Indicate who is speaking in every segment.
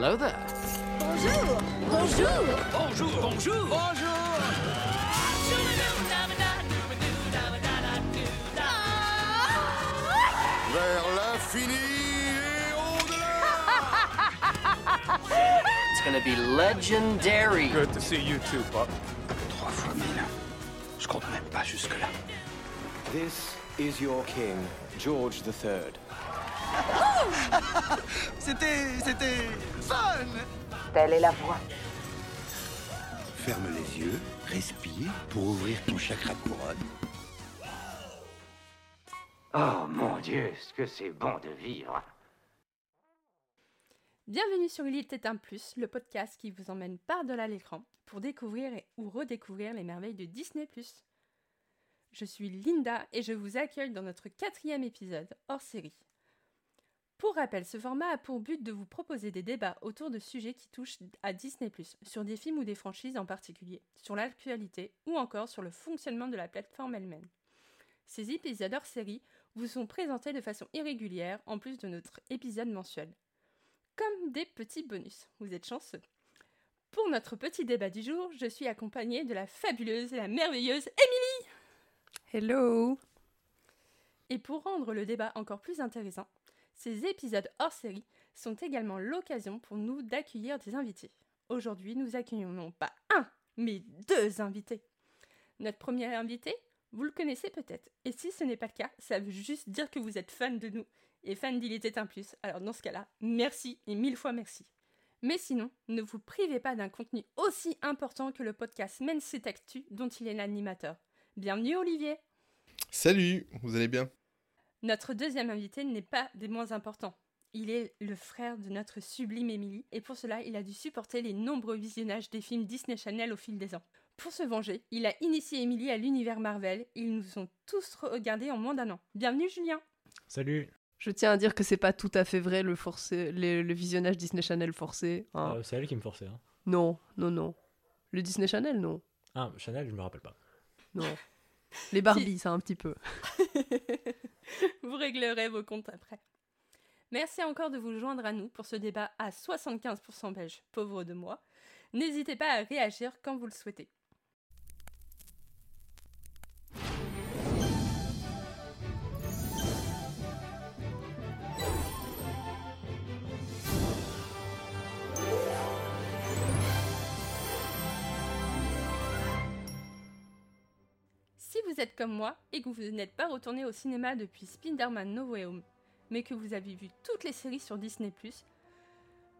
Speaker 1: Hello there.
Speaker 2: Bonjour Bonjour
Speaker 1: Bonjour, bonjour. Bonjour.
Speaker 3: Vers l'infini et au-delà
Speaker 1: It's gonna be legendary.
Speaker 4: Good to see you too, Pop.
Speaker 5: Trois fois mille. Je compte même pas jusque-là.
Speaker 6: This is your king, George III.
Speaker 5: C'était. c'était. Fun
Speaker 7: Telle est la voie.
Speaker 5: Ferme les yeux, respire pour ouvrir ton chakra couronne.
Speaker 8: Oh mon Dieu, ce que c'est bon de vivre.
Speaker 9: Bienvenue sur Il était un plus, le podcast qui vous emmène par-delà l'écran pour découvrir et- ou redécouvrir les merveilles de Disney+. Je suis Linda et je vous accueille dans notre quatrième épisode hors série. Pour rappel, ce format a pour but de vous proposer des débats autour de sujets qui touchent à Disney+, sur des films ou des franchises en particulier, sur l'actualité ou encore sur le fonctionnement de la plateforme elle-même. Ces épisodes hors série vous sont présentés de façon irrégulière en plus de notre épisode mensuel comme des petits bonus. Vous êtes chanceux. Pour notre petit débat du jour, je suis accompagnée de la fabuleuse et la merveilleuse Émilie.
Speaker 10: Hello
Speaker 9: Et pour rendre le débat encore plus intéressant, ces épisodes hors série sont également l'occasion pour nous d'accueillir des invités. Aujourd'hui, nous accueillons non pas un, mais deux invités. Notre premier invité, vous le connaissez peut-être. Et si ce n'est pas le cas, ça veut juste dire que vous êtes fan de nous et fan d'Il était un plus. Alors dans ce cas-là, merci et mille fois merci. Mais sinon, ne vous privez pas d'un contenu aussi important que le podcast Men C'est Actu dont il est l'animateur. Bienvenue Olivier
Speaker 11: Salut, vous allez bien?
Speaker 9: Notre deuxième invité n'est pas des moins importants. Il est le frère de notre sublime Émilie, et pour cela, il a dû supporter les nombreux visionnages des films Disney Channel au fil des ans. Pour se venger, il a initié Émilie à l'univers Marvel, et ils nous ont tous regardés en moins d'un an. Bienvenue Julien
Speaker 12: Salut,
Speaker 10: Je tiens à dire que c'est pas tout à fait vrai le, forcé, le, le visionnage Disney Channel forcé. hein.
Speaker 12: Euh, c'est elle qui me forçait. Hein.
Speaker 10: Non, non, non. Le Disney Channel, non.
Speaker 12: Ah, Chanel, je me rappelle pas.
Speaker 10: Non. Les Barbie, ça un petit peu.
Speaker 9: Vous réglerez vos comptes après. Merci encore de vous joindre à nous pour ce débat à 75% belge, pauvre de moi. N'hésitez pas à réagir quand vous le souhaitez. Êtes comme moi et que vous n'êtes pas retourné au cinéma depuis Spider-Man No Way Home, mais que vous avez vu toutes les séries sur Disney+,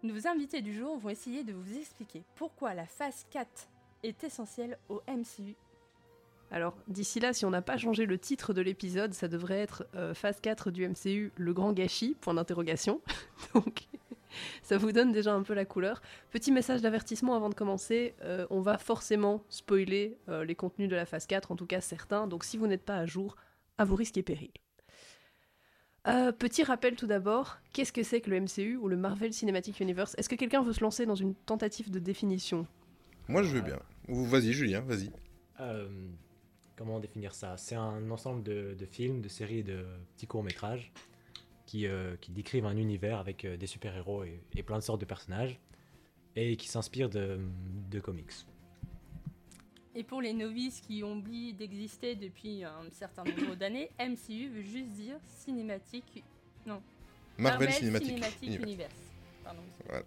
Speaker 9: nos invités du jour vont essayer de vous expliquer pourquoi la phase 4 est essentielle au MCU.
Speaker 10: Alors, d'ici là, si on n'a pas changé le titre de l'épisode, ça devrait être euh, phase 4 du MCU, le grand gâchis, point d'interrogation. Donc, ça vous donne déjà un peu la couleur. Petit message d'avertissement avant de commencer, euh, on va forcément spoiler euh, les contenus de la phase 4, en tout cas certains, donc si vous n'êtes pas à jour, à vos risques et périls. Euh, petit rappel tout d'abord, qu'est-ce que c'est que le MCU ou le Marvel Cinematic Universe? Est-ce que quelqu'un veut se lancer dans une tentative de définition?
Speaker 11: Moi je veux bien. Vas-y Julien, vas-y.
Speaker 12: Euh, comment définir ça? C'est un ensemble de, de films, de séries et de petits courts-métrages qui, euh, qui décrivent un univers avec euh, des super-héros et, et plein de sortes de personnages et qui s'inspirent de, de comics.
Speaker 9: Et pour les novices qui oublient d'exister depuis un certain nombre d'années, MCU veut juste dire cinématique... Non.
Speaker 11: Marvel, Cinematic,
Speaker 9: Universe.
Speaker 11: Universe.
Speaker 9: Pardon.
Speaker 11: Voilà.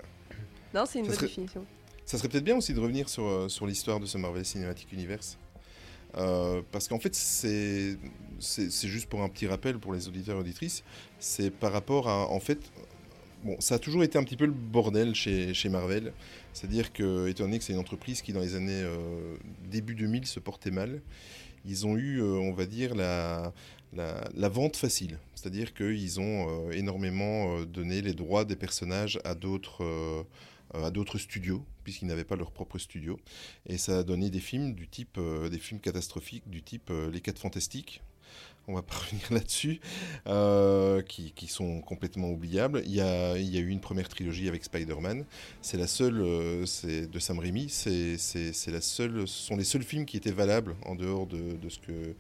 Speaker 10: Non, c'est une
Speaker 11: Ça
Speaker 10: bonne
Speaker 11: serait-
Speaker 10: définition.
Speaker 11: Ça serait peut-être bien aussi de revenir sur, euh, sur l'histoire de ce Marvel Cinematic Universe. Euh, parce qu'en fait, c'est juste pour un petit rappel pour les auditeurs et auditrices. C'est par rapport à. En fait, bon, ça a toujours été un petit peu le bordel chez, chez Marvel. C'est-à-dire que, étant donné que c'est une entreprise qui, dans les années euh, début 2000, se portait mal, ils ont eu, euh, on va dire, la, la, la vente facile. C'est-à-dire qu'ils ont énormément donné les droits des personnages à d'autres. à d'autres studios, puisqu'ils n'avaient pas leur propre studio. Et ça a donné des films du type, euh, des films catastrophiques du type euh, Les 4 Fantastiques. On va pas revenir là-dessus, euh, qui, sont complètement oubliables. Il y, a, eu une première trilogie avec Spider-Man. C'est la seule, de Sam Raimi. C'est, la seule, ce sont les seuls films qui étaient valables en dehors de, de ce que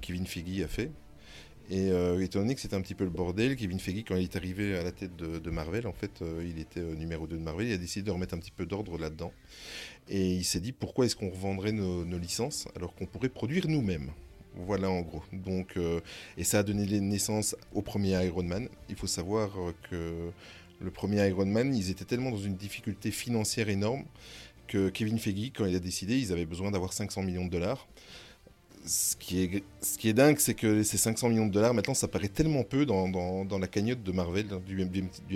Speaker 11: Kevin Feige a fait. Et euh, étant donné que c'était un petit peu le bordel, Kevin Feige, quand il est arrivé à la tête de, Marvel, en fait, euh, il était euh, numéro 2 de Marvel, il a décidé de remettre un petit peu d'ordre là-dedans. Et il s'est dit pourquoi est-ce qu'on revendrait nos, nos licences alors qu'on pourrait produire nous-mêmes? Voilà en gros. Donc, et ça a donné naissance au premier Iron Man. Il faut savoir que le premier Iron Man, ils étaient tellement dans une difficulté financière énorme que Kevin Feige, quand il a décidé, ils avaient besoin d'avoir 500 millions de dollars. Ce qui est, dingue, c'est que ces 500 millions de dollars, maintenant, ça paraît tellement peu dans, la cagnotte de Marvel, dans- du,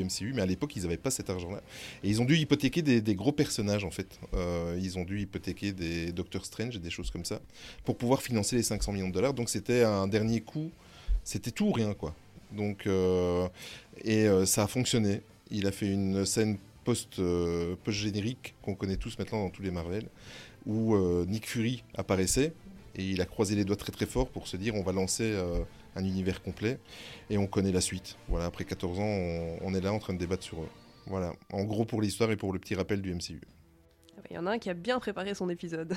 Speaker 11: MCU, mais à l'époque, ils n'avaient pas cet argent-là. Et ils ont dû hypothéquer des, gros personnages, en fait. Euh, ils ont dû hypothéquer des Doctor Strange et des choses comme ça, pour pouvoir financer les 500 millions de dollars. Donc c'était un dernier coup, c'était tout ou rien, quoi. Donc, euh, et euh, ça a fonctionné. Il a fait une scène post, post-générique qu'on connaît tous maintenant dans tous les Marvel, où Nick Fury apparaissait et il a croisé les doigts très très fort pour se dire on va lancer euh, un univers complet et on connaît la suite. Voilà, après 14 ans, on, est là en train de débattre sur eux. Voilà, en gros pour l'histoire et pour le petit rappel du MCU.
Speaker 10: Il y en a un qui a bien préparé son épisode.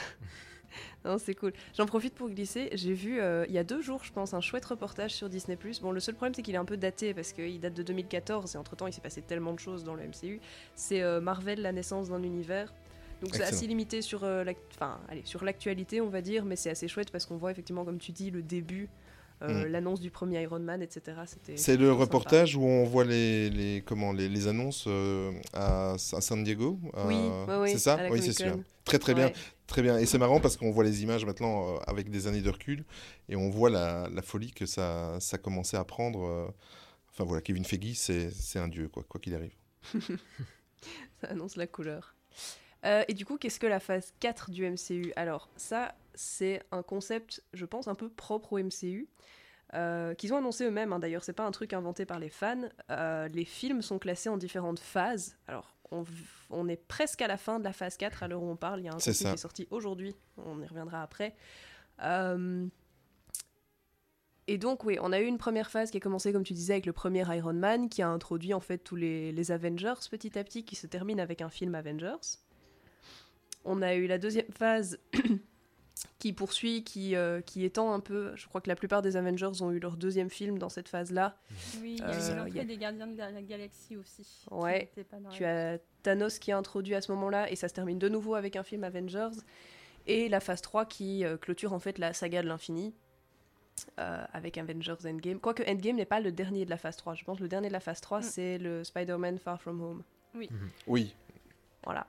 Speaker 10: non, c'est cool. J'en profite pour glisser. J'ai vu euh, il y a deux jours, je pense, un chouette reportage sur Disney+. Bon, le seul problème, c'est qu'il est un peu daté parce qu'il date de 2014 et entre-temps, il s'est passé tellement de choses dans le MCU. C'est euh, Marvel, la naissance d'un univers. Donc c'est assez limité sur euh, enfin, sur l'actualité, on va dire, mais c'est assez chouette parce qu'on voit effectivement, comme tu dis, le début, euh,
Speaker 11: Mm.
Speaker 10: l'annonce du premier Iron Man, etc.
Speaker 11: C'est le
Speaker 10: sympa.
Speaker 11: reportage où on voit les, les, comment, les, les annonces euh, à, à San Diego à-
Speaker 10: Oui, ouais, ouais,
Speaker 11: c'est ça Oui, c'est celui-là. Très très bien. Très bien. Et c'est marrant parce qu'on voit les images maintenant euh, avec des années de recul et on voit la, la folie que ça, ça commençait à prendre. Enfin voilà, Kevin Feige, c'est c'est un dieu, quoi quoi qu'il arrive.
Speaker 10: Ça annonce la couleur. Euh, et du coup, qu'est-ce que la phase 4 du MCU Alors, ça, c'est un concept, je pense, un peu propre au MCU. euh, qu'ils ont annoncé eux-mêmes, hein, d'ailleurs, c'est pas un truc inventé par les fans. Euh, les films sont classés en différentes phases. Alors, on, est presque à la fin de la phase 4 à l'heure où on parle. Il y a un truc qui est sorti aujourd'hui, on y reviendra après. Euh, et donc, oui, on a eu une première phase qui a commencé, comme tu disais, avec le premier Iron Man, qui a introduit en fait tous les, les Avengers petit à petit, qui se termine avec un film Avengers. On a eu la deuxième phase qui poursuit, qui, euh, qui étend un peu. Je crois que la plupart des Avengers ont eu leur deuxième film dans cette phase-là.
Speaker 9: Oui, il y a
Speaker 10: Euh,
Speaker 9: eu
Speaker 10: il y
Speaker 9: l'entrée
Speaker 10: a-
Speaker 9: des gardiens de la galaxie aussi.
Speaker 10: Ouais, Tu as Thanos qui est introduit à ce moment-là, et ça se termine de nouveau avec un film Avengers. Et la phase 3 qui euh, clôture en fait la saga de l'infini. euh, avec Avengers Endgame. Quoique Endgame n'est pas le dernier de la phase 3. Je pense que le dernier de la phase 3,
Speaker 9: Mm.
Speaker 10: c'est le Spider-Man Far From Home.
Speaker 11: Oui,
Speaker 10: Voilà.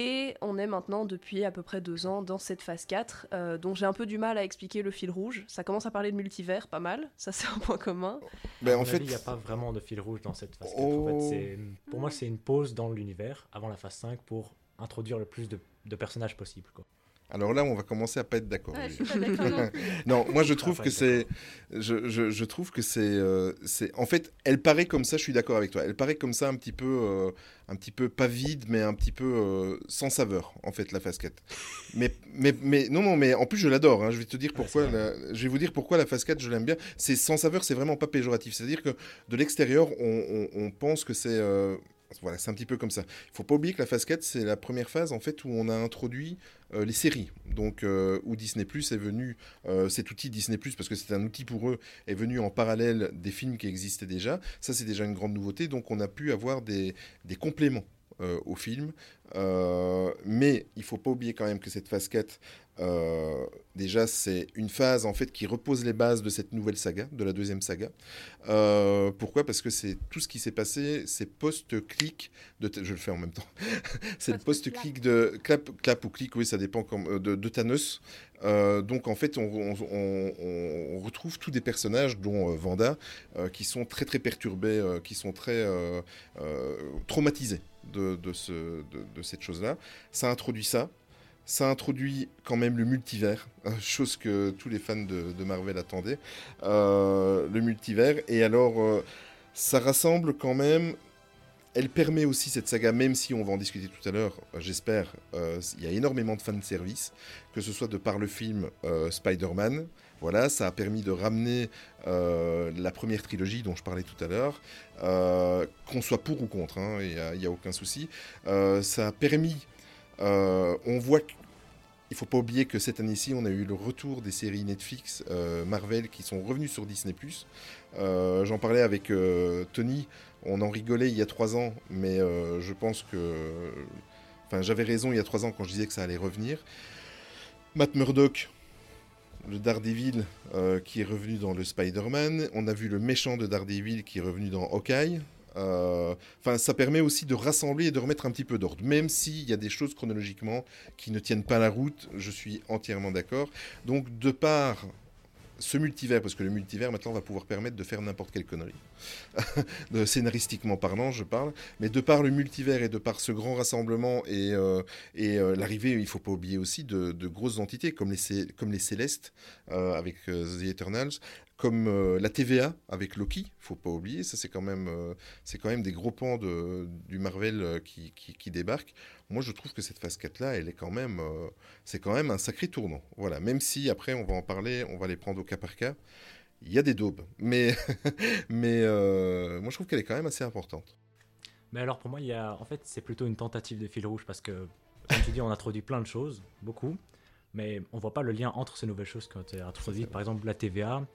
Speaker 10: Et on est maintenant depuis à peu près deux ans dans cette phase 4, euh, dont j'ai un peu du mal à expliquer le fil rouge. Ça commence à parler de multivers, pas mal. Ça, c'est un point commun.
Speaker 11: ben, en fait,
Speaker 12: il n'y a pas vraiment de fil rouge dans cette phase 4. En
Speaker 11: Oh.
Speaker 12: fait, c'est- pour moi, c'est une pause dans l'univers avant la phase 5 pour introduire le plus de, de personnages possible. Quoi.
Speaker 11: Alors là, on va commencer à pas être d'accord.
Speaker 9: Ouais, non
Speaker 11: moi je
Speaker 12: Ah,
Speaker 11: trouve que c'est, je, je, je trouve que c'est, euh, c'est, en fait, elle paraît comme ça. Je suis d'accord avec toi. Elle paraît comme ça un petit peu, euh, un petit peu pas vide, mais un petit peu euh, sans saveur, en fait, la 4. mais, mais, mais non, non, mais en plus je l'adore. hein. Je vais te dire
Speaker 12: Ouais,
Speaker 11: pourquoi. la- je vais vous dire pourquoi la 4 je l'aime bien. C'est sans saveur, c'est vraiment pas péjoratif. C'est-à-dire que de l'extérieur, on, on- on pense que c'est euh, voilà, c'est un petit peu comme ça. Il faut pas oublier que la phase 4, c'est la première phase en fait où on a introduit euh, les séries. Donc euh, où Disney Plus est venu, euh, cet outil Disney Plus, parce que c'est un outil pour eux, est venu en parallèle des films qui existaient déjà. Ça, c'est déjà une grande nouveauté. Donc on a pu avoir des, des compléments euh, au film. Euh, mais il faut pas oublier quand même que cette phase 4, euh, déjà, c'est une phase en fait qui repose les bases de cette nouvelle saga, de la deuxième saga. Euh, pourquoi? Parce que c'est tout ce qui s'est passé, c'est post-clic de, je le fais en même temps. c'est le post-clic de clap, clap ou clic, oui, ça dépend comme, de, de Thanos. Euh, donc en fait, on, on- on- on retrouve tous des personnages, dont Vanda, qui sont très très perturbés, qui sont très traumatisés de, de, ce, de, de cette chose-là. Ça introduit ça. Ça introduit quand même le multivers, euh, chose que tous les fans de, de Marvel attendaient. Euh, le multivers. Et alors, euh, ça rassemble quand même. Elle permet aussi cette saga, même si on va en discuter tout à l'heure, euh, j'espère, il y a énormément de fan service, que ce soit de par le film Spider-Man. Voilà, ça a permis de ramener euh, la première trilogie dont je parlais tout à l'heure, euh, qu'on soit pour ou contre, hein, il n'y a, aucun souci. Euh, ça a permis, on voit que il faut pas oublier que cette année-ci, on a eu le retour des séries Netflix Marvel qui sont revenues sur Disney+. J'en parlais avec Tony, on en rigolait il y a trois ans, mais je pense que... Enfin, j'avais raison il y a trois ans quand je disais que ça allait revenir. Matt Murdock, le Daredevil euh, qui est revenu dans le Spider-Man. On a vu le méchant de Daredevil qui est revenu dans Hawkeye. Euh, Enfin, ça permet aussi de rassembler et de remettre un petit peu d'ordre. Même s'il y a des choses chronologiquement qui ne tiennent pas la route, je suis entièrement d'accord. Donc, de par ce multivers, parce que le multivers maintenant va pouvoir permettre de faire n'importe quelle connerie, scénaristiquement parlant, je parle, mais de par le multivers et de par ce grand rassemblement et, euh, euh, l'arrivée, il faut pas oublier aussi de, grosses entités comme les, Célestes euh, avec The Eternals, comme euh, la TVA avec Loki, faut pas oublier, ça c'est quand même euh, c'est quand même des gros pans de, du Marvel euh, qui, qui, qui débarquent. Moi je trouve que cette phase 4 là, elle est quand même euh, c'est quand même un sacré tournant. Voilà, même si après on va en parler, on va les prendre au cas par cas. Il y a des daubes, mais mais moi je trouve qu'elle est quand même assez importante.
Speaker 12: Mais alors pour moi, il y a, en fait, c'est plutôt une tentative de fil rouge parce que, comme tu dis, on introduit plein de choses, beaucoup, mais on voit pas le lien entre ces nouvelles choses qui ont été introduites. Par exemple, la TVA,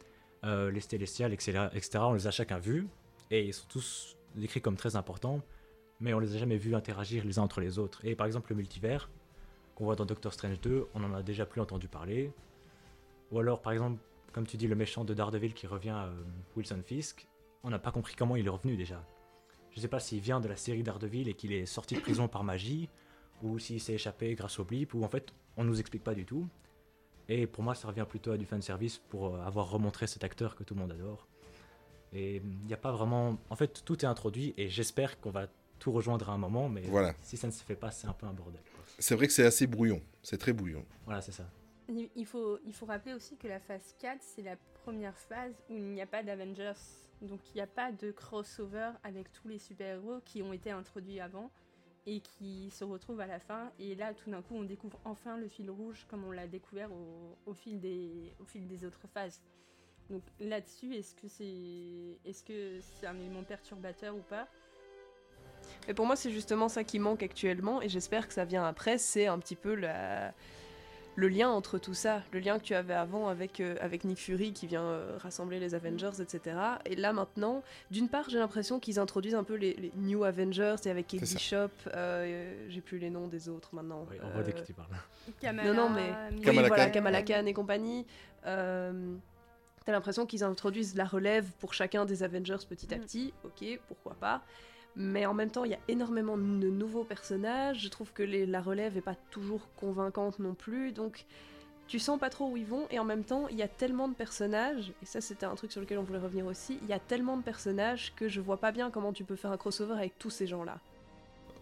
Speaker 12: euh, les Célestials, etc., etc., on les a chacun vus et ils sont tous décrits comme très importants, mais on les a jamais vus interagir les uns entre les autres. Et par exemple, le multivers qu'on voit dans Doctor Strange 2, on en a déjà plus entendu parler. Ou alors, par exemple, comme tu dis, le méchant de Daredevil qui revient, euh, Wilson Fisk, on n'a pas compris comment il est revenu déjà. Je sais pas s'il vient de la série Daredevil et qu'il est sorti de prison par magie, ou s'il s'est échappé grâce au blip, ou en fait, on nous explique pas du tout. Et pour moi, ça revient plutôt à du fanservice pour euh, avoir remontré cet acteur que tout le monde adore. Et il n'y a pas vraiment. En fait, tout est introduit et j'espère qu'on va tout rejoindre à un moment, mais
Speaker 11: Voilà.
Speaker 12: si ça ne se fait pas, c'est un peu un bordel.
Speaker 11: C'est vrai que c'est assez brouillon, c'est très brouillon.
Speaker 12: Voilà, c'est ça.
Speaker 9: Il il faut, il faut rappeler aussi que la phase 4, c'est la première phase où il n'y a pas d'Avengers. Donc il n'y a pas de crossover avec tous les super-héros qui ont été introduits avant et qui se retrouvent à la fin. Et là, tout d'un coup, on découvre enfin le fil rouge comme on l'a découvert au, fil des, autres phases. Donc là-dessus, est-ce que c'est est -ce c'est un élément perturbateur ou pas?
Speaker 10: Et pour moi, c'est justement ça qui manque actuellement, et j'espère que ça vient après. C'est un petit peu la... le lien entre tout ça, le lien que tu avais avant avec, euh, avec Nick Fury qui vient euh, rassembler les Avengers, etc. Et là maintenant, d'une part, j'ai l'impression qu'ils introduisent un peu les, les New Avengers, et avec Kate. Bishop, euh, j'ai plus les noms des autres maintenant.
Speaker 12: Oui, on voit
Speaker 10: Euh,
Speaker 12: qui tu parles.
Speaker 9: Kamala,
Speaker 10: non, non, mais. Oui,
Speaker 11: Kamala
Speaker 10: voilà. Kamala Khan et compagnie. Euh, T'as l'impression qu'ils introduisent la relève pour chacun des Avengers petit à
Speaker 9: Mm.
Speaker 10: petit. Ok, pourquoi pas. Mais en même temps, il y a énormément de nouveaux personnages. Je trouve que les- la relève est pas toujours convaincante non plus. Donc, tu sens pas trop où ils vont. Et en même temps, il y a tellement de personnages. Et ça, c'était un truc sur lequel on voulait revenir aussi. Il y a tellement de personnages que je vois pas bien comment tu peux faire un crossover avec tous ces gens-là.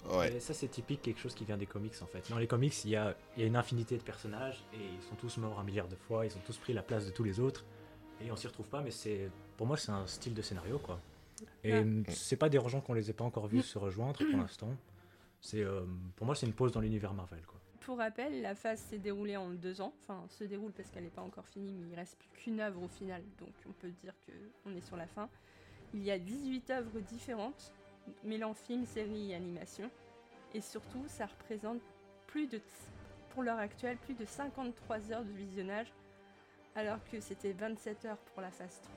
Speaker 11: Ouais.
Speaker 12: Et ça, c'est typique quelque chose qui vient des comics en fait. Dans les comics, il y a, il y a une infinité de personnages et ils sont tous morts un milliard de fois, ils ont tous pris la place de tous les autres et on s'y retrouve pas, mais c'est pour moi, c'est un style de scénario quoi. Et
Speaker 9: Ouais.
Speaker 12: mm, c'est pas dérangeant qu'on les ait pas encore vus se rejoindre pour l'instant. C'est euh, pour moi, c'est une pause dans l'univers Marvel quoi.
Speaker 9: Pour rappel, la phase s'est déroulée en deux ans. Enfin, se déroule parce qu'elle n'est pas encore finie, mais il reste plus qu'une œuvre au final. Donc on peut dire qu'on est sur la fin. Il y a 18 œuvres différentes, mêlant film, série et animation. Et surtout, ça représente plus de, pour l'heure actuelle, plus de 53 heures de visionnage, alors que c'était 27 heures pour la phase 3.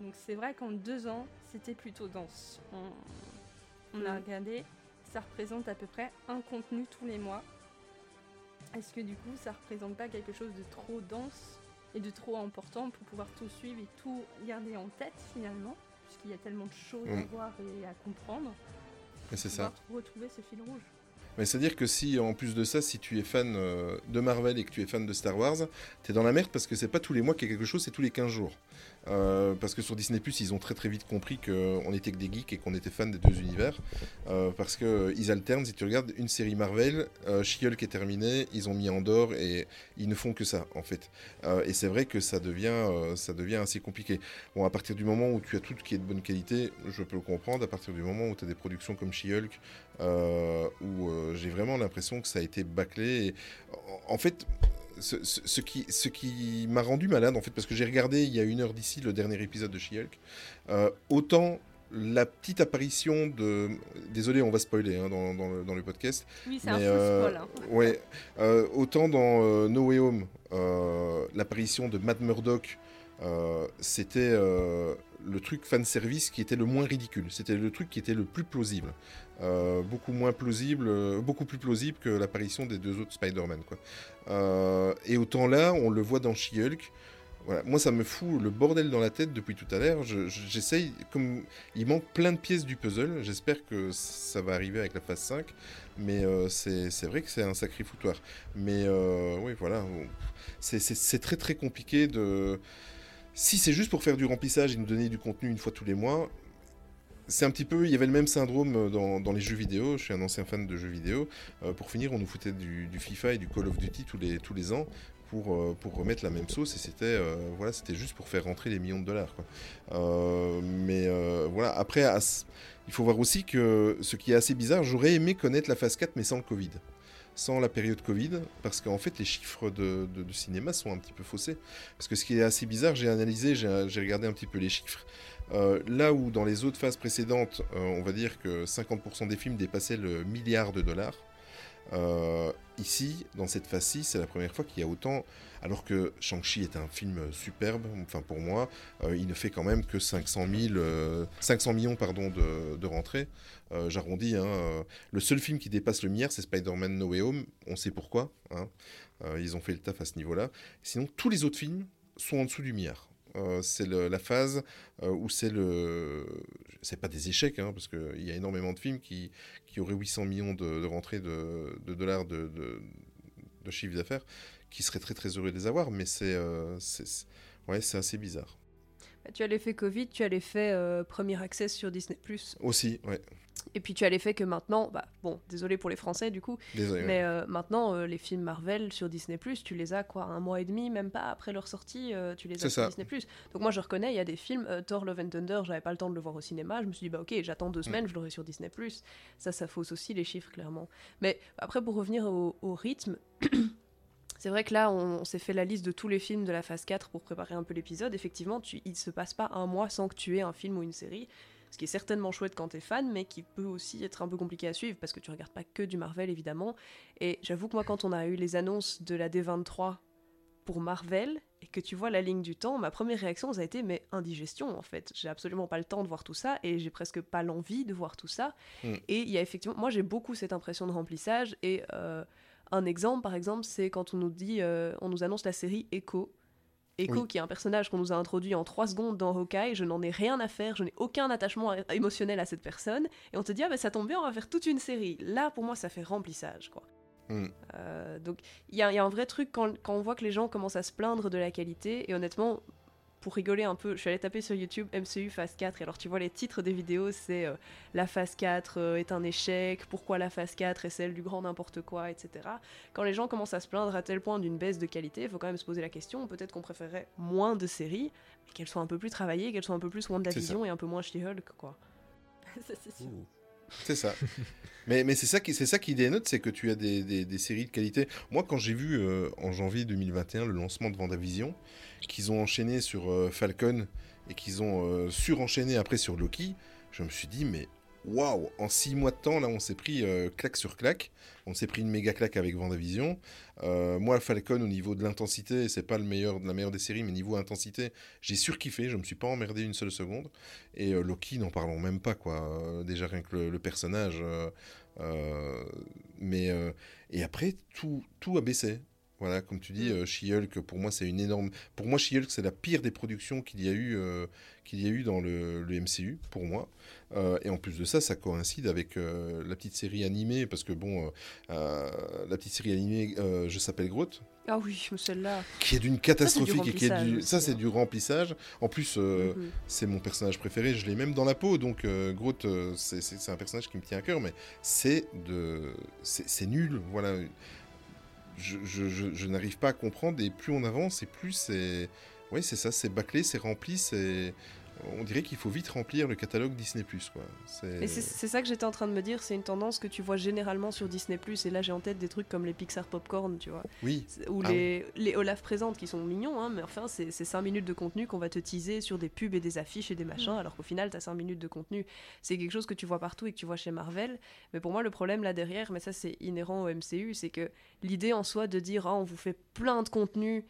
Speaker 9: Donc c'est vrai qu'en deux ans, c'était plutôt dense. On, on a regardé, ça représente à peu près un contenu tous les mois. Est-ce que du coup, ça représente pas quelque chose de trop dense et de trop important pour pouvoir tout suivre et tout garder en tête finalement, puisqu'il y a tellement de choses à
Speaker 11: Mm.
Speaker 9: voir et à comprendre,
Speaker 11: Mais c'est ça.
Speaker 9: retrouver ce fil rouge.
Speaker 11: Mais c'est-à-dire que si, en plus de ça, si tu es fan euh, de Marvel et que tu es fan de Star Wars, t'es dans la merde parce que c'est pas tous les mois qu'il y a quelque chose, c'est tous les 15 jours. Euh, parce que sur Disney+, ils ont très très vite compris qu'on était que des geeks et qu'on était fans des deux univers. Euh, parce que euh, ils alternent, si tu regardes une série Marvel, euh, She-Hulk est terminée, ils ont mis Andor et ils ne font que ça, en fait. Euh, et c'est vrai que ça devient, euh, ça devient assez compliqué. Bon, à partir du moment où tu as tout qui est de bonne qualité, je peux le comprendre. À partir du moment où tu as des productions comme She-Hulk, euh, où euh, j'ai vraiment l'impression que ça a été bâclé. Et, en fait, ce, ce- ce qui, ce qui m'a rendu malade, en fait, parce que j'ai regardé il y a une heure d'ici le dernier épisode de She-Hulk, euh, autant la petite apparition de. Désolé, on va spoiler hein, dans, dans le, dans le podcast.
Speaker 9: Oui, c'est un
Speaker 11: euh,
Speaker 9: spoil. hein.
Speaker 11: Ouais, euh, autant dans euh, No Way Home, l'apparition de Matt Murdock, c'était le truc fan service qui était le moins ridicule. C'était le truc qui était le plus plausible. Euh, beaucoup moins plausible, euh, beaucoup plus plausible que l'apparition des deux autres Spider-Man. quoi. Euh, et autant là, on le voit dans She-Hulk. Voilà. Moi, ça me fout le bordel dans la tête depuis tout à l'heure. Je- je- J'essaye, comme il manque plein de pièces du puzzle. J'espère que ça va arriver avec la phase 5. Mais c'est vrai que c'est un sacré foutoir. Mais oui, voilà. c'est très très compliqué de. Si c'est juste pour faire du remplissage et nous donner du contenu une fois tous les mois, c'est un petit peu. Il y avait le même syndrome dans, dans les jeux vidéo. Je suis un ancien fan de jeux vidéo. Euh, pour finir, on nous foutait du, FIFA et du Call of Duty tous les, ans. Pour, euh, pour remettre la même sauce et c'était euh, voilà juste pour faire rentrer les millions de dollars. Euh, mais euh, voilà après il faut voir aussi que ce qui est assez bizarre j'aurais aimé connaître la phase 4 mais sans le Covid sans la période Covid, parce qu'en fait les chiffres de, de- cinéma sont un petit peu faussés. Parce que ce qui est assez bizarre, j'ai analysé, j'ai regardé un petit peu les chiffres. Euh, là où dans les autres phases précédentes, euh, on va dire que 50% des films dépassaient le milliard de dollars, euh, ici, dans cette phase-ci, c'est la première fois qu'il y a autant, alors que Shang-Chi est un film superbe, enfin pour moi, il ne fait quand même que 500, 000, euh, 500 millions de, rentrées. J'arrondis, hein, le seul film qui dépasse le milliard, c'est Spider-Man No Way Home. On sait pourquoi. hein. Ils ont fait le taf à ce niveau-là. Sinon, tous les autres films sont en dessous du milliard. Euh, c'est la phase euh, où c'est le. C'est pas des échecs, hein, parce qu'il y a énormément de films qui, qui auraient 800 millions de, rentrées de, dollars de, de, chiffre d'affaires, qui seraient très très heureux de les avoir, mais c'est. euh, ouais, c'est assez bizarre.
Speaker 10: Bah, Tu as l'effet Covid, tu as l'effet euh, premier accès sur Disney+.
Speaker 11: Aussi, ouais.
Speaker 10: Et puis tu as l'effet que maintenant, bah bon, désolé pour les Français du coup,
Speaker 11: Désolé.
Speaker 10: mais euh, maintenant euh, les films Marvel sur Disney+, tu les as quoi, un mois et demi, même pas après leur sortie, euh, tu les as sur
Speaker 11: ça.
Speaker 10: Disney+. Donc moi je reconnais, il y a des films, Thor Love and Thunder, j'avais pas le temps de le voir au cinéma, je me suis dit bah ok, j'attends
Speaker 11: Mm.
Speaker 10: deux semaines, je l'aurai sur Disney+. Ça, ça fausse aussi les chiffres clairement. Mais après pour revenir au, au rythme, c'est vrai que là, on, on s'est fait la liste de tous les films de la phase 4 pour préparer un peu l'épisode. Effectivement, tu, il se passe pas un mois sans que tu aies un film ou une série. Ce qui est certainement chouette quand t'es fan, mais qui peut aussi être un peu compliqué à suivre parce que tu regardes pas que du Marvel évidemment. Et j'avoue que moi, quand on a eu les annonces de la D23 pour Marvel et que tu vois la ligne du temps, ma première réaction ça a été mais indigestion en fait. J'ai absolument pas le temps de voir tout ça et j'ai presque pas l'envie de voir tout ça.
Speaker 11: Mm.
Speaker 10: Et il y a effectivement, moi j'ai beaucoup cette impression de remplissage et euh, un exemple par exemple c'est quand on nous dit, euh, on nous annonce la série Echo. Echo,
Speaker 11: Oui.
Speaker 10: qui est un personnage qu'on nous a introduit en 3 secondes dans Hawkeye, je n'en ai rien à faire, je n'ai aucun attachement émotionnel à cette personne, et on te dit, ah bah ça tombe bien, on va faire toute une série. Là, pour moi, ça fait remplissage, quoi.
Speaker 11: Mm.
Speaker 10: Euh, donc, il y, a il y a un vrai truc quand, quand on voit que les gens commencent à se plaindre de la qualité, et honnêtement, pour rigoler un peu, je suis allée taper sur YouTube MCU phase 4, et alors tu vois les titres des vidéos, c'est euh, La phase 4 euh, est un échec, pourquoi la phase 4 est celle du grand n'importe quoi, etc. Quand les gens commencent à se plaindre à tel point d'une baisse de qualité, il faut quand même se poser la question, peut-être qu'on préférerait moins de séries, mais qu'elles soient un peu plus travaillées, qu'elles soient un peu plus WandaVision et un peu moins She-Hulk, quoi.
Speaker 9: Ça, c'est sûr.
Speaker 11: C'est ça. mais mais c'est ça qui c'est ça qui dénote, c'est que tu as des, des- des séries de qualité. Moi, quand j'ai vu euh, en janvier 2021 le lancement de Vendavision, qu'ils ont enchaîné sur euh, Falcon et qu'ils ont euh, surenchaîné après sur Loki, je me suis dit mais waouh, en six mois de temps là, on s'est pris euh, claque sur claque. On s'est pris une méga claque avec Vendavision. Euh, moi, Falcon au niveau de l'intensité, c'est pas le meilleur la meilleure des séries, mais niveau intensité, j'ai surkiffé. Je me suis pas emmerdé une seule seconde. Et Loki, n'en parlons même pas, quoi. Déjà rien que le, le personnage. mais et après, tout, tout a baissé. Voilà, comme tu dis, euh, She-Hulk, pour moi, c'est une énorme. Pour moi, She-Hulk, c'est la pire des productions qu'il y a eu, euh, qu'il y a eu dans le, le MCU, pour moi. Euh, et en plus de ça, ça coïncide avec euh, la petite série animée, parce que bon, euh, euh, la petite série animée, euh, je s'appelle Groot,
Speaker 10: Ah oui, celle-là.
Speaker 11: qui est d'une catastrophique et qui est du, ça c'est
Speaker 10: hein.
Speaker 11: du remplissage. En plus, euh,
Speaker 10: Mhm.
Speaker 11: c'est mon personnage préféré, je l'ai même dans la peau, donc euh, Groot, euh, c'est- un personnage qui me tient à cœur, mais c'est de, c'est nul, voilà. Je, n'arrive pas à comprendre et plus on avance et plus c'est, oui c'est ça, c'est bâclé, c'est rempli, c'est, on dirait qu'il faut vite remplir le catalogue Disney+. Quoi.
Speaker 10: Et c'est c'est ça que j'étais en train de me dire, c'est une tendance que tu vois généralement sur Disney+, et là j'ai en tête des trucs comme les Pixar Popcorn, tu vois.
Speaker 11: Oui.
Speaker 10: Ou
Speaker 11: Ah
Speaker 10: les, les Olaf présentes qui sont mignons, hein, mais enfin c'est 5 minutes de contenu qu'on va te teaser sur des pubs et des affiches et des machins, alors qu'au final t'as 5 minutes de contenu. C'est quelque chose que tu vois partout et que tu vois chez Marvel. Mais pour moi le problème là derrière, mais ça c'est inhérent au MCU, c'est que l'idée en soi de dire ah, on vous fait plein de contenu.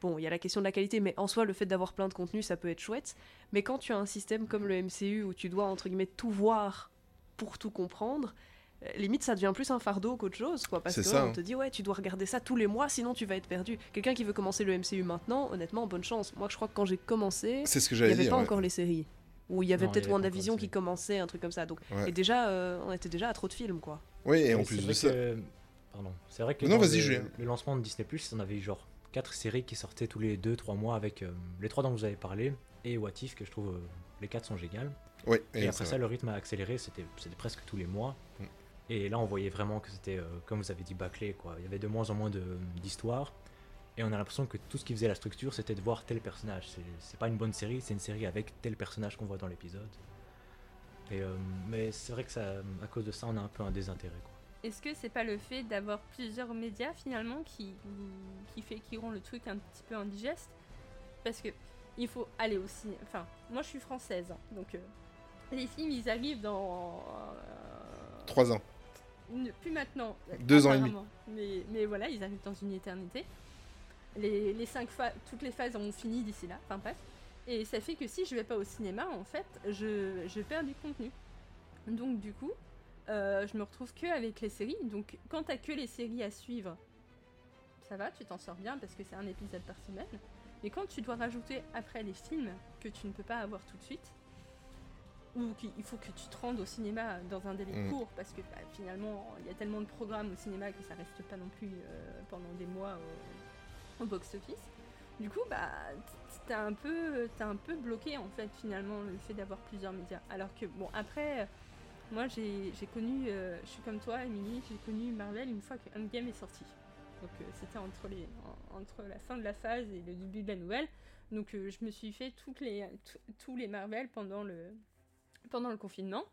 Speaker 10: Bon, il y a la question de la qualité, mais en soi, le fait d'avoir plein de contenu, ça peut être chouette. Mais quand tu as un système comme le MCU où tu dois, entre guillemets, tout voir pour tout comprendre, euh, limite, ça devient plus un fardeau qu'autre chose, quoi. Parce que
Speaker 11: ça,
Speaker 10: on
Speaker 11: hein.
Speaker 10: te dit, ouais, tu dois regarder ça tous les mois, sinon tu vas être perdu. Quelqu'un qui veut commencer le MCU maintenant, honnêtement, bonne chance. Moi, je crois que quand j'ai commencé,
Speaker 11: C'est ce que
Speaker 10: il n'y avait
Speaker 11: dire.
Speaker 10: pas
Speaker 11: ouais.
Speaker 10: encore les séries. Ou il y avait peut-être WandaVision qui commençait, un truc comme ça. Donc,
Speaker 11: Ouais.
Speaker 10: Et déjà, euh, on était déjà à trop de films, quoi.
Speaker 11: Oui, et en plus
Speaker 12: c'est
Speaker 11: de ça.
Speaker 12: que- Pardon. C'est vrai que
Speaker 11: Non,
Speaker 12: dans
Speaker 11: vas-y,
Speaker 12: le, le lancement de Disney+, on avait eu genre 4 séries qui sortaient tous les 2-3 mois avec euh, les trois dont vous avez parlé et What If que je trouve euh, les 4 sont géniales. Et,
Speaker 11: et
Speaker 12: après
Speaker 11: ça-
Speaker 12: le rythme a accéléré, c'était c'était presque tous les mois.
Speaker 11: Mm.
Speaker 12: Et là, on voyait vraiment que c'était, euh, comme vous avez dit, bâclé. Quoi. Il y avait de moins en moins d'histoires. Et on a l'impression que tout ce qui faisait la structure, c'était de voir tel personnage. C'est- pas une bonne série, c'est une série avec tel personnage qu'on voit dans l'épisode. Et, mais c'est vrai que ça, à cause de ça, on a un peu un désintérêt. Quoi.
Speaker 9: Est-ce que c'est pas le fait d'avoir plusieurs médias finalement qui, qui fait qui rend le truc un petit peu indigeste? Parce que il faut aller aussi. Enfin, moi je suis française, hein, donc euh, les films ils arrivent dans. euh,
Speaker 11: Trois ans.
Speaker 9: ne- plus maintenant.
Speaker 11: Deux ans et demi.
Speaker 9: Mais, mais voilà, ils arrivent dans une éternité. Les, les cinq phases, toutes les phases ont fini d'ici là. Enfin bref. Et ça fait que si je vais pas au cinéma, en fait, je, je perds du contenu. Donc du coup, euh, je me retrouve que avec les séries. Donc quand t'as que les séries à suivre, ça va, tu t'en sors bien parce que c'est un épisode par semaine. Mais quand tu dois rajouter après les films que tu ne peux pas avoir tout de suite, ou qu'il il faut que tu te rendes au cinéma dans un délai
Speaker 11: Mm.
Speaker 9: court parce que bah, finalement il y a tellement de programmes au cinéma que ça reste pas non plus euh, pendant des mois au, au box-office. Du coup, bah, t'es un peu, t'es un peu bloqué en fait finalement le fait d'avoir plusieurs médias. Alors que bon après, moi j'ai connu, euh, je suis comme toi, Émilie, j'ai connu Marvel une fois que Endgame est sorti. Donc euh, c'était entre entre la fin de la phase et le début de la nouvelle. Donc euh, je me suis fait toutes les, tous les Marvel pendant le, pendant le confinement.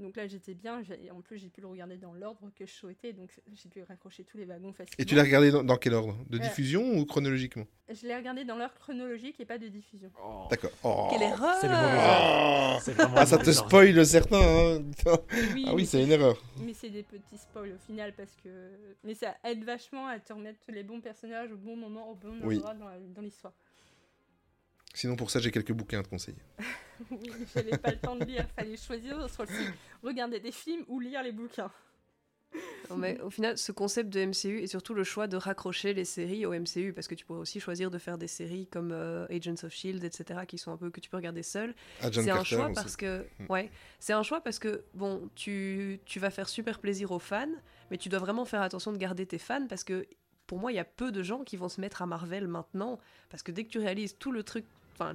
Speaker 9: Donc là j'étais bien, en plus j'ai pu le regarder dans l'ordre que je souhaitais, donc j'ai pu raccrocher tous les wagons facilement.
Speaker 11: Et tu l'as regardé dans, dans quel ordre? De
Speaker 9: Euh,
Speaker 11: diffusion ou chronologiquement?
Speaker 9: Je l'ai regardé dans l'ordre chronologique et pas de diffusion.
Speaker 11: D'accord. Oh.
Speaker 10: Quelle erreur
Speaker 12: C'est le vraiment
Speaker 11: Ah, ça te spoil certains. hein.
Speaker 9: Oui,
Speaker 11: ah oui, c'est une erreur.
Speaker 9: Mais c'est des petits spoils au final parce que. Mais ça aide vachement à te remettre les bons personnages au bon moment, au bon endroit dans l'histoire.
Speaker 11: Sinon, pour ça, j'ai quelques bouquins à te conseiller.
Speaker 9: j'avais pas le temps de lire, fallait choisir entre regarder des films ou lire les bouquins.
Speaker 10: Non, mais au final, ce concept de MCU et surtout le choix de raccrocher les séries au MCU, parce que tu pourrais aussi choisir de faire des séries comme euh, Agents of Shield, etc., qui sont un peu que tu peux regarder seul.
Speaker 11: Agent
Speaker 10: C'est un choix
Speaker 11: aussi.
Speaker 10: parce que,
Speaker 11: Mm.
Speaker 10: ouais, c'est un choix parce que bon, tu, tu vas faire super plaisir aux fans, mais tu dois vraiment faire attention de garder tes fans parce que pour moi, il y a peu de gens qui vont se mettre à Marvel maintenant, parce que dès que tu réalises tout le truc.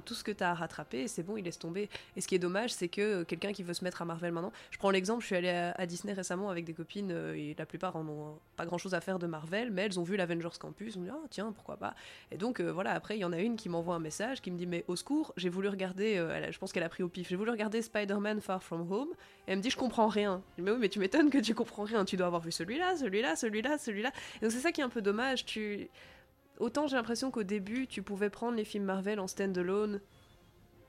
Speaker 10: Tout ce que tu as à rattraper, c'est bon, il laisse tomber. Et ce qui est dommage, c'est que euh, quelqu'un qui veut se mettre à Marvel maintenant. Je prends l'exemple, je suis allée à, Disney récemment avec des copines, euh, la plupart en ont pas grand chose à faire de Marvel, mais elles ont vu l'Avengers Campus, on dit, ah tiens, pourquoi pas. Et donc, euh, voilà, après, il y en a une qui m'envoie un message qui me dit, mais au secours, j'ai voulu regarder, je pense qu'elle a pris au pif, j'ai voulu regarder Spider-Man Far From Home, et elle me dit, je comprends rien. Mais oui, mais tu m'étonnes que tu comprends rien, tu dois avoir vu celui-là, celui-là, celui-là, celui-là. Et donc, c'est ça qui est un peu dommage, tu. Autant j'ai l'impression qu'au début, tu pouvais prendre les films Marvel en stand-alone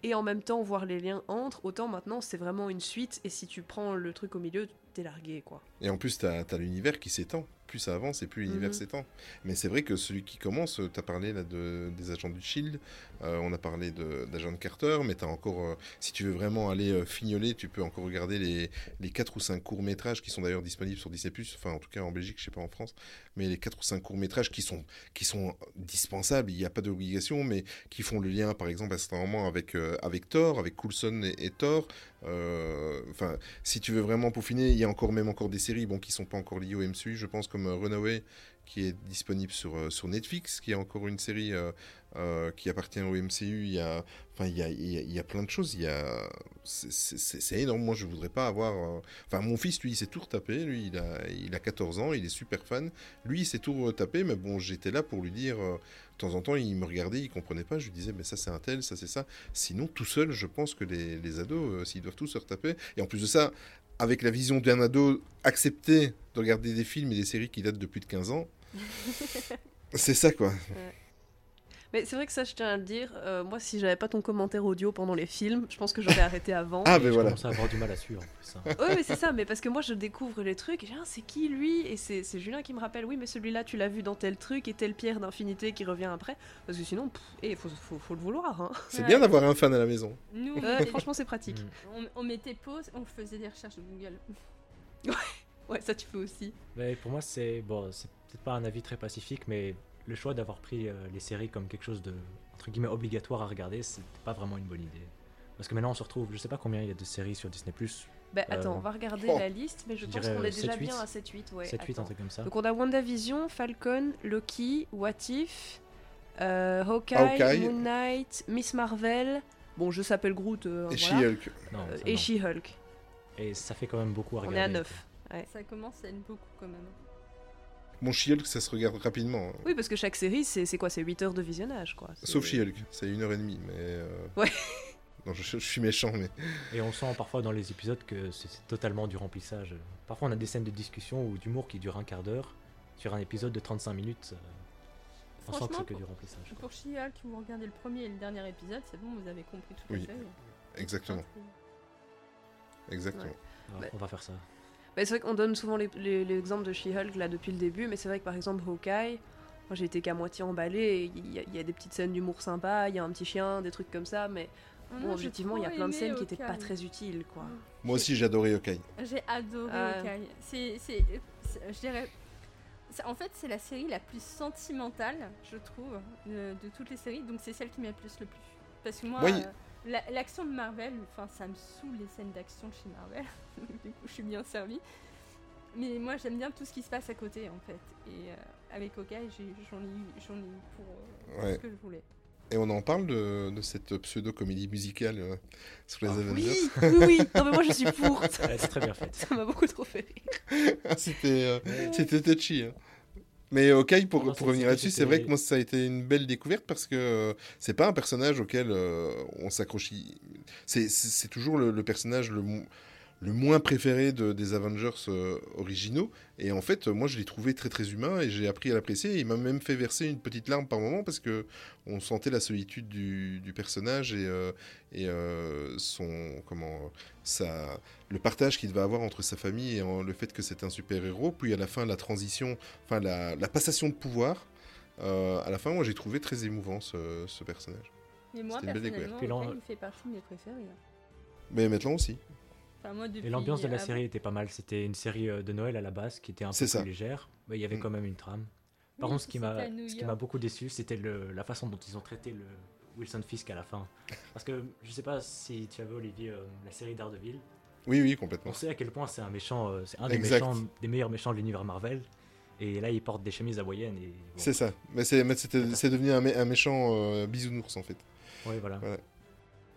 Speaker 10: et en même temps voir les liens entre, autant maintenant c'est vraiment une suite, et si tu prends le truc au milieu, t'es largué, quoi.
Speaker 11: Et en plus, tu as, l'univers qui s'étend. Plus ça avance et plus l'univers
Speaker 10: Mhm.
Speaker 11: s'étend. Mais c'est vrai que celui qui commence, tu as parlé là, de, des agents du Shield, euh, on a parlé de- d'agent Carter, mais tu as encore, euh, si tu veux vraiment aller euh, fignoler, tu peux encore regarder les, les 4 ou 5 courts-métrages qui sont d'ailleurs disponibles sur Disney+, enfin en tout cas en Belgique, je sais pas en France, mais les 4 ou 5 courts-métrages qui sont, qui sont dispensables, il n'y a pas d'obligation, mais qui font le lien par exemple à certains moments avec, euh, avec Thor, avec Coulson et, et Thor. Euh, Enfin, si tu veux vraiment peaufiner, il y a encore même encore des séries bon, qui sont pas encore liées au MCU, je pense, comme euh, Runaway, qui est disponible sur, euh, sur Netflix, qui est encore une série euh, qui appartient au MCU. Il y a, enfin, il y a, il y a, plein de choses. Il y a, c'est- énorme. Moi, je voudrais pas avoir. Enfin, mon fils, lui, il s'est tout retapé. Lui, il a, il a 14 ans, il est super fan. Lui, il s'est tout retapé, mais bon, j'étais là pour lui dire. de temps en temps, il me regardait, il comprenait pas. Je lui disais, mais ça, c'est un tel, ça, c'est ça. Sinon, tout seul, je pense que les, les ados, s'ils doivent tous se retaper. Et en plus de ça, avec la vision d'un ado accepter de regarder des films et des séries qui datent de plus de 15 ans, c'est ça, quoi.
Speaker 10: Mais c'est vrai que ça, je tiens à le dire. euh, moi, si j'avais pas ton commentaire audio pendant les films, je pense que j'aurais arrêté avant.
Speaker 11: Ah,
Speaker 12: Et
Speaker 11: ben
Speaker 12: je
Speaker 11: voilà.
Speaker 12: commence à avoir du mal à suivre en plus. hein.
Speaker 10: Ouais, mais c'est ça, mais parce que moi je découvre les trucs et je ah, c'est qui lui? Et c'est c'est Julien qui me rappelle, oui, mais celui-là tu l'as vu dans tel truc et telle pierre d'infinité qui revient après. Parce que sinon, il faut, faut, faut le vouloir. Hein.
Speaker 11: C'est
Speaker 9: Ouais.
Speaker 11: bien d'avoir un fan à la maison.
Speaker 9: Nous,
Speaker 10: franchement, c'est pratique.
Speaker 12: Mm.
Speaker 9: on- on mettait pause, on faisait des recherches de Google.
Speaker 10: Ouais, ça tu peux aussi.
Speaker 12: Mais pour moi, c'est bon, c'est peut-être pas un avis très pacifique, mais le choix d'avoir pris euh, les séries comme quelque chose de entre guillemets obligatoire à regarder, c'est pas vraiment une bonne idée. Parce que maintenant, on se retrouve, je sais pas combien il y a de séries sur Disney
Speaker 10: Bah attends,
Speaker 12: Euh,
Speaker 10: on va regarder
Speaker 11: oh.
Speaker 10: la liste, mais je,
Speaker 12: je
Speaker 10: pense qu'on est
Speaker 12: euh,
Speaker 10: déjà
Speaker 12: 7-8.
Speaker 10: bien à 7-8. Ouais,
Speaker 12: 7 8
Speaker 10: attends.
Speaker 12: un truc comme ça.
Speaker 10: Donc on a WandaVision, Falcon, Loki, What If, euh, Hawkeye,
Speaker 11: Hawkeye.
Speaker 10: Moon Knight, Miss Marvel. Bon, je s'appelle Groot. euh,
Speaker 11: Et
Speaker 10: voilà.
Speaker 11: She-Hulk.
Speaker 10: Euh, et. She-Hulk.
Speaker 12: Et ça fait quand même beaucoup à
Speaker 10: On
Speaker 12: regarder.
Speaker 10: est à 9.
Speaker 9: Ça commence à être beaucoup quand même.
Speaker 11: Bon, She-Hulk, ça se regarde rapidement. hein.
Speaker 10: Oui, parce que chaque série, c'est c'est quoi C'est 8 heures de visionnage, quoi. C'est-
Speaker 11: Sauf She-Hulk, c'est une heure et demie, mais... euh,
Speaker 10: Ouais.
Speaker 11: Non, je, je suis méchant, mais...
Speaker 12: Et on sent parfois dans les épisodes que c'est c'est totalement du remplissage. Parfois, on a des scènes de discussion ou d'humour qui durent un quart d'heure. Sur un épisode de 35 minutes, euh, on sent que c'est que
Speaker 9: pour-
Speaker 12: du remplissage.
Speaker 9: Pour She-Hulk, vous regardez le premier et le dernier épisode, c'est bon, vous avez compris toute
Speaker 11: Oui.
Speaker 9: la série.
Speaker 11: Exactement, exactement.
Speaker 10: Ouais.
Speaker 12: Alors, On va faire ça.
Speaker 10: Bah, c'est vrai qu'on donne souvent l'exemple de She-Hulk là depuis le début, mais c'est vrai que par exemple Hawkeye, moi j'ai été qu'à moitié emballé. et Il y, a- il y a des petites scènes d'humour sympa, il y a un petit chien, des trucs comme ça, mais bon,
Speaker 9: non,
Speaker 10: objectivement il y a plein de scènes qui étaient pas très utiles quoi.
Speaker 11: Moi aussi, j'ai adoré Hawkeye.
Speaker 9: J'ai adoré. Hawkeye. C'est, c'est, c'est- je dirais, en fait, c'est la série la plus sentimentale, je trouve, de, de toutes les séries. Donc c'est celle qui m'a plus le plus. Parce que moi,
Speaker 11: Oui.
Speaker 9: euh, l'action de Marvel, enfin, ça me saoule les scènes d'action de chez Marvel. du coup, je suis bien servie. Mais moi, j'aime bien tout ce qui se passe à côté, en fait. Et euh, avec Hawkeye, j'en ai eu, j'en ai eu pour, euh,
Speaker 11: Ouais.
Speaker 9: ce que je voulais.
Speaker 11: Et on en parle de, de cette pseudo-comédie musicale euh, sur les
Speaker 12: Ah,
Speaker 11: Avengers?
Speaker 10: Oui, oui, oui. Non mais moi je suis pour.
Speaker 12: Ouais, c'est très bien fait.
Speaker 10: ça m'a beaucoup trop fait rire.
Speaker 11: C'était, c'était touchy. hein. Mais Hawkeye, pour,
Speaker 12: Non,
Speaker 11: pour revenir là-dessus, c'est vrai que moi, ça a été une belle découverte parce que euh, c'est pas un personnage auquel euh, on s'accroche. C'est, toujours le, le personnage le, le moins préféré de- des Avengers euh, originaux. Et en fait, moi, je l'ai trouvé très très humain et j'ai appris à l'apprécier. Il m'a même fait verser une petite larme par moment parce que on sentait la solitude du, du personnage et, euh, et euh, son comment ça le partage qu'il devait avoir entre sa famille et en- le fait que c'est un super héros. Puis à la fin, la transition, enfin la, la passation de pouvoir. euh, à la fin, moi, j'ai trouvé très émouvant ce, ce personnage.
Speaker 9: Mais moi,
Speaker 11: C'était une belle
Speaker 9: personnellement, Hawkeye, il fait partie de mes préférés. hein.
Speaker 11: Mais maintenant aussi.
Speaker 9: Enfin, moi, depuis,
Speaker 12: Et l'ambiance de la
Speaker 9: avant-
Speaker 12: série était pas mal. C'était une série euh, de Noël à la base qui était un peu
Speaker 11: ça.
Speaker 12: plus légère, mais il y avait
Speaker 11: Mm.
Speaker 12: quand même une trame. Par
Speaker 9: Oui,
Speaker 12: contre, ce qui m'a beaucoup déçu, c'était le- la façon dont ils ont traité le Wilson Fisk à la fin. Parce que je sais pas si tu avais Olivier euh, la série Daredevil.
Speaker 11: Oui, oui, complètement.
Speaker 12: On sait à quel point c'est un méchant, euh, c'est un des
Speaker 11: Exact.
Speaker 12: méchants, des meilleurs méchants de l'univers Marvel. Et là, il porte des chemises hawaïennes et. bon.
Speaker 11: C'est ça. Mais c'est, mais c'était, c'est devenu un, mé- un méchant euh, bisounours en fait.
Speaker 12: Voilà.
Speaker 11: Voilà.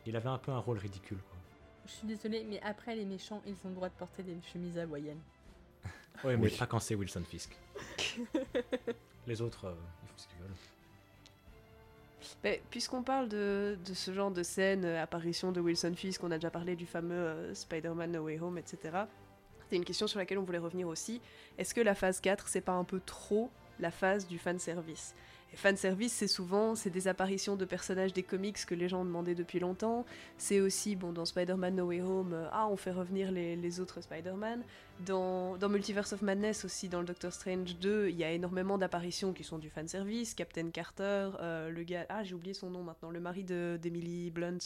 Speaker 12: Il avait un peu un rôle ridicule.
Speaker 9: Je suis désolée, mais après, les méchants, ils ont le droit de porter des chemises hawaïennes.
Speaker 12: Ouais, mais
Speaker 11: Oui.
Speaker 12: pas quand c'est Wilson Fisk. Les autres, euh, ils font ce qu'ils veulent.
Speaker 10: Mais Puisqu'on parle de, de ce genre de scène, euh, apparition de Wilson Fisk, on a déjà parlé du fameux euh, Spider-Man No Way Home, etc. C'est une question sur laquelle on voulait revenir aussi. Est-ce que la phase 4, c'est pas un peu trop la phase du fanservice? Et fanservice, c'est souvent c'est des apparitions de personnages des comics que les gens ont demandé depuis longtemps. C'est aussi, bon, dans Spider-Man No Way Home, euh, ah, on fait revenir les, les autres Spider-Man. Dans, dans Multiverse of Madness aussi, dans le Doctor Strange 2, il y a énormément d'apparitions qui sont du fanservice. Captain Carter, euh, le gars... Ah, j'ai oublié son nom maintenant. Le mari de- d'Emily Blunt.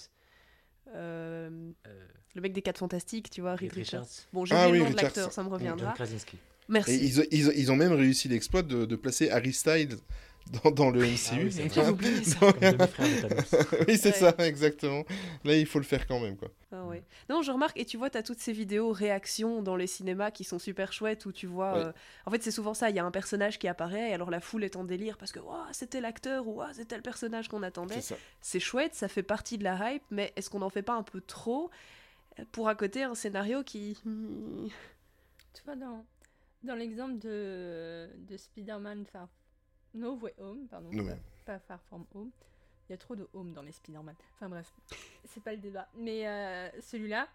Speaker 10: Euh,
Speaker 12: Euh,
Speaker 10: le mec des 4 Fantastiques, tu vois, Reed Richards.
Speaker 12: Richards.
Speaker 10: Bon, j'ai
Speaker 11: Ah
Speaker 10: oublié
Speaker 11: oui,
Speaker 10: le nom de
Speaker 11: Richards.
Speaker 10: l'acteur, ça me reviendra.
Speaker 11: Et
Speaker 10: Merci.
Speaker 11: ils, ont- ils ont- ils ont même réussi l'exploit de, de placer Harry Styles dans, dans le
Speaker 12: Ah
Speaker 11: MCU.
Speaker 12: oui,
Speaker 10: oublié ça.
Speaker 11: Donc-
Speaker 12: de Thanos.
Speaker 11: oui, c'est
Speaker 10: Ouais.
Speaker 11: ça, exactement. Là, il faut le faire quand même, quoi.
Speaker 10: Ah ouais. Non, je remarque, et tu vois, tu as toutes ces vidéos réactions dans les cinémas qui sont super chouettes où tu vois.
Speaker 11: Ouais.
Speaker 10: euh, En fait, c'est souvent ça, il y a un personnage qui apparaît, et alors la foule est en délire parce que Ouah, c'était l'acteur ou Ouah, c'était le personnage qu'on attendait.
Speaker 11: C'est ça.
Speaker 10: C'est chouette, ça fait partie de la hype, mais est-ce qu'on n'en fait pas un peu trop pour à côté un scénario qui.
Speaker 9: Tu vois, dans, dans l'exemple de, de Spider-Man Far... No Way Home, pardon,
Speaker 11: No
Speaker 9: pas, Far From Home. Il y a trop de home dans les Spider-Man. Enfin bref, c'est pas le débat. Mais euh, celui-là,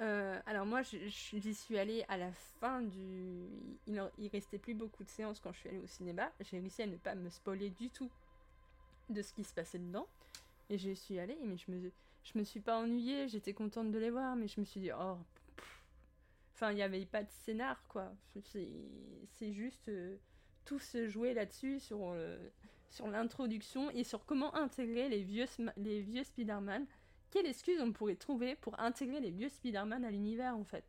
Speaker 9: euh, alors moi, j'y suis allée à la fin du... Il, en- il restait plus beaucoup de séances quand je suis allée au cinéma. J'ai réussi à ne pas me spoiler du tout de ce qui se passait dedans. Et je suis allée, mais je me, je me suis pas ennuyée, j'étais contente de les voir, mais je me suis dit, oh, pff. enfin, il n'y avait pas de scénar, quoi. C'est c'est juste, euh, tout se jouait là-dessus, sur, euh, sur l'introduction et sur comment intégrer les vieux, les vieux Spider-Man. Quelle excuse on pourrait trouver pour intégrer les vieux Spider-Man à l'univers, en fait?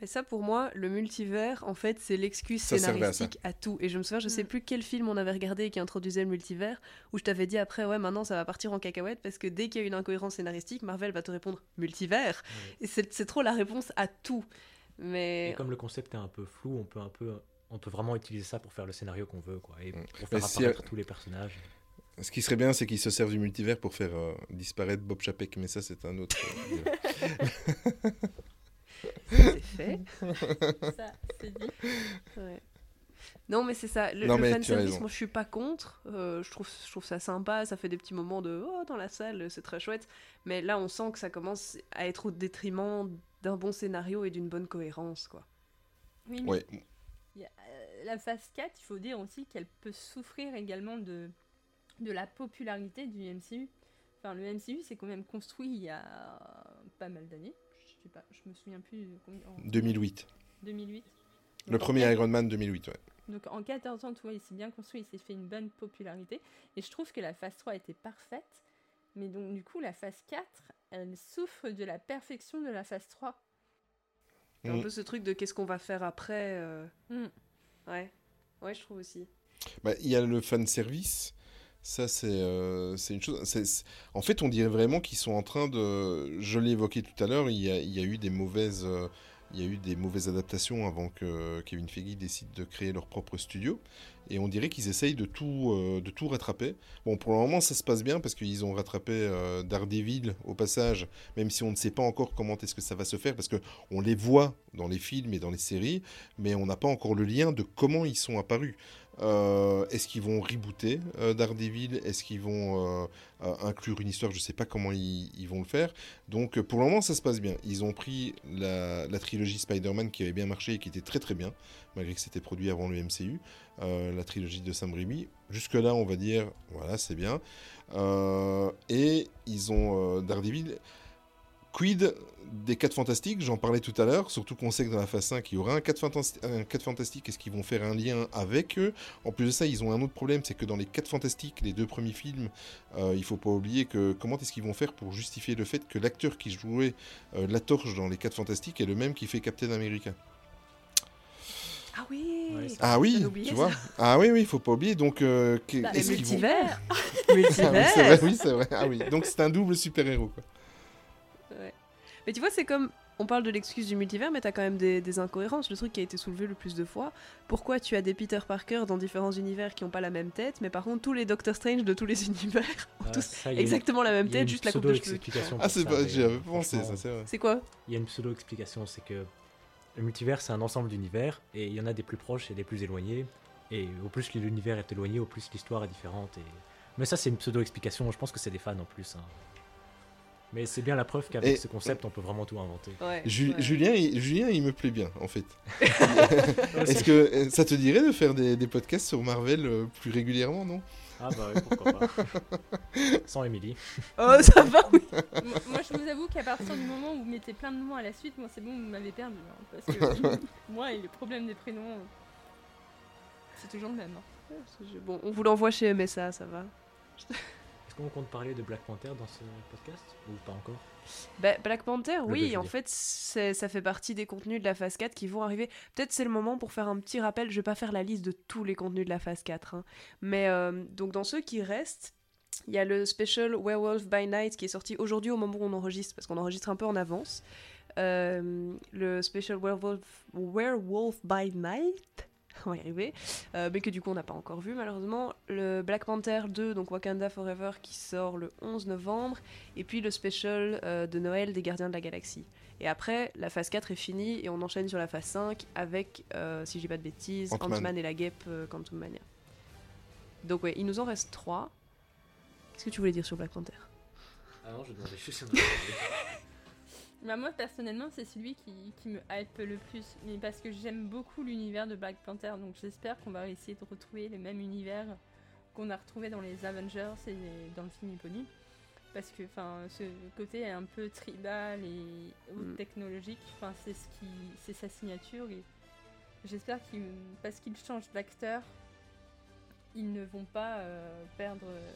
Speaker 10: Mais ça, pour moi, le multivers, en fait, c'est l'excuse
Speaker 11: servait à
Speaker 10: scénaristique à, tout. Et je me souviens, je sais
Speaker 9: Mm.
Speaker 10: plus quel film on avait regardé qui introduisait le multivers, où je t'avais dit après, ouais, maintenant ça va partir en cacahuète, parce que dès qu'il y a une incohérence scénaristique, Marvel va te répondre multivers. Et c'est c'est trop la réponse à tout. Mais
Speaker 12: Et comme le concept est un peu flou, on peut un peu, on peut vraiment utiliser ça pour faire le scénario qu'on veut, quoi, et
Speaker 11: Mm.
Speaker 12: pour faire
Speaker 11: si-
Speaker 12: apparaître tous les personnages.
Speaker 11: Ce qui serait bien, c'est qu'ils se servent du multivers pour faire euh, disparaître Bob Chapek, mais ça, c'est un autre. euh,
Speaker 10: c'est fait.
Speaker 9: Ça, c'est dit.
Speaker 10: Ouais. Non, mais c'est ça. Le,
Speaker 11: Non,
Speaker 10: fanservice,
Speaker 11: raison.
Speaker 10: moi, je suis pas contre. Euh, je, trouve, je trouve ça sympa. Ça fait des petits moments de oh, dans la salle, c'est très chouette. Mais là, on sent que ça commence à être au détriment d'un bon scénario et d'une bonne cohérence, quoi.
Speaker 9: Oui, mais
Speaker 11: ouais.
Speaker 9: Euh, la phase 4, il faut dire aussi qu'elle peut souffrir également de, de la popularité du MCU. Enfin, le MCU, c'est quand même construit il y a pas mal d'années. Je sais pas, je me souviens plus combien. en
Speaker 11: 2008.
Speaker 9: 2008.
Speaker 11: Le
Speaker 9: Donc,
Speaker 11: premier Iron Man 2008, ouais.
Speaker 9: Donc en 14 ans, tu vois, il s'est bien construit, il s'est fait une bonne popularité. Et je trouve que la phase 3 était parfaite. Mais donc du coup, la phase 4, elle souffre de la perfection de la phase 3.
Speaker 10: C'est un
Speaker 11: Mm.
Speaker 10: peu ce truc de qu'est-ce qu'on va faire après. euh,
Speaker 9: Mm.
Speaker 10: Ouais. Ouais, je trouve aussi.
Speaker 11: Bah, Il y a le fan service. Ça, c'est euh, c'est une chose. En fait, on dirait vraiment qu'ils sont en train de. Je l'ai évoqué tout à l'heure, il y a, il y a eu des mauvaises. euh, Il y a eu des mauvaises adaptations avant que Kevin Feige décide de créer leur propre studio. Et on dirait qu'ils essayent de tout, euh, rattraper. Bon, pour le moment, ça se passe bien parce qu'ils ont rattrapé euh, Daredevil au passage, même si on ne sait pas encore comment est-ce que ça va se faire, parce que on les voit dans les films et dans les séries, mais on n'a pas encore le lien de comment ils sont apparus. Euh, Est-ce qu'ils vont rebooter euh, Daredevil? Est-ce qu'ils vont euh, inclure une histoire? Je ne sais pas comment ils, vont le faire. Donc pour le moment, ça se passe bien. Ils ont pris la, la trilogie Spider-Man qui avait bien marché et qui était très très bien, malgré que c'était produit avant le MCU, la trilogie de Sam Raimi. Jusque-là, on va dire, voilà, c'est bien. Et ils ont Daredevil. Quid des 4 fantastiques? J'en parlais tout à l'heure, surtout qu'on sait que dans la phase 5, il y aura un 4, fantasti- un 4 fantastiques. Est-ce qu'ils vont faire un lien avec eux? En plus de ça, ils ont un autre problème, c'est que dans les 4 fantastiques, les deux premiers films, euh, il faut pas oublier que comment est-ce qu'ils vont faire pour justifier le fait que l'acteur qui jouait euh, la torche dans les 4 fantastiques est le même qui fait Captain America?
Speaker 10: Ah oui
Speaker 12: Ouais,
Speaker 11: Ah oui, tu
Speaker 10: ça.
Speaker 11: vois Ah oui, oui, il faut pas oublier. Donc, euh, que-
Speaker 9: Bah,
Speaker 10: Les
Speaker 11: est-ce qu'ils vont-
Speaker 10: multivers
Speaker 11: Ah oui, c'est vrai, oui, c'est vrai. Ah oui, donc c'est un double super-héros. quoi.
Speaker 10: Mais tu vois, c'est comme. On parle de l'excuse du multivers, mais t'as quand même des, des incohérences. Le truc qui a été soulevé le plus de fois. Pourquoi tu as des Peter Parker dans différents univers qui n'ont pas la même tête, mais par contre, tous les Doctor Strange de tous les univers ont
Speaker 12: Ah,
Speaker 10: tous
Speaker 12: ça,
Speaker 10: exactement la même
Speaker 12: il y a
Speaker 10: tête,
Speaker 12: une
Speaker 10: juste la coupe de cheveux.
Speaker 12: pseudo-explication
Speaker 11: Ah, c'est pas, j'y avais pensé, ça, c'est vrai.
Speaker 10: C'est quoi
Speaker 12: Il y a une pseudo-explication, c'est que le multivers, c'est un ensemble d'univers, et il y en a des plus proches et des plus éloignés. Et au plus l'univers est éloigné, au plus l'histoire est différente. Et... Mais ça, c'est une pseudo-explication, je pense que c'est des fans en plus. hein. Mais c'est bien la preuve qu'avec
Speaker 11: Et-
Speaker 12: ce concept, on peut vraiment tout inventer.
Speaker 10: Ouais,
Speaker 11: Ju-
Speaker 10: ouais.
Speaker 11: Julien, il, Julien, il me plaît bien, en fait. Est-ce que euh, ça te dirait de faire des, des podcasts sur Marvel euh, plus régulièrement, non?
Speaker 12: Ah bah oui, pourquoi pas. Sans Emily.
Speaker 10: Oh, ça va, oui
Speaker 9: moi, je vous avoue qu'à partir du moment où vous mettez plein de noms à la suite, moi c'est bon, vous m'avez perdu. hein, parce que moi et les problèmes des prénoms, c'est toujours le même. hein.
Speaker 10: Bon, on vous l'envoie chez MSA, ça va.
Speaker 12: Qu'on compte parler de Black Panther dans ce podcast Ou pas encore
Speaker 10: Bah, Black Panther,
Speaker 12: Le
Speaker 10: oui, en fait, ça fait partie des contenus de la phase 4 qui vont arriver. Peut-être c'est le moment pour faire un petit rappel. Je vais pas faire la liste de tous les contenus de la phase 4. hein. Mais euh, donc, dans ceux qui restent, il y a le special Werewolf by Night qui est sorti aujourd'hui au moment où on enregistre, parce qu'on enregistre un peu en avance. Euh, le special Werewolf, Werewolf by Night, on va y arriver, euh, mais que du coup on n'a pas encore vu malheureusement. Le Black Panther 2, donc Wakanda Forever, qui sort le 11 novembre, et puis le special euh, de Noël des Gardiens de la Galaxie. Et après, la phase 4 est finie et on enchaîne sur la phase 5 avec, euh, si je dis pas de bêtises,
Speaker 11: Ant-Man.
Speaker 10: Ant-Man et la guêpe euh, Quantum Mania. Donc ouais, il nous en reste 3. Qu'est-ce que tu voulais dire sur Black Panther?
Speaker 12: Ah non, je demandais juste
Speaker 9: Bah, moi personnellement c'est celui qui, qui me hype le plus, mais parce que j'aime beaucoup l'univers de Black Panther, donc j'espère qu'on va essayer de retrouver le même univers qu'on a retrouvé dans les Avengers et dans le film éponyme. Parce que enfin, ce côté un peu tribal et
Speaker 10: Mm.
Speaker 9: technologique, enfin, c'est ce qui, c'est sa signature et j'espère qu'il, parce qu'il change d'acteur, ils ne vont pas euh, perdre euh,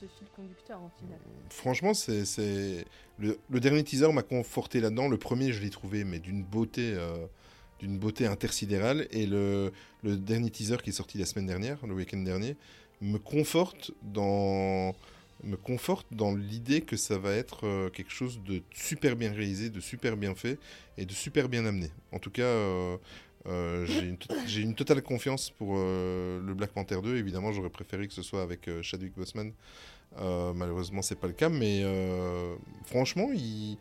Speaker 9: ce fil conducteur en final.
Speaker 11: Franchement, c'est le, dernier teaser m'a conforté là-dedans. Le premier, je l'ai trouvé, mais d'une beauté, euh, d'une beauté intersidérale. Et le, dernier teaser qui est sorti la semaine dernière, le week-end dernier, me conforte dans me conforte dans l'idée que ça va être quelque chose de super bien réalisé, de super bien fait et de super bien amené. En tout cas, euh, j'ai une, to- j'ai une totale confiance pour euh, le Black Panther 2. Évidemment, j'aurais préféré que ce soit avec euh, Chadwick Boseman. Euh, malheureusement, c'est pas le cas, mais euh, franchement, il...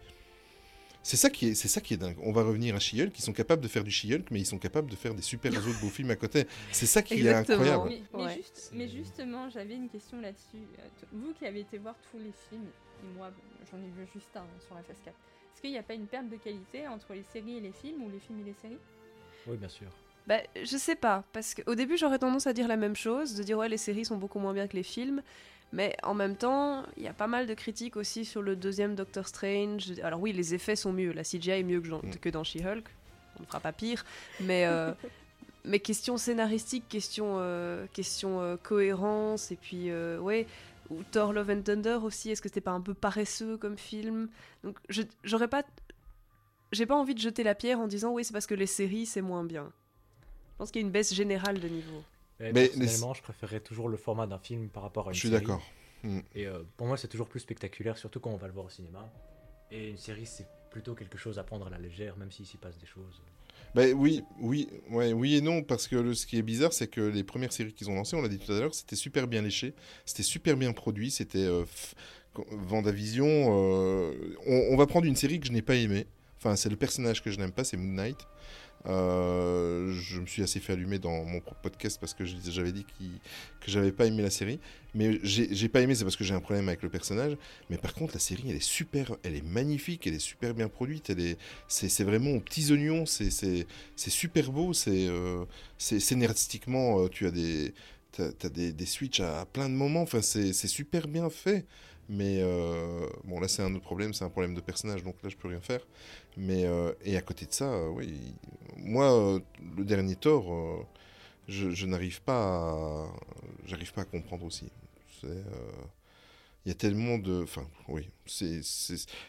Speaker 11: c'est ça qui est, c'est ça qui est dingue. On va revenir à She-Hulk. Ils sont capables de faire du She-Hulk, mais ils sont capables de faire des super autres beaux films à côté. C'est ça qui
Speaker 10: Exactement.
Speaker 11: est incroyable.
Speaker 9: Mais, mais
Speaker 10: Ouais.
Speaker 9: juste- mais justement, j'avais une question là-dessus. Vous qui avez été voir tous les films, et moi j'en ai vu juste un hein, sur la phase 4, est-ce qu'il n'y a pas une perte de qualité entre les séries et les films ou les films et les séries?
Speaker 12: Oui, bien sûr.
Speaker 10: Bah, je sais pas, parce qu'au début j'aurais tendance à dire la même chose, de dire ouais les séries sont beaucoup moins bien que les films, mais en même temps il y a pas mal de critiques aussi sur le deuxième Doctor Strange. Alors oui les effets sont mieux, la CGI est mieux que dans,
Speaker 11: Mm.
Speaker 10: que dans She-Hulk, on ne fera pas pire, mais, euh, mais question scénaristique, question, euh, question euh, cohérence, et puis euh, ouais, ou Thor Love and Thunder aussi, est-ce que c'était pas un peu paresseux comme film? Donc j'aurais pas... J'ai pas envie de jeter la pierre en disant oui c'est parce que les séries c'est moins bien. Je pense qu'il y a une baisse générale de niveau.
Speaker 12: Mais
Speaker 11: Mais
Speaker 12: personnellement, je préférerais toujours le format d'un film par rapport à une
Speaker 11: Je suis
Speaker 12: série.
Speaker 11: d'accord.
Speaker 12: Et euh, pour moi, c'est toujours plus spectaculaire, surtout quand on va le voir au cinéma. Et une série, c'est plutôt quelque chose à prendre à la légère, même s'il s'y passe des choses.
Speaker 11: Ben oui, oui, ouais, oui et non, parce que le- ce qui est bizarre, c'est que les premières séries qu'ils ont lancées, on l'a dit tout à l'heure, c'était super bien léché, c'était super bien produit, c'était euh, Vendavision. euh, on, on va prendre une série que je n'ai pas aimée. Enfin, c'est le personnage que je n'aime pas, c'est Moon Knight. Euh, je me suis assez fait allumer dans mon podcast parce que j'avais dit qu'il- que j'avais pas aimé la série. Mais j'ai j'ai pas aimé, c'est parce que j'ai un problème avec le personnage. Mais par contre, la série, elle est super, elle est magnifique, elle est super bien produite. C'est vraiment aux petits oignons, c'est super beau, c'est euh, scénaristiquement, euh, tu as des des switches à, à plein de moments. Enfin, c'est super bien fait. Mais euh, bon, là, c'est un autre problème, c'est un problème de personnage, donc là, je peux rien faire. Mais euh, et à côté de ça, euh, oui, moi, le dernier euh, je, n'arrive pas, à, j'arrive pas à comprendre aussi. Il y a tellement de, enfin, oui, c'est,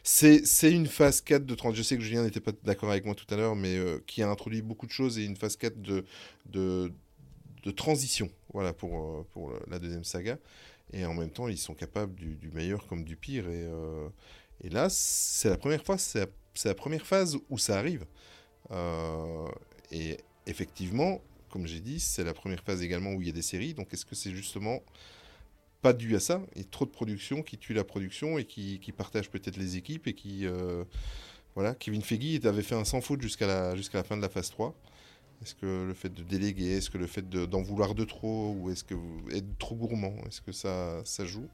Speaker 11: c'est, une phase 4 de 30. Je sais que Julien n'était pas d'accord avec moi tout à l'heure, mais qui a introduit beaucoup de choses et une phase 4 de, de, de transition, voilà, pour, pour la deuxième saga. Et en même temps, ils sont capables du, meilleur comme du pire. Et, euh, et là, c'est la première fois, c'est la première phase où ça arrive. Euh, et effectivement, comme j'ai dit, c'est la première phase également où il y a des séries. Donc, est-ce que c'est justement pas dû à ça? Et trop de production qui tue la production et qui, qui partage peut-être les équipes et qui euh, voilà Kevin Feige avait fait un sans faute jusqu'à la jusqu'à la fin de la phase 3 est-ce que le fait de déléguer est-ce que le fait de- d'en vouloir de trop ou est-ce que vous être trop gourmand est-ce que ça ça joue?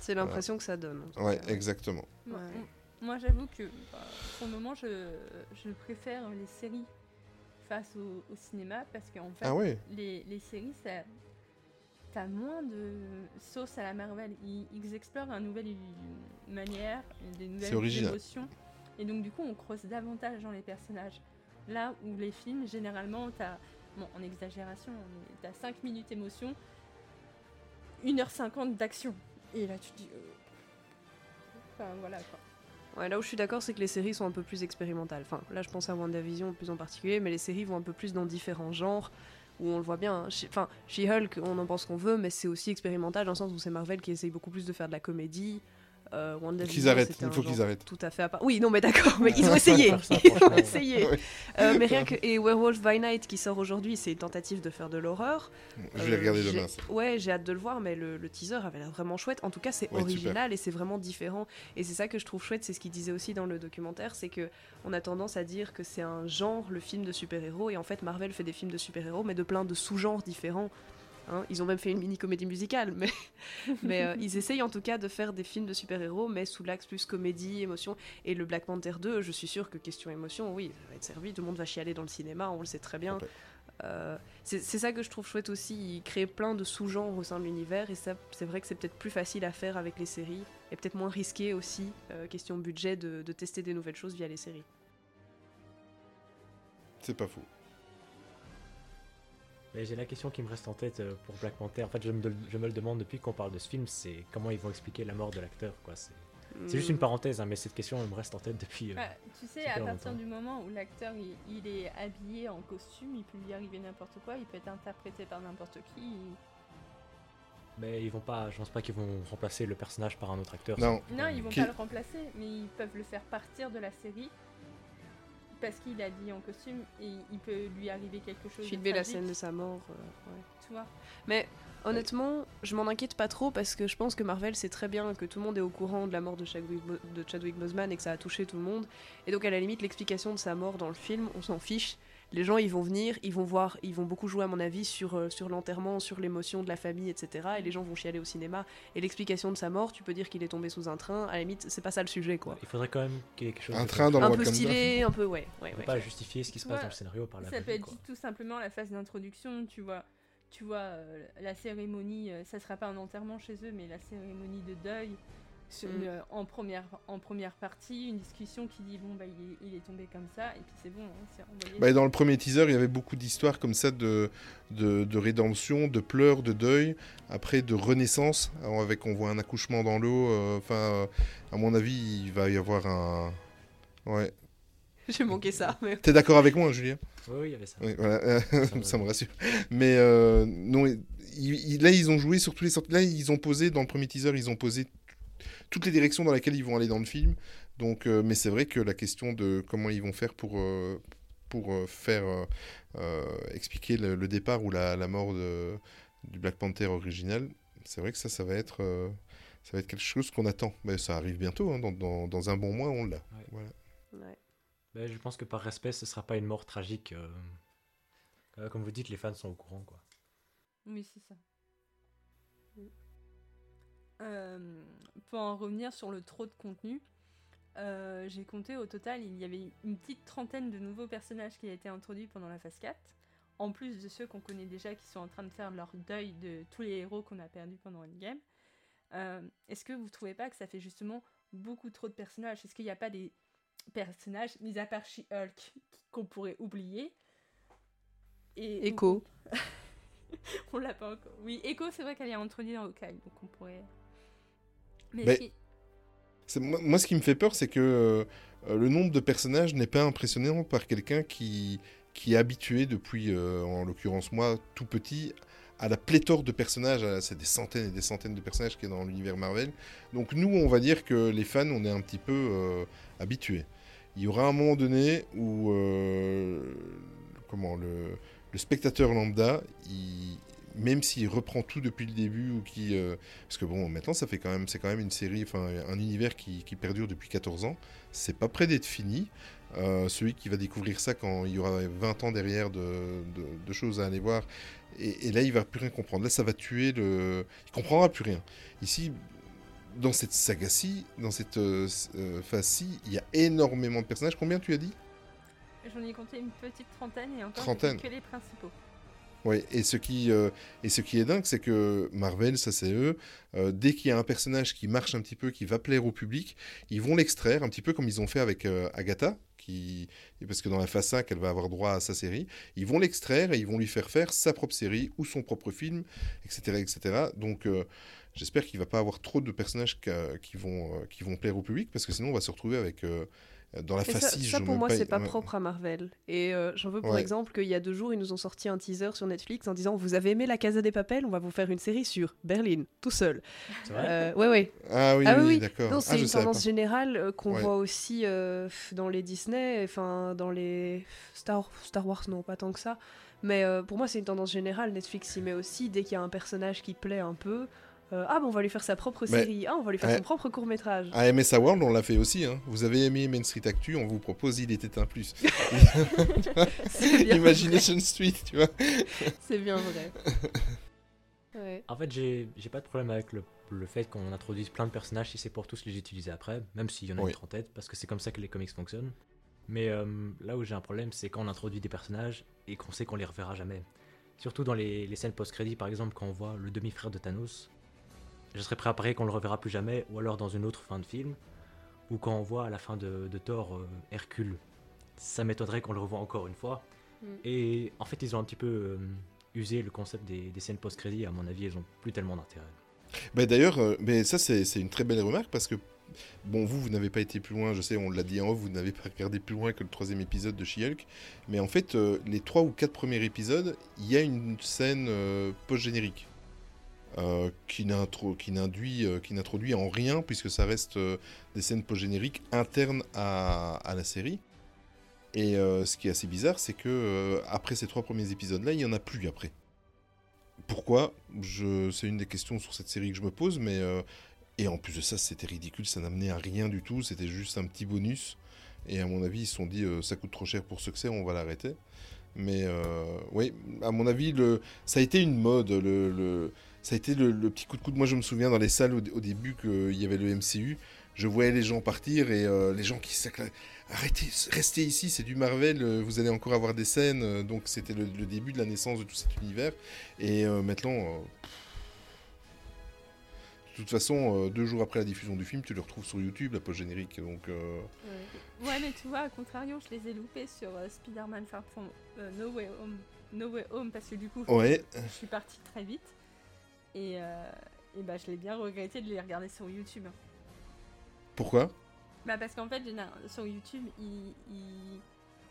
Speaker 10: C'est l'impression que ça donne.
Speaker 11: ouais
Speaker 10: cas.
Speaker 11: exactement
Speaker 9: Moi,
Speaker 10: Ouais.
Speaker 9: m- moi, j'avoue que bah, pour le moment, je, je préfère les séries face au, au cinéma parce qu'en fait,
Speaker 11: ah ouais
Speaker 9: les, les séries, ça. T'as moins de sauce à la Marvel. Ils, ils explorent une nouvelle manière, des nouvelles émotions. Et donc, du coup, on creuse davantage dans les personnages. Là où les films, généralement, t'as. En exagération, t'as 5 minutes émotion, 1h50 d'action. Et là, tu dis. euh, Enfin, voilà quoi.
Speaker 10: Ouais, là où je suis d'accord, c'est que les séries sont un peu plus expérimentales. Enfin, là, je pense à WandaVision plus en particulier, mais les séries vont un peu plus dans différents genres, où on le voit bien. hein. Enfin, She-Hulk, on en pense qu'on veut, mais c'est aussi expérimental dans le sens où c'est Marvel qui essaye beaucoup plus de faire de la comédie. Euh, WandaVision,
Speaker 11: Qu'ils arrêtent, il faut qu'ils arrêtent.
Speaker 10: Tout à fait à part. Oui, non, mais d'accord, mais ils ont essayé.
Speaker 12: ça,
Speaker 10: Ils ont essayé.
Speaker 11: Ouais.
Speaker 10: Euh, mais rien que. Et Werewolf by Night qui sort aujourd'hui, c'est une tentative de faire de l'horreur.
Speaker 11: Je vais
Speaker 10: Euh,
Speaker 11: regarder
Speaker 10: j'ai-
Speaker 11: demain.
Speaker 10: Ouais, j'ai hâte de le voir, mais le, le teaser avait l'air vraiment chouette. En tout cas, c'est
Speaker 11: Ouais,
Speaker 10: original et c'est vraiment différent. Et c'est ça que je trouve chouette, c'est ce qu'il disait aussi dans le documentaire, c'est que on a tendance à dire que c'est un genre, le film de super-héros, et en fait, Marvel fait des films de super-héros, mais de plein de sous-genres différents. Hein, ils ont même fait une mini-comédie musicale, mais, mais euh, ils essayent en tout cas de faire des films de super-héros, mais sous l'axe plus comédie, émotion. Et le Black Panther 2, je suis sûre que question émotion, oui, ça va être servi. Tout le monde va chialer dans le cinéma, on le sait très bien. Euh, c'est ça que je trouve chouette aussi. Il crée plein de sous-genres au sein de l'univers, et ça, c'est vrai que c'est peut-être plus facile à faire avec les séries, et peut-être moins risqué aussi, euh, question budget, de, de tester des nouvelles choses via les séries.
Speaker 11: C'est pas faux.
Speaker 12: Mais j'ai la question qui me reste en tête euh, pour Black Panther. En fait, je me, je me le demande depuis qu'on parle de ce film, c'est comment ils vont expliquer la mort de l'acteur. quoi. C'est c'est juste une
Speaker 10: Hmm.
Speaker 12: parenthèse, hein, mais cette question elle me reste en tête depuis. euh,
Speaker 9: Ah, tu sais, à partir
Speaker 12: longtemps.
Speaker 9: du moment où l'acteur il, il est habillé en costume, il peut lui arriver n'importe quoi, il peut être interprété par n'importe qui. il-
Speaker 12: Mais ils vont pas, je pense pas qu'ils vont remplacer le personnage par un autre acteur.
Speaker 11: Non.
Speaker 9: Non, ils vont
Speaker 11: Qui-
Speaker 9: pas le remplacer, mais ils peuvent le faire partir de la série parce qu'il est habillé en costume et il peut lui arriver quelque chose.
Speaker 10: Filmer la scène de sa mort. euh, ouais.
Speaker 9: Tu vois
Speaker 10: Mais honnêtement, je m'en inquiète pas trop parce que je pense que Marvel sait très bien que tout le monde est au courant de la mort de Chadwick, de Chadwick Boseman et que ça a touché tout le monde. Et donc à la limite, l'explication de sa mort dans le film, on s'en fiche. Les gens, ils vont venir, ils vont voir, ils vont beaucoup jouer à mon avis sur, euh, sur l'enterrement, sur l'émotion de la famille, etc. Et les gens vont chialer au cinéma. Et l'explication de sa mort, tu peux dire qu'il est tombé sous un train. À la limite, c'est pas ça le sujet, quoi.
Speaker 12: Il faudrait quand même qu'il y ait quelque chose
Speaker 11: Un
Speaker 12: de
Speaker 11: train dans
Speaker 10: Un
Speaker 11: le
Speaker 10: peu stylé, un peu, ouais. ouais,
Speaker 12: On
Speaker 10: ouais.
Speaker 12: pas justifier ce qui se passe
Speaker 9: Ouais.
Speaker 12: dans le scénario par la
Speaker 9: Ça peut être
Speaker 12: quoi.
Speaker 9: tout simplement la phase d'introduction, tu vois. Tu vois, euh, la cérémonie, euh, ça sera pas un enterrement chez eux, mais la cérémonie de deuil, sur
Speaker 10: Mm.
Speaker 9: une- euh, en, première, en première partie, une discussion qui dit bon, bah il est, il est tombé comme ça, et puis c'est bon, hein.
Speaker 11: Bah, dans le premier teaser, il y avait beaucoup d'histoires comme ça de, de, de rédemption, de pleurs, de deuil, après de renaissance, avec on voit un accouchement dans l'eau. euh, Enfin, euh, à mon avis, il va y avoir un. Ouais.
Speaker 10: J'ai manqué ça, mais
Speaker 11: T'es d'accord avec moi, Julien?
Speaker 12: Oui, oui, il y avait ça.
Speaker 11: Oui, voilà,
Speaker 12: me-
Speaker 11: ça me rassure. Mais euh, non, il- il- là, ils ont joué sur tous les sortes. Là, ils ont posé dans le premier teaser, ils ont posé toutes les directions dans lesquelles ils vont aller dans le film. Donc, euh, mais c'est vrai que la question de comment ils vont faire pour euh, pour euh, faire euh, euh, expliquer le, le départ ou la, la mort de, du Black Panther original, c'est vrai que ça, ça va être euh, ça va être quelque chose qu'on attend. Mais ça arrive bientôt, hein, dans, dans, dans un bon mois, on l'a.
Speaker 12: Ouais.
Speaker 11: Voilà.
Speaker 10: ouais.
Speaker 12: Ben, je pense que par respect, ce sera pas une mort tragique. Comme vous dites, les fans sont au courant, quoi.
Speaker 9: Oui, c'est ça. Euh, pour en revenir sur le trop de contenu, euh, j'ai compté au total, il y avait une petite trentaine de nouveaux personnages qui a été introduits pendant la phase 4, en plus de ceux qu'on connaît déjà qui sont en train de faire leur deuil de tous les héros qu'on a perdus pendant Endgame. Euh, Est-ce que vous trouvez pas que ça fait justement beaucoup trop de personnages? Est-ce qu'il n'y a pas des personnages, mis à part She-Hulk, qu'on pourrait oublier? Et
Speaker 10: Echo.
Speaker 9: on l'a pas encore. Oui, Echo, c'est vrai qu'elle est introduite dans Hawkeye, donc on pourrait. Mais,
Speaker 11: Mais-
Speaker 9: si-
Speaker 11: C'est- Moi, moi, ce qui me fait peur, c'est que euh, le nombre de personnages n'est pas impressionnant par quelqu'un qui, qui est habitué depuis, euh, en l'occurrence moi, tout petit, à la pléthore de personnages. C'est des centaines et des centaines de personnages qui est dans l'univers Marvel. Donc nous, on va dire que les fans, on est un petit peu euh, habitués. Il y aura un moment donné où euh, comment, le, le spectateur lambda, il- même s'il reprend tout depuis le début ou qui euh, parce que bon maintenant ça fait quand même c'est quand même une série enfin un univers qui, qui perdure depuis 14 ans. C'est pas près d'être fini. Euh, celui qui va découvrir ça quand il y aura 20 ans derrière de, de- de choses à aller voir. Et, et là il va plus rien comprendre. Là ça va tuer le il comprendra plus rien. Ici dans cette saga-ci dans cette euh, euh, phase-ci il y a énormément de personnages. Combien tu as dit?
Speaker 9: J'en ai compté une petite trentaine et encore
Speaker 11: Trentaine.
Speaker 9: que les principaux.
Speaker 11: Ouais, et ce qui, euh, et ce qui est dingue, c'est que Marvel, ça c'est eux, euh, dès qu'il y a un personnage qui marche un petit peu, qui va plaire au public, ils vont l'extraire, un petit peu comme ils ont fait avec euh, Agatha, qui, parce que dans la phase 5, elle va avoir droit à sa série, ils vont l'extraire et ils vont lui faire faire sa propre série ou son propre film, etc. etc. Donc j'espère qu'il va pas avoir trop de personnages qu'a- qui, vont, qui vont plaire au public, parce que sinon on va se retrouver avec... dans la phase
Speaker 10: ça,
Speaker 11: 6,
Speaker 10: ça,
Speaker 11: je
Speaker 10: pour
Speaker 11: me
Speaker 10: moi,
Speaker 11: paye-
Speaker 10: c'est pas propre à Marvel. Et euh, j'en veux pour
Speaker 11: Ouais.
Speaker 10: exemple qu'il y a deux jours, ils nous ont sorti un teaser sur Netflix en disant Vous avez aimé La Casa des Papels On va vous faire une série sur Berlin, tout seul.
Speaker 12: C'est vrai?
Speaker 10: Euh, ouais, ouais.
Speaker 11: Ah oui,
Speaker 10: Ah
Speaker 11: oui,
Speaker 10: oui,
Speaker 11: d'accord.
Speaker 10: Non,
Speaker 11: Ah,
Speaker 10: c'est une tendance générale euh, qu'on
Speaker 11: Ouais.
Speaker 10: voit aussi euh, dans les Disney, enfin dans les Star, Star Wars, non, pas tant que ça. Mais euh, pour moi, c'est une tendance générale. Netflix y met aussi, dès qu'il y a un personnage qui plaît un peu, euh, ah, bon, on va lui faire sa propre
Speaker 11: Mais-
Speaker 10: série, ah, on va lui faire son propre court-métrage.
Speaker 11: À MSA World, on l'a fait aussi. hein. Vous avez aimé Main Street Actu, on vous propose Il était un plus.
Speaker 10: C'est bien
Speaker 11: Imagination Street, tu vois.
Speaker 10: C'est bien vrai. Ouais.
Speaker 12: En fait, j'ai j'ai pas de problème avec le, le fait qu'on introduise plein de personnages si c'est pour tous les utiliser après, même s'il y en a
Speaker 11: Oui.
Speaker 12: une trentaine, parce que c'est comme ça que les comics fonctionnent. Mais euh, là où j'ai un problème, c'est quand on introduit des personnages et qu'on sait qu'on les reverra jamais. Surtout dans les, les scènes post-crédit, par exemple, quand on voit le demi-frère de Thanos, je serais prêt à parier qu'on le reverra plus jamais, ou alors dans une autre fin de film, ou quand on voit à la fin de, de Thor euh, Hercule, ça m'étonnerait qu'on le revoie encore une fois.
Speaker 10: Mm.
Speaker 12: Et en fait, ils ont un petit peu euh, usé le concept des, des scènes post-crédit, à mon avis, elles ont plus tellement d'intérêt.
Speaker 11: Bah, D'ailleurs, euh, mais ça, c'est une très belle remarque parce que, bon, vous, vous n'avez pas été plus loin, je sais, on l'a dit en off, vous n'avez pas regardé plus loin que le troisième épisode de She-Hulk. Mais en fait, euh, les trois ou quatre premiers épisodes, il y a une scène euh, post-générique. Euh, euh, qui n'introduit en rien, puisque ça reste euh, des scènes post-génériques internes à, la série. Et ce qui est assez bizarre, c'est que après ces trois premiers épisodes-là, il n'y en a plus après. Pourquoi? C'est une des questions sur cette série que je me pose, mais et en plus de ça, c'était ridicule, ça n'amenait à rien du tout, c'était juste un petit bonus. Et à mon avis, ils se sont dit, ça coûte trop cher pour ce que c'est, on va l'arrêter. Mais oui, à mon avis, ça a été une mode, le- ça a été le, le petit coup de coude. Moi, je me souviens dans les salles au, au début qu'il y avait le MCU, je voyais les gens partir et euh, les gens qui s'acclamaient. Arrêtez, restez ici, c'est du Marvel, euh, vous allez encore avoir des scènes. euh, Donc, c'était le, le début de la naissance de tout cet univers. Et euh, maintenant, de toute façon, euh, deux jours après la diffusion du film, tu le retrouves sur YouTube, la post générique. Donc, euh,
Speaker 9: Ouais, mais tu vois, à contrario, je les ai loupés sur euh, Spider-Man Far From no, Way Home, no Way Home parce que du coup,
Speaker 11: Ouais.
Speaker 9: je suis partie très vite. Et, euh, et bah, je l'ai bien regretté de les regarder sur YouTube.
Speaker 11: pourquoi?
Speaker 9: Bah, parce qu'en fait, sur YouTube, ils, ils,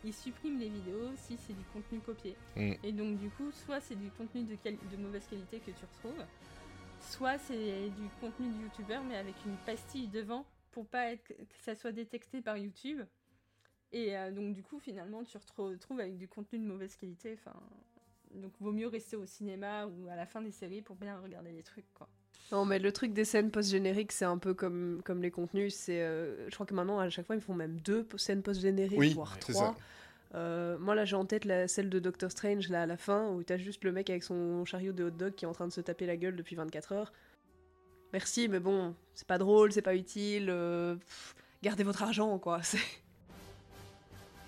Speaker 9: ils suppriment les vidéos si c'est du contenu copié.
Speaker 11: Mm.
Speaker 9: Et donc, du coup, soit c'est du contenu de, de mauvaise qualité que tu retrouves, soit c'est du contenu de youtubeur mais avec une pastille devant pour pas être, que ça soit détecté par YouTube. Et euh, donc, du coup, finalement, tu te retrouves avec du contenu de mauvaise qualité. Enfin, donc, vaut mieux rester au cinéma ou à la fin des séries pour bien regarder les trucs, quoi.
Speaker 10: Non, mais le truc des scènes post-génériques, c'est un peu comme, comme les contenus. C'est, euh, je crois que maintenant, à chaque fois, ils font même deux scènes post-génériques,
Speaker 11: Oui,
Speaker 10: voire trois.
Speaker 11: ça.
Speaker 10: Euh, moi, là, j'ai en tête la, celle de Doctor Strange, là, à la fin, où t'as juste le mec avec son chariot de hot dog qui est en train de se taper la gueule depuis 24 heures. Merci, mais bon, c'est pas drôle, c'est pas utile. euh, pff, gardez votre argent, quoi. c'est-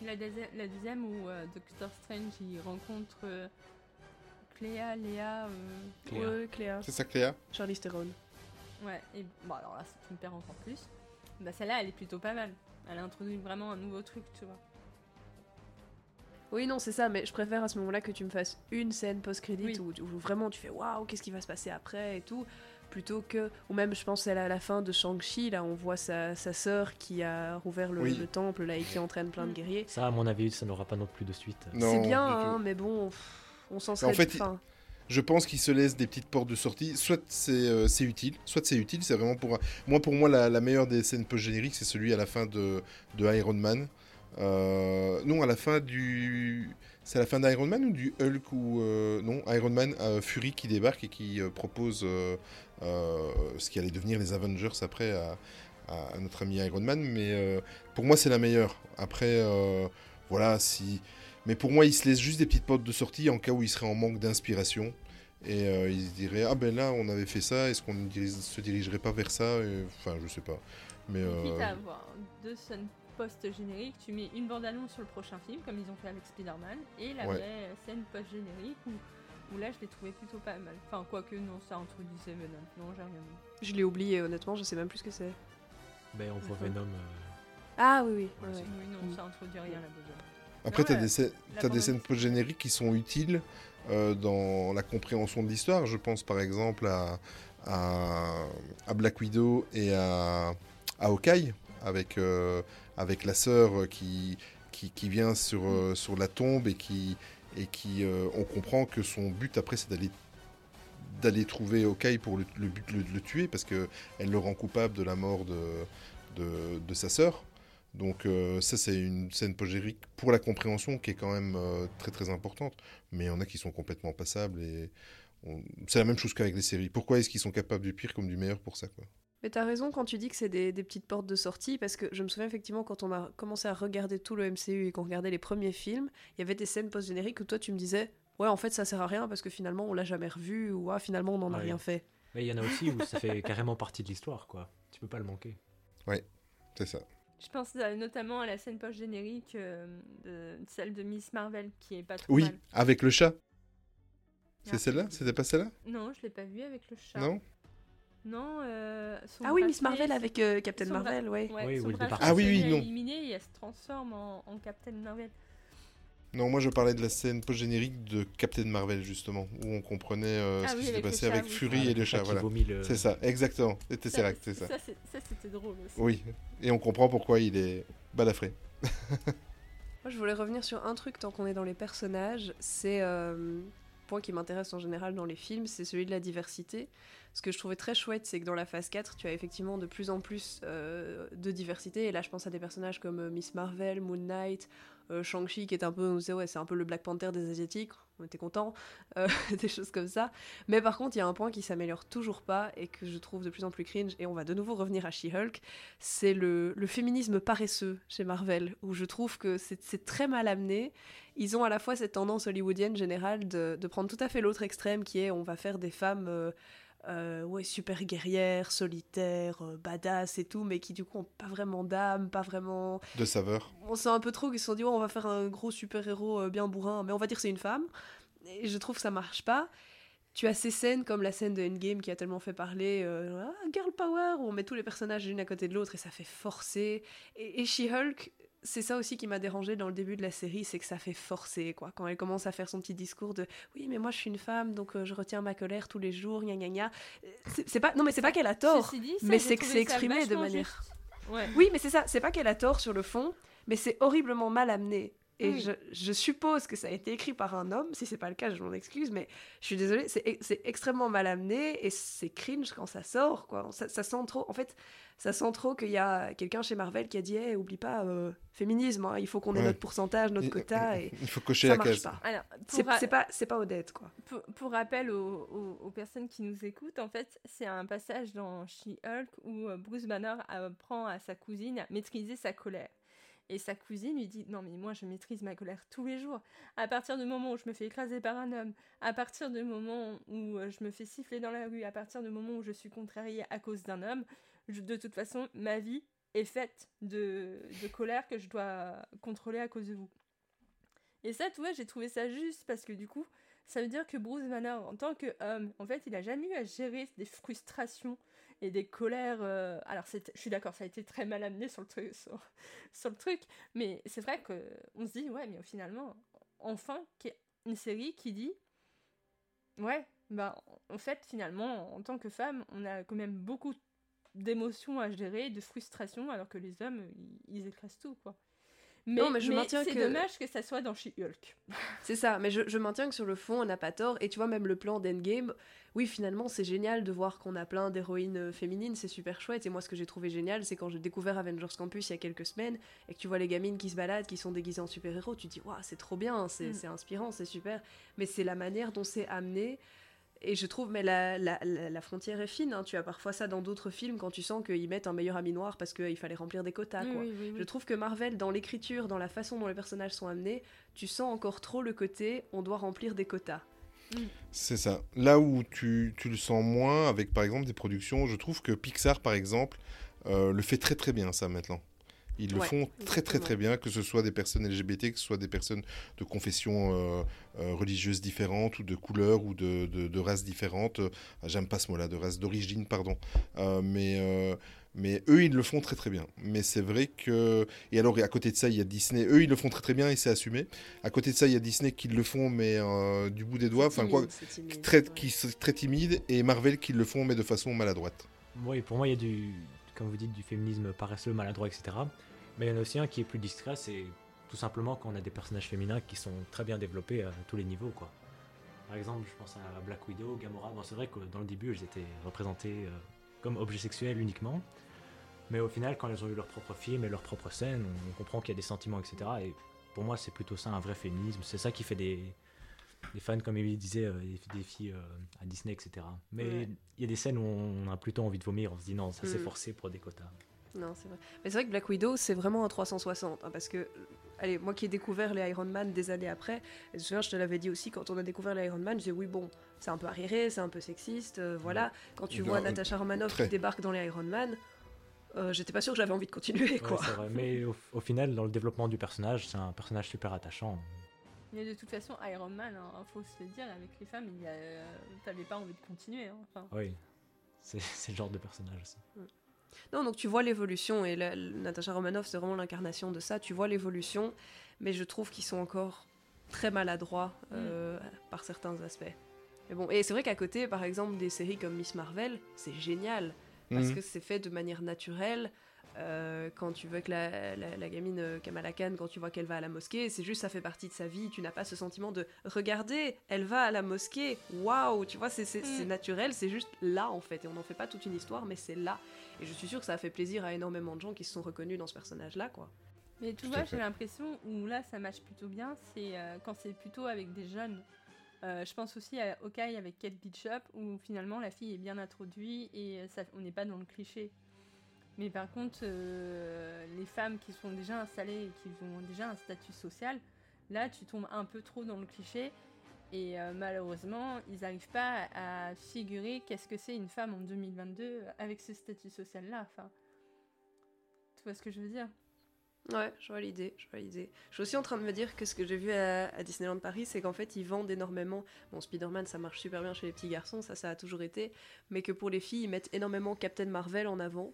Speaker 9: La, deuxi- la deuxième où euh, Doctor Strange il rencontre euh, Cléa, Léa. euh,
Speaker 12: Cléa.
Speaker 10: Ouais, Cléa.
Speaker 11: C'est ça, Cléa
Speaker 10: Charlize Theron.
Speaker 9: Ouais, et bon, alors là, tu me perds encore plus. Bah, celle-là, elle est plutôt pas mal. Elle a introduit vraiment un nouveau truc, tu vois.
Speaker 10: Oui, non, c'est ça, mais je préfère à ce moment-là que tu me fasses une scène post-crédit
Speaker 9: Oui.
Speaker 10: où, où vraiment tu fais waouh, qu'est-ce qui va se passer après et tout, plutôt que. Ou même, je pense, celle à la fin de Shang-Chi, là, on voit sa, sa sœur qui a rouvert le,
Speaker 11: Oui.
Speaker 10: le temple là, et qui entraîne plein de
Speaker 9: Mm.
Speaker 10: guerriers.
Speaker 12: Ça, à mon avis, ça n'aura pas non plus de suite.
Speaker 10: C'est bien, hein, mais bon, pff, on s'en
Speaker 11: En fait, Je pense qu'il se laisse des petites portes de sortie. Soit c'est euh, utile, soit c'est utile. C'est vraiment pour. Moi, pour moi, la, la meilleure des scènes post-génériques, c'est celui à la fin de, de Iron Man. Euh, non, à la fin du. C'est la fin d'Iron Man ou du Hulk ou. euh, non, Iron Man, euh, Fury qui débarque et qui euh, propose ce qui allait devenir les Avengers après à, notre ami Iron Man. Mais pour moi, c'est la meilleure. Après, voilà, si. Mais pour moi, il se laisse juste des petites portes de sortie en cas où il serait en manque d'inspiration. Et euh, il se dirait, ah ben là, on avait fait ça, est-ce qu'on ne se dirigerait pas vers ça? Et, Enfin, je sais pas. Mais.
Speaker 9: Quitte
Speaker 11: euh,
Speaker 9: à avoir deux scènes post-génériques, tu mets une bande-annonce sur le prochain film, comme ils ont fait avec Spider-Man, et la
Speaker 11: Ouais.
Speaker 9: vraie scène post-générique où où là je l'ai trouvé plutôt pas mal. Enfin, quoique, non, ça introduisait Venom. Non, j'ai rien dit.
Speaker 10: Je l'ai oublié, honnêtement, je sais même plus ce que c'est.
Speaker 12: Ben, on voit. Venom. euh,
Speaker 10: Ah oui, oui. Ouais, ouais.
Speaker 9: Oui, non, ça introduit rien là déjà.
Speaker 11: Après,
Speaker 9: Ah
Speaker 11: tu as
Speaker 9: ouais,
Speaker 11: des, scè- t'as des scènes post-génériques qui sont utiles euh, dans la compréhension de l'histoire. Je pense par exemple à, à, à Black Widow et à, à Hawkeye, avec, euh, avec la sœur qui, qui, qui vient sur, euh, sur la tombe et qui, et qui on comprend que son but après c'est d'aller d'aller trouver Hawkeye pour le, le but de le, le tuer parce que elle le rend coupable de la mort de, de, de sa sœur. Donc euh, ça c'est une scène post-générique pour la compréhension qui est quand même euh, très très importante. Mais il y en a qui sont complètement passables et on- c'est la même chose qu'avec les séries. Pourquoi est-ce qu'ils sont capables du pire comme du meilleur pour ça quoi?
Speaker 10: Mais t'as raison quand tu dis que c'est des, des petites portes de sortie, parce que je me souviens effectivement quand on a commencé à regarder tout le MCU et qu'on regardait les premiers films, il y avait des scènes post-génériques où toi tu me disais Ouais, en fait ça sert à rien parce que finalement on l'a jamais revu, ou ah, finalement on n'en a
Speaker 12: Ouais.
Speaker 10: rien fait.
Speaker 12: Mais il y en a aussi où ça fait carrément partie de l'histoire, quoi. Tu peux pas le manquer.
Speaker 11: C'est ça.
Speaker 9: Je pense euh, notamment à la scène post-générique euh, de celle de Miss Marvel qui est pas trop
Speaker 11: Oui,
Speaker 9: mal.
Speaker 11: avec le chat. C'est
Speaker 9: Ah.
Speaker 11: celle-là? C'était pas celle-là?
Speaker 9: Non, je l'ai pas vue avec le chat.
Speaker 11: Non?
Speaker 9: Non, euh,
Speaker 10: Ah oui, Miss Marvel avec euh, Captain Marvel, ouais.
Speaker 9: Ouais,
Speaker 12: Oui,
Speaker 9: son
Speaker 12: oui.
Speaker 11: Ah oui, oui, non.
Speaker 9: éliminer et elle se transforme en, en Captain Marvel.
Speaker 11: Non, moi je parlais de la scène post-générique de Captain Marvel justement, où on comprenait euh,
Speaker 9: Ah
Speaker 11: ce
Speaker 9: oui,
Speaker 11: qui s'était passé avec. Fury
Speaker 12: Avec
Speaker 11: et le chat.
Speaker 12: qui
Speaker 11: Voilà.
Speaker 12: vomit le-
Speaker 11: C'est ça, exactement. C'était
Speaker 9: Ça,
Speaker 11: Tesseract, c'est ça.
Speaker 9: Ça, c'était drôle aussi.
Speaker 11: Oui, et on comprend pourquoi il est balafré.
Speaker 10: Moi, je voulais revenir sur un truc tant qu'on est dans les personnages. C'est euh, point qui m'intéresse en général dans les films, c'est celui de la diversité. Ce que je trouvais très chouette, c'est que dans la phase 4, tu as effectivement de plus en plus euh, de diversité. Et là, je pense à des personnages comme euh, Miss Marvel, Moon Knight, euh, Shang-Chi, qui est un peu, on disait, ouais, c'est un peu le Black Panther des Asiatiques. On était contents, euh, des choses comme ça. Mais par contre, il y a un point qui s'améliore toujours pas et que je trouve de plus en plus cringe. Et on va de nouveau revenir à She-Hulk. C'est le, le féminisme paresseux chez Marvel, où je trouve que c'est très mal amené. Ils ont à la fois cette tendance hollywoodienne générale de, de prendre tout à fait l'autre extrême, qui est on va faire des femmes euh, euh, ouais, super guerrières, solitaires, euh, badass et tout, mais qui du coup ont pas vraiment d'âme, pas vraiment
Speaker 11: De saveur.
Speaker 10: on sent un peu trop qu'ils se sont dit ouais, on va faire un gros super-héros euh, bien bourrin, mais on va dire c'est une femme. Et je trouve que ça marche pas. Tu as ces scènes comme la scène de Endgame qui a tellement fait parler euh, Ah, Girl Power, où on met tous les personnages l'une à côté de l'autre et ça fait forcer. Et, et She-Hulk, c'est ça aussi qui m'a dérangé dans le début de la série, c'est que ça fait forcer, quoi. Quand elle commence à faire son petit discours de oui, mais moi je suis une femme, donc euh, je retiens ma colère tous les jours, gna gna gna. C'est pas, non, mais c'est pas qu'elle a tort.
Speaker 9: Ceci dit, ça,
Speaker 10: mais c'est que c'est exprimé de manière.
Speaker 9: juste. Ouais.
Speaker 10: Oui, mais c'est ça, c'est pas qu'elle a tort sur le fond, mais c'est horriblement mal amené. Et
Speaker 9: Oui.
Speaker 10: je, je suppose que ça a été écrit par un homme, si c'est pas le cas, je m'en excuse, mais je suis désolée, c'est c'est extrêmement mal amené et c'est cringe quand ça sort, quoi. Ça, ça sent trop, en fait, ça sent trop qu'il y a quelqu'un chez Marvel qui a dit, hey, oublie pas, euh, féminisme, hein, il faut qu'on ait
Speaker 11: Ouais.
Speaker 10: notre pourcentage, notre quota, et
Speaker 11: Il faut cocher
Speaker 10: ça
Speaker 11: la case.
Speaker 10: pas.
Speaker 9: Alors, pour
Speaker 10: C'est
Speaker 9: ra-
Speaker 10: c'est pas, c'est pas honnête, quoi.
Speaker 9: Pour, pour rappel aux, aux- aux personnes qui nous écoutent, en fait, c'est un passage dans She-Hulk où euh, Bruce Banner apprend à sa cousine à maîtriser sa colère. Et sa cousine lui dit Non, mais moi je maîtrise ma colère tous les jours. À partir du moment où je me fais écraser par un homme, à partir du moment où euh, je me fais siffler dans la rue, à partir du moment où je suis contrariée à cause d'un homme, de toute façon, ma vie est faite de, de colère que je dois contrôler à cause de vous. Et ça, tu vois, j'ai trouvé ça juste parce que du coup, ça veut dire que Bruce Banner, en tant qu'homme, en fait, il a jamais eu à gérer des frustrations et des colères. euh, Alors, je suis d'accord, ça a été très mal amené sur le truc, sur, le truc mais c'est vrai que on se dit, ouais, mais finalement, enfin, une série qui dit, ouais, bah, en fait, finalement, en tant que femme, on a quand même beaucoup d'émotions à gérer, de frustrations, alors que les hommes, ils écrasent tout, quoi. Mais,
Speaker 10: Non, mais je maintiens
Speaker 9: c'est
Speaker 10: que-
Speaker 9: dommage que ça soit dans She-Hulk.
Speaker 10: C'est ça, mais je, je maintiens que sur le fond, on n'a pas tort. Et tu vois, même le plan d'Endgame, oui, finalement, c'est génial de voir qu'on a plein d'héroïnes euh, féminines, c'est super chouette. Et moi, ce que j'ai trouvé génial, c'est quand j'ai découvert Avengers Campus il y a quelques semaines, et que tu vois les gamines qui se baladent, qui sont déguisées en super-héros, tu te dis, waouh, c'est trop bien, c'est
Speaker 9: Mm.
Speaker 10: c'est inspirant, c'est super. Mais c'est la manière dont c'est amené. Et je trouve, mais la, la, la- la frontière est fine. hein. Tu as parfois ça dans d'autres films quand tu sens qu'ils mettent un meilleur ami noir parce qu'il fallait remplir des quotas.
Speaker 9: Oui,
Speaker 10: quoi.
Speaker 9: oui, oui, oui.
Speaker 10: Je trouve que Marvel, dans l'écriture, dans la façon dont les personnages sont amenés, tu sens encore trop le côté on doit remplir des quotas.
Speaker 11: C'est ça. Là où tu, tu le sens moins avec par exemple des productions, je trouve que Pixar par exemple euh, le fait très très bien ça maintenant. Ils le
Speaker 10: Ouais,
Speaker 11: font très très très bien, que ce soit des personnes LGBT, que ce soit des personnes de confession euh, euh, religieuse différentes ou de couleur ou de, de, de races différentes. Euh, J'aime pas ce mot-là, de race d'origine, pardon. Euh, mais, euh, mais eux, ils le font très très bien. Mais c'est vrai que... Et alors, à côté de ça, il y a Disney. Eux, ils le font très très bien et c'est assumé. À côté de ça, il y a Disney qui le font, mais euh, du bout des doigts. Enfin, quoi,
Speaker 10: timide,
Speaker 11: très,
Speaker 10: ouais.
Speaker 11: qui sont très timides. Et Marvel qui le font, mais de façon maladroite.
Speaker 12: Oui, pour moi, il y a du, comme vous dites, du féminisme paresseux, maladroit, etc. Mais il y en a aussi un qui est plus discret, c'est tout simplement quand on a des personnages féminins qui sont très bien développés à tous les niveaux, quoi. Par exemple, je pense à Black Widow, Gamora. C'est vrai que dans le début, elles étaient représentées euh, comme objets sexuels uniquement. Mais au final, quand elles ont eu leur propre film et leur propre scène, on comprend qu'il y a des sentiments, etc. Et pour moi, c'est plutôt ça un vrai féminisme. C'est ça qui fait des, des fans, comme Emily disait, euh, des, filles euh, à Disney, etc. Mais il
Speaker 10: Ouais.
Speaker 12: y a des scènes où on a plutôt envie de vomir. On se dit non, ça c'est
Speaker 10: Mm.
Speaker 12: forcé pour des quotas.
Speaker 10: Non, c'est vrai. Mais c'est vrai que Black Widow, c'est vraiment un 360. hein, parce que, allez, moi qui ai découvert les Iron Man des années après, et je me souviens, je te l'avais dit aussi, quand on a découvert les Iron Man, je disais oui, bon, c'est un peu arriéré, c'est un peu sexiste, euh, voilà. Quand tu
Speaker 11: Non,
Speaker 10: vois
Speaker 11: euh,
Speaker 10: Natasha Romanoff
Speaker 11: très.
Speaker 10: qui débarque dans les Iron Man, euh, j'étais pas sûr que j'avais envie de continuer,
Speaker 12: Ouais,
Speaker 10: quoi.
Speaker 12: c'est vrai. Mais au, au final, dans le développement du personnage, c'est un personnage super attachant.
Speaker 9: Mais de toute façon, Iron Man, hein, faut se le dire, avec les femmes, il y a, euh, t'avais pas envie de continuer. hein, enfin.
Speaker 12: Oui, c'est c'est le genre de personnage aussi.
Speaker 10: Non, donc tu vois l'évolution, et la- la- Natasha Romanoff, c'est vraiment l'incarnation de ça. Tu vois l'évolution, mais je trouve qu'ils sont encore très maladroits euh, par certains aspects. Mais bon, et c'est vrai qu'à côté, par exemple, des séries comme Miss Marvel, c'est génial, parce
Speaker 11: Mhm.
Speaker 10: que c'est fait de manière naturelle. Euh, quand tu vois que la, la- la gamine euh, Kamala Khan, quand tu vois qu'elle va à la mosquée, c'est juste ça fait partie de sa vie. Tu n'as pas ce sentiment de regarder, elle va à la mosquée, waouh, tu vois, c'est c'est- c'est
Speaker 9: Mm.
Speaker 10: naturel, c'est juste là en fait. Et on n'en fait pas toute une histoire, mais c'est là. Et je suis sûre que ça a fait plaisir à énormément de gens qui se sont reconnus dans ce personnage-là, quoi.
Speaker 9: Mais tu
Speaker 11: Tout
Speaker 9: vois, j'ai l'impression où là ça match plutôt bien, c'est euh, quand c'est plutôt avec des jeunes. Euh, je pense aussi à Hawkeye avec Kate Bishop où finalement la fille est bien introduite et ça, on n'est pas dans le cliché. Mais par contre, euh, les femmes qui sont déjà installées et qui ont déjà un statut social, là tu tombes un peu trop dans le cliché et euh, malheureusement ils n'arrivent pas à, figurer qu'est-ce que c'est une femme en 2022 avec ce statut social là. Enfin, tu vois ce que je veux dire?
Speaker 10: Ouais, je vois l'idée, je vois l'idée. Je suis aussi en train de me dire que ce que j'ai vu à, à Disneyland Paris, c'est qu'en fait, ils vendent énormément. Bon, Spider-Man, ça marche super bien chez les petits garçons, ça, ça a toujours été. Mais que pour les filles, ils mettent énormément Captain Marvel en avant.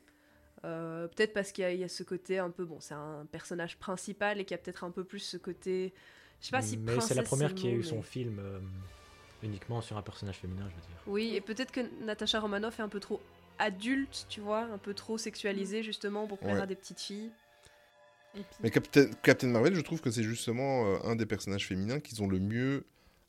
Speaker 10: Euh, peut-être parce qu'il y, a- il y a ce côté un peu. Bon, c'est un personnage principal et qu'il y a peut-être un peu plus ce côté. Je sais pas si
Speaker 12: Mais c'est la première qui a eu son
Speaker 10: mais-
Speaker 12: film euh, uniquement sur un personnage féminin, je veux dire.
Speaker 10: Oui, et peut-être que Natasha Romanoff est un peu trop adulte, tu vois, un peu trop sexualisée justement pour plaire
Speaker 11: Ouais.
Speaker 10: à des petites filles.
Speaker 9: Puis,
Speaker 11: Mais Captain, Captain Marvel, je trouve que c'est justement euh, un des personnages féminins qu'ils ont le mieux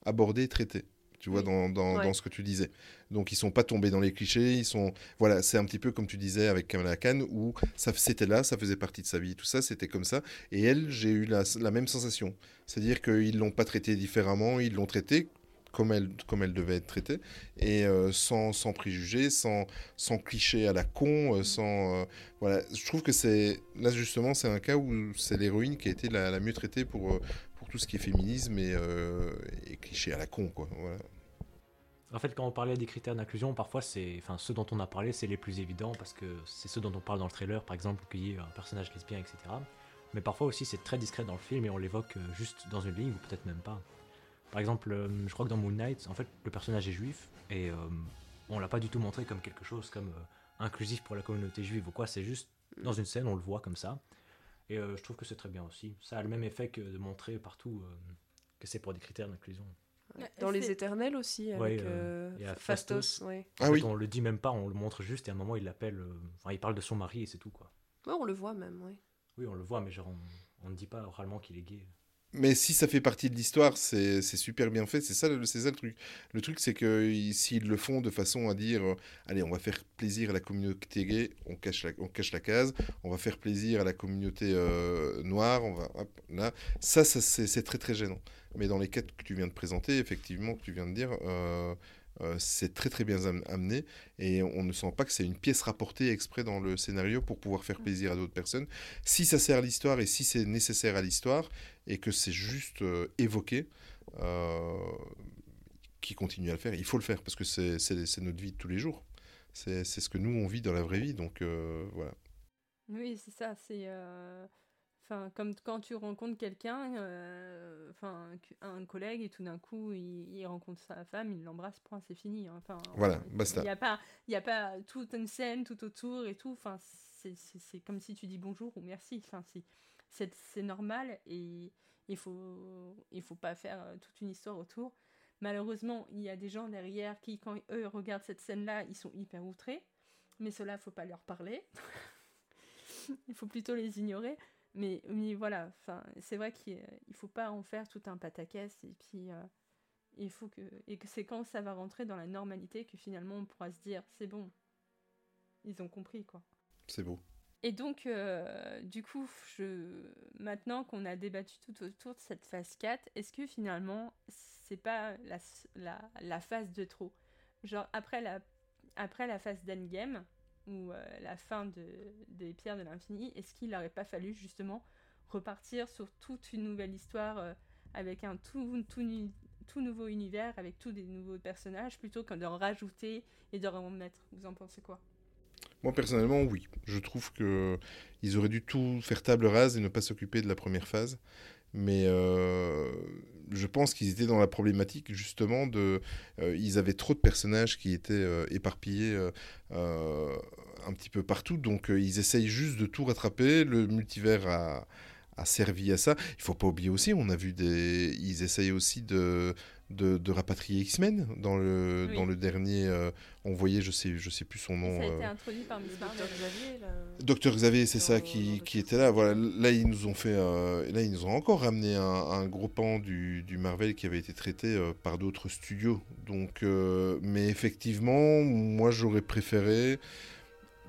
Speaker 11: abordé et traité. Tu vois,
Speaker 10: Oui.
Speaker 11: dans, dans,
Speaker 10: Ouais.
Speaker 11: dans ce que tu disais. Donc, ils sont pas tombés dans les clichés. Ils sont. Voilà, c'est un petit peu comme tu disais avec Kamala Khan, où ça, c'était là, ça faisait partie de sa vie, tout ça, c'était comme ça. Et elle, j'ai eu la, la même sensation. C'est-à-dire qu'ils l'ont pas traité différemment, ils l'ont traité comme elle, comme elle devait être traitée, et euh, sans, sans préjugés, sans, sans clichés à la con, euh, sans... euh, voilà, je trouve que c'est... Là, justement, c'est un cas où c'est l'héroïne qui a été la, la mieux traitée pour tout ce qui est féminisme et, euh, et clichés à la con, quoi.
Speaker 12: En fait, quand on parlait des critères d'inclusion, parfois, c'est, enfin, ceux dont on a parlé, c'est les plus évidents parce que c'est ceux dont on parle dans le trailer, par exemple, qu'il y ait un personnage lesbien, etc. Mais parfois aussi, c'est très discret dans le film et on l'évoque euh, juste dans une ligne ou peut-être même pas. Par exemple, euh, je crois que dans Moon Knight, en fait, le personnage est juif et euh, on l'a pas du tout montré comme quelque chose comme inclusif pour la communauté juive ou quoi. C'est juste dans une scène, on le voit comme ça. Et euh, je trouve que c'est très bien aussi. Ça a le même effet que de montrer partout euh, que c'est pour des critères d'inclusion.
Speaker 10: Ouais.
Speaker 9: Ouais,
Speaker 10: Dans Les Éternels aussi,
Speaker 12: Ouais,
Speaker 10: avec
Speaker 12: euh,
Speaker 10: euh,
Speaker 12: il y a
Speaker 10: Fastos.
Speaker 12: Fastos.
Speaker 10: ouais.
Speaker 11: Ah
Speaker 12: En fait,
Speaker 11: oui.
Speaker 12: On le dit même pas, on le montre juste et à un moment il l'appelle. euh, Enfin, il parle de son mari et c'est tout quoi.
Speaker 10: Ouais, on le voit même, ouais.
Speaker 12: Oui, on le voit, mais genre on, on ne dit pas oralement qu'il est gay.
Speaker 11: Mais si ça fait partie de l'histoire, c'est super bien fait. C'est ça, ça le truc. Le truc, c'est que ils- s'ils le font de façon à dire, euh, allez, on va faire plaisir à la communauté gay, on cache la, on cache la case. On va faire plaisir à la communauté euh, noire. On va, hop, là, ça, ça c'est très très gênant. Mais dans les cas que tu viens de présenter, effectivement, que tu viens de dire, euh, euh, c'est très très bien am- amené et on ne sent pas que c'est une pièce rapportée exprès dans le scénario pour pouvoir faire plaisir à d'autres personnes. Si ça sert à l'histoire et si c'est nécessaire à l'histoire et que c'est juste euh, évoqué, euh, qui continue à le faire, il faut le faire parce que c'est notre vie de tous les jours. C'est ce que nous on vit dans la vraie vie, donc euh, voilà.
Speaker 9: Oui, c'est ça. C'est enfin comme quand tu rencontres quelqu'un, euh, enfin un collègue et tout d'un coup il, il rencontre sa femme, il l'embrasse, point, c'est fini. hein. Enfin
Speaker 11: Voilà, basta.
Speaker 9: Il n'y a pas, il y a pas toute une scène tout autour et tout. Enfin c'est comme si tu dis bonjour ou merci. Enfin c'est normal et il faut il faut pas faire euh, toute une histoire autour. Malheureusement, il y a des gens derrière qui, quand eux regardent cette scène-là, ils sont hyper outrés. Mais cela, faut pas leur parler. il faut plutôt les ignorer. Mais, voilà, enfin, c'est vrai qu'il ne faut pas en faire tout un pataquès. Et puis, euh, il faut que, et que c'est quand ça va rentrer dans la normalité que finalement on pourra se dire c'est bon. Ils ont compris, quoi.
Speaker 11: C'est beau.
Speaker 9: Et donc, euh, du coup, je... maintenant qu'on a débattu tout autour de cette phase 4, est-ce que finalement, c'est pas la, la, phase de trop? Genre, après la, après la phase d'Endgame, ou euh, la fin de, des Pierres de l'Infini, est-ce qu'il n'aurait pas fallu justement repartir sur toute une nouvelle histoire euh, avec un tout, tout, tout nouveau univers, avec tous des nouveaux personnages, plutôt que d'en rajouter et de en mettre Vous en pensez quoi?
Speaker 11: Moi, personnellement, oui. Je trouve que ils auraient dû tout faire table rase et ne pas s'occuper de la première phase. Mais euh, je pense qu'ils étaient dans la problématique justement de. euh, ils avaient trop de personnages qui étaient euh, éparpillés un petit peu partout. Donc ils essayent juste de tout rattraper. Le multivers a, servi à ça. Il faut pas oublier aussi, on a vu des. Ils essayent aussi de. De, de rapatrier X-Men dans le,
Speaker 9: Oui.
Speaker 11: dans le dernier. euh, on voyait, je sais, je sais plus son nom.
Speaker 9: Ça a été
Speaker 11: euh,
Speaker 9: introduit par Miss Marvel.
Speaker 10: Docteur Xavier, là.
Speaker 11: Docteur Xavier, c'est ça qui, qui était là. Voilà, là ils nous ont fait, euh, là ils nous ont encore ramené un, un gros pan du, du Marvel qui avait été traité euh, par d'autres studios. Donc, euh, mais effectivement, moi j'aurais préféré,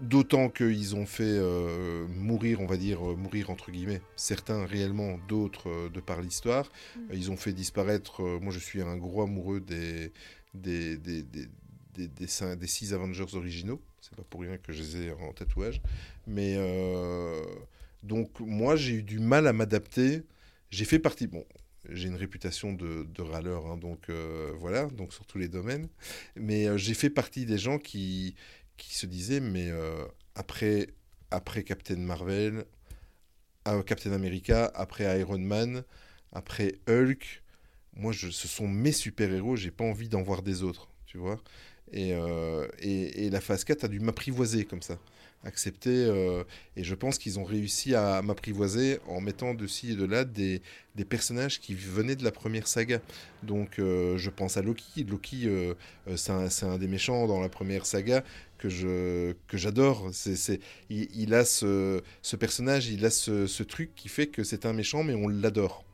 Speaker 11: d'autant qu'ils ont fait euh, mourir, on va dire euh, mourir entre guillemets, certains réellement, d'autres euh, de par l'histoire.
Speaker 9: Mm.
Speaker 11: Ils ont fait disparaître. moi je suis un gros amoureux des des, des, des, des, des cin- des six Avengers originaux. C'est pas pour rien que je les ai en tatouage. Mais donc moi j'ai eu du mal à m'adapter. J'ai fait partie. Bon, j'ai une réputation de, de râleur, hein, donc euh, voilà, donc sur tous les domaines. Mais euh, j'ai fait partie des gens qui, qui se disaient, mais euh, après, après Captain Marvel, euh, Captain America, après Iron Man, après Hulk, moi je, ce sont mes super-héros, j'ai pas envie d'en voir des autres, tu vois. Et, euh, et, la phase 4 a dû m'apprivoiser comme ça accepter. euh, et je pense qu'ils ont réussi à m'apprivoiser en mettant de ci et de là des, des personnages qui venaient de la première saga. Donc je pense à Loki. Loki, c'est un, un des méchants dans la première saga que je que j'adore. C'est, c'est, il, a ce, ce personnage, il a ce, ce truc qui fait que c'est un méchant, mais on l'adore.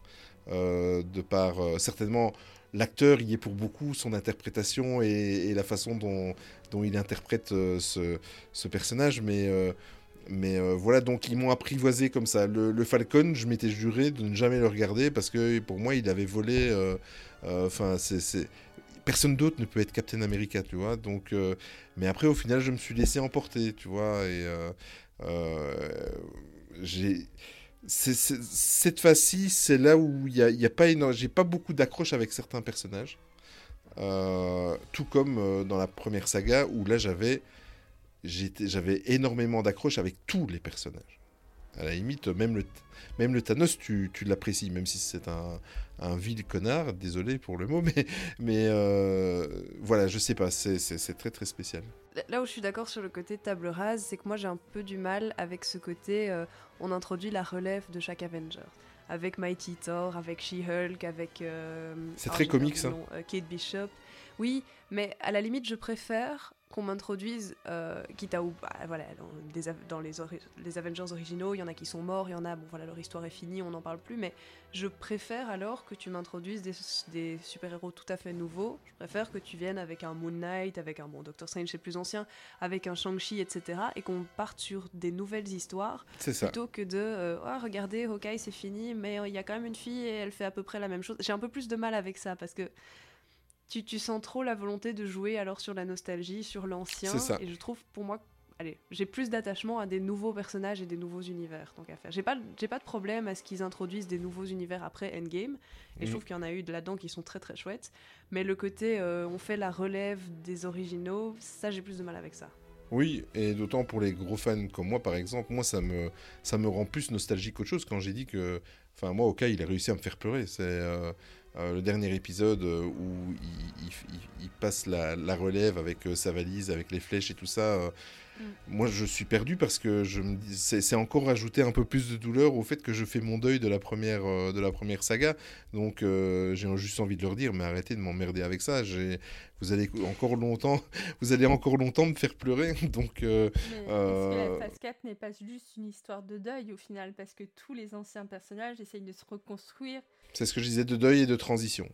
Speaker 11: Euh, de par euh, certainement l'acteur y est pour beaucoup, son interprétation et, la façon dont, dont il interprète euh, ce, ce personnage, mais, mais voilà, donc ils m'ont apprivoisé comme ça. Le, Falcon, je m'étais juré de ne jamais le regarder parce que pour moi, il avait volé. Enfin, c'est. Personne d'autre ne peut être Captain America, tu vois. Donc, euh, mais après, au final, je me suis laissé emporter, tu vois. Et euh, euh, j'ai. cette fois-ci, c'est là où il y a, pas j'ai pas beaucoup d'accroche avec certains personnages. Tout comme dans la première saga où là j'avais j'avais énormément d'accroche avec tous les personnages. À la limite, même le, même le Thanos, tu l'apprécies, même si c'est un, un vil connard, désolé pour le mot, mais, mais euh, voilà, je sais pas, c'est très très spécial.
Speaker 10: Là où je suis d'accord sur le côté table rase, c'est que moi j'ai un peu du mal avec ce côté euh, on introduit la relève de chaque Avenger. Avec Mighty Thor, avec She-Hulk, avec. euh,
Speaker 11: C'est très comique, ça.
Speaker 10: Kate Bishop. Oui, mais à la limite, je préfère qu'on m'introduise, euh, quitte à. ou- bah, voilà, dans, des av- dans les, Avengers originaux, il y en a qui sont morts, il y en a, bon voilà, leur histoire est finie, on n'en parle plus, mais je préfère alors que tu m'introduises des, des super-héros tout à fait nouveaux. Je préfère que tu viennes avec un Moon Knight, avec un bon Doctor Strange, c'est plus ancien, avec un Shang-Chi, etc. Et qu'on parte sur des nouvelles histoires
Speaker 11: ça.
Speaker 10: plutôt que de euh, Ah, regardez, Hawkeye c'est fini, mais euh, il y a quand même une fille et elle fait à peu près la même chose. J'ai un peu plus de mal avec ça parce que tu, tu sens trop la volonté de jouer alors sur la nostalgie, sur l'ancien. Et je trouve pour moi, allez, j'ai plus d'attachement à des nouveaux personnages et des nouveaux univers. Donc à faire. J'ai pas, j'ai pas de problème à ce qu'ils introduisent des nouveaux univers après Endgame. Et je
Speaker 11: Mhm.
Speaker 10: trouve qu'il y en a eu de là-dedans qui sont très très chouettes. Mais le côté euh, on fait la relève des originaux, ça j'ai plus de mal avec ça.
Speaker 11: Oui, et d'autant pour les gros fans comme moi, par exemple, moi, ça me, ça me rend plus nostalgique qu'autre chose quand j'ai dit que. Enfin, moi, Oka, il a réussi à me faire pleurer. C'est euh, euh, le dernier épisode euh, où il, passe la, la relève avec euh, sa valise, avec les flèches et tout ça. Euh, Moi, je suis perdu parce que je me dis, c'est encore rajouter un peu plus de douleur au fait que je fais mon deuil de la première, euh, de la première saga. Donc, euh, j'ai juste envie de leur dire, mais arrêtez de m'emmerder avec ça. Vous allez encore longtemps, vous allez encore longtemps me faire pleurer. Donc, euh,
Speaker 9: Mais que la phase 4 n'est pas juste une histoire de deuil au final Parce que tous les anciens personnages essayent de se reconstruire.
Speaker 11: c'est ce que je disais de deuil et de transition.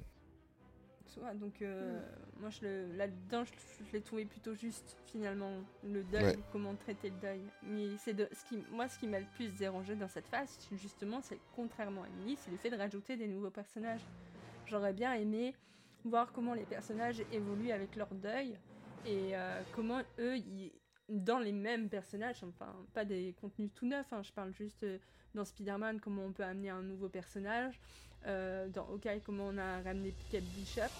Speaker 9: Tu vois, donc euh, moi je le, là-dedans je, je l'ai trouvé plutôt juste finalement le deuil,
Speaker 11: Ouais.
Speaker 9: comment traiter le deuil. Mais c'est de, ce qui, moi ce qui m'a le plus dérangé dans cette phase, justement, c'est contrairement à Emily, c'est le fait de rajouter des nouveaux personnages. J'aurais bien aimé voir comment les personnages évoluent avec leur deuil et euh, comment eux, ils- dans les mêmes personnages, enfin pas des contenus tout neufs, hein, je parle juste euh, dans Spider-Man comment on peut amener un nouveau personnage, euh, dans Hawkeye comment on a ramené Kate Bishop,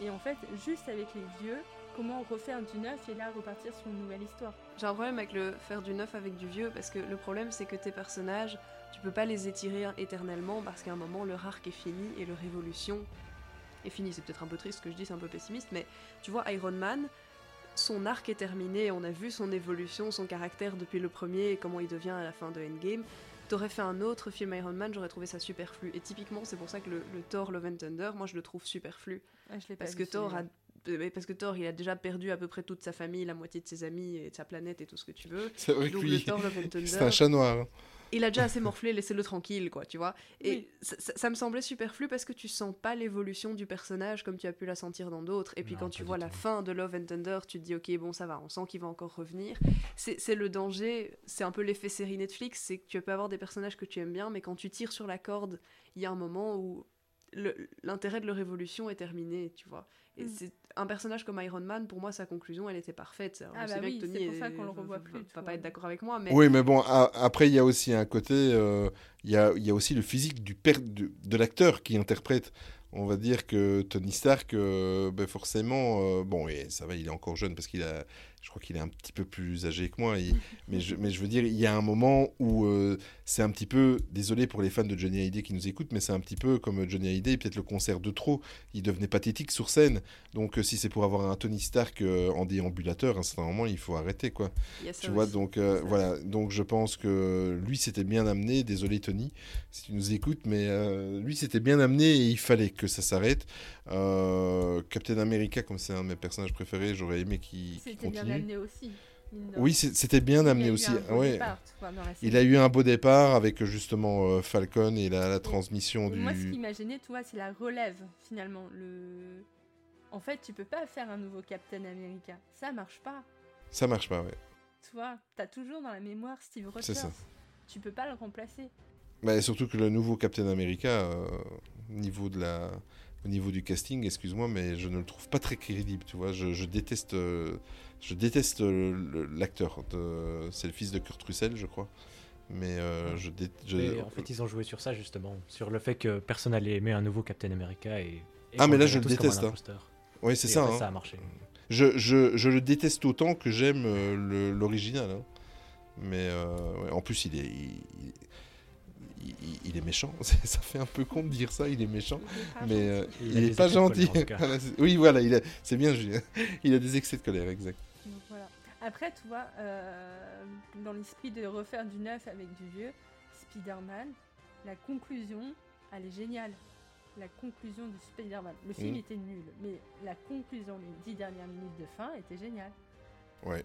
Speaker 9: et en fait juste avec les vieux, comment refaire du neuf et là repartir sur une nouvelle histoire.
Speaker 10: J'ai un problème avec le faire du neuf avec du vieux parce que le problème c'est que tes personnages, tu peux pas les étirer éternellement parce qu'à un moment leur arc est fini et leur évolution est finie. C'est peut-être un peu triste ce que je dis, c'est un peu pessimiste, mais tu vois Iron Man, son arc est terminé, on a vu son évolution, son caractère depuis le premier et comment il devient à la fin de Endgame. T'aurais fait un autre film Iron Man, j'aurais trouvé ça superflu. Et typiquement, c'est pour ça que le, le Thor Love and Thunder, moi je le trouve superflu.
Speaker 9: Ah, je l'ai
Speaker 10: Parce que Thor a parce que Thor, il a déjà perdu à peu près toute sa famille, la moitié de ses amis et de sa planète et tout ce que tu veux.
Speaker 11: C'est vrai que lui,
Speaker 10: le Thor Love and Thunder,
Speaker 11: c'est un chat noir. hein.
Speaker 10: il a déjà assez morflé, laissez-le tranquille, quoi, tu vois. Et
Speaker 9: Oui.
Speaker 10: ça, ça- ça me semblait superflu parce que tu sens pas l'évolution du personnage comme tu as pu la sentir dans d'autres. Et puis
Speaker 12: Non,
Speaker 10: quand tu vois la
Speaker 12: tout.
Speaker 10: fin de Love and Thunder, tu te dis, ok, bon, ça va, on sent qu'il va encore revenir. C'est c'est le danger, c'est un peu l'effet série Netflix, c'est que tu peux avoir des personnages que tu aimes bien, mais quand tu tires sur la corde, il y a un moment où l'intérêt de leur évolution est terminé, tu vois. Et
Speaker 9: Mm.
Speaker 10: Un personnage comme Iron Man, pour moi, sa conclusion, elle était parfaite. Alors,
Speaker 9: Ah bah
Speaker 10: bien
Speaker 9: oui, c'est pour
Speaker 10: est-
Speaker 9: ça qu'on le revoit plus, tu
Speaker 10: va
Speaker 9: vois.
Speaker 10: pas être d'accord avec moi, mais
Speaker 11: Oui, mais bon, a- après, il y a aussi un côté, euh, il y, a, il y a aussi le physique du père, du- de l'acteur qui interprète. On va dire que Tony Stark, euh, ben forcément, euh, bon, et ça va, il est encore jeune parce qu'il a, je crois qu'il est un petit peu plus âgé que moi, et- mais, je, mais je veux dire, il y a un moment où euh, c'est un petit peu, désolé pour les fans de Johnny Hallyday qui nous écoutent, mais c'est un petit peu comme Johnny Hallyday, peut-être le concert de trop, il devenait pathétique sur scène. Donc euh, si c'est pour avoir un Tony Stark euh, en déambulateur, à un certain moment, il faut arrêter, quoi. Tu vois,
Speaker 10: aussi.
Speaker 11: donc euh, voilà, donc je pense que lui c'était bien amené. Désolé Tony, si tu nous écoutes, mais euh, lui c'était bien amené et il fallait que ça s'arrête. Euh, Captain America, comme c'est un de mes personnages préférés, j'aurais aimé qu'il continue.
Speaker 9: Amené aussi.
Speaker 11: Oui, c'était bien amené
Speaker 9: eu
Speaker 11: aussi. ouais.
Speaker 9: départ,
Speaker 11: Il a eu un beau départ avec justement euh, Falcon et la, la transmission
Speaker 9: Et Moi, ce qui
Speaker 11: du.
Speaker 9: m'a gêné, tu vois, c'est la relève, finalement. Le... En fait, tu peux pas faire un nouveau Captain America. Ça marche pas.
Speaker 11: Ça marche pas, ouais.
Speaker 9: Tu vois, t'as toujours dans la mémoire Steve Rogers.
Speaker 11: C'est ça.
Speaker 9: Tu peux pas le remplacer.
Speaker 11: Mais surtout que le nouveau Captain America, euh, au niveau de la, au niveau du casting, excuse-moi, mais je ne le trouve pas très crédible. Tu vois, je, je déteste, euh, je déteste euh, le- l'acteur. C'est le fils de Kurt Russell, je crois. Mais euh, je, dé- je-
Speaker 12: Mais en fait, ils ont joué sur ça justement, sur le fait que personne n'allait aimer un nouveau Captain America et. et
Speaker 11: Ah, mais là, je le déteste, hein. oui, c'est ça.
Speaker 12: fait,
Speaker 11: hein.
Speaker 12: Ça a marché.
Speaker 11: Je, le déteste autant que j'aime euh, l'original. hein. Mais euh, ouais, en plus, il est, il, il- il- il est méchant. ça fait un peu con de dire ça, il est méchant.
Speaker 9: Il est pas
Speaker 11: Mais
Speaker 9: gentil.
Speaker 11: euh,
Speaker 12: Il
Speaker 11: n'est pas
Speaker 12: colère,
Speaker 11: gentil. Voilà, oui, voilà, a- c'est bien Julien. Il a des excès de colère, exact.
Speaker 9: Donc, voilà. Après, tu vois, euh, dans l'esprit de refaire du neuf avec du vieux, Spider-Man, la conclusion, elle est géniale. La conclusion du Spider-Man. Le film
Speaker 11: Mhm.
Speaker 9: était nul, mais la conclusion, les dix dernières minutes de fin, était géniale.
Speaker 11: Ouais.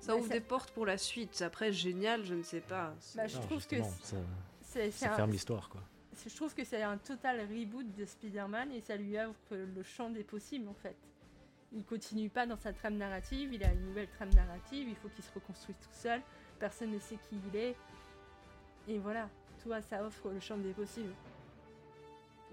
Speaker 10: Ça
Speaker 9: Bah,
Speaker 10: ouvre
Speaker 9: ça-
Speaker 10: des portes pour la suite. Après, génial, je ne sais pas.
Speaker 9: Bah, je
Speaker 12: Non,
Speaker 9: trouve que c'est-
Speaker 12: ça, ça
Speaker 9: un-
Speaker 12: ferme l'histoire quoi.
Speaker 9: je trouve que c'est un total reboot de Spider-Man et ça lui ouvre le champ des possibles en fait. Il continue pas dans sa trame narrative, il a une nouvelle trame narrative, il faut qu'il se reconstruise tout seul, personne ne sait qui il est. Et voilà, tu vois, ça offre le champ des possibles.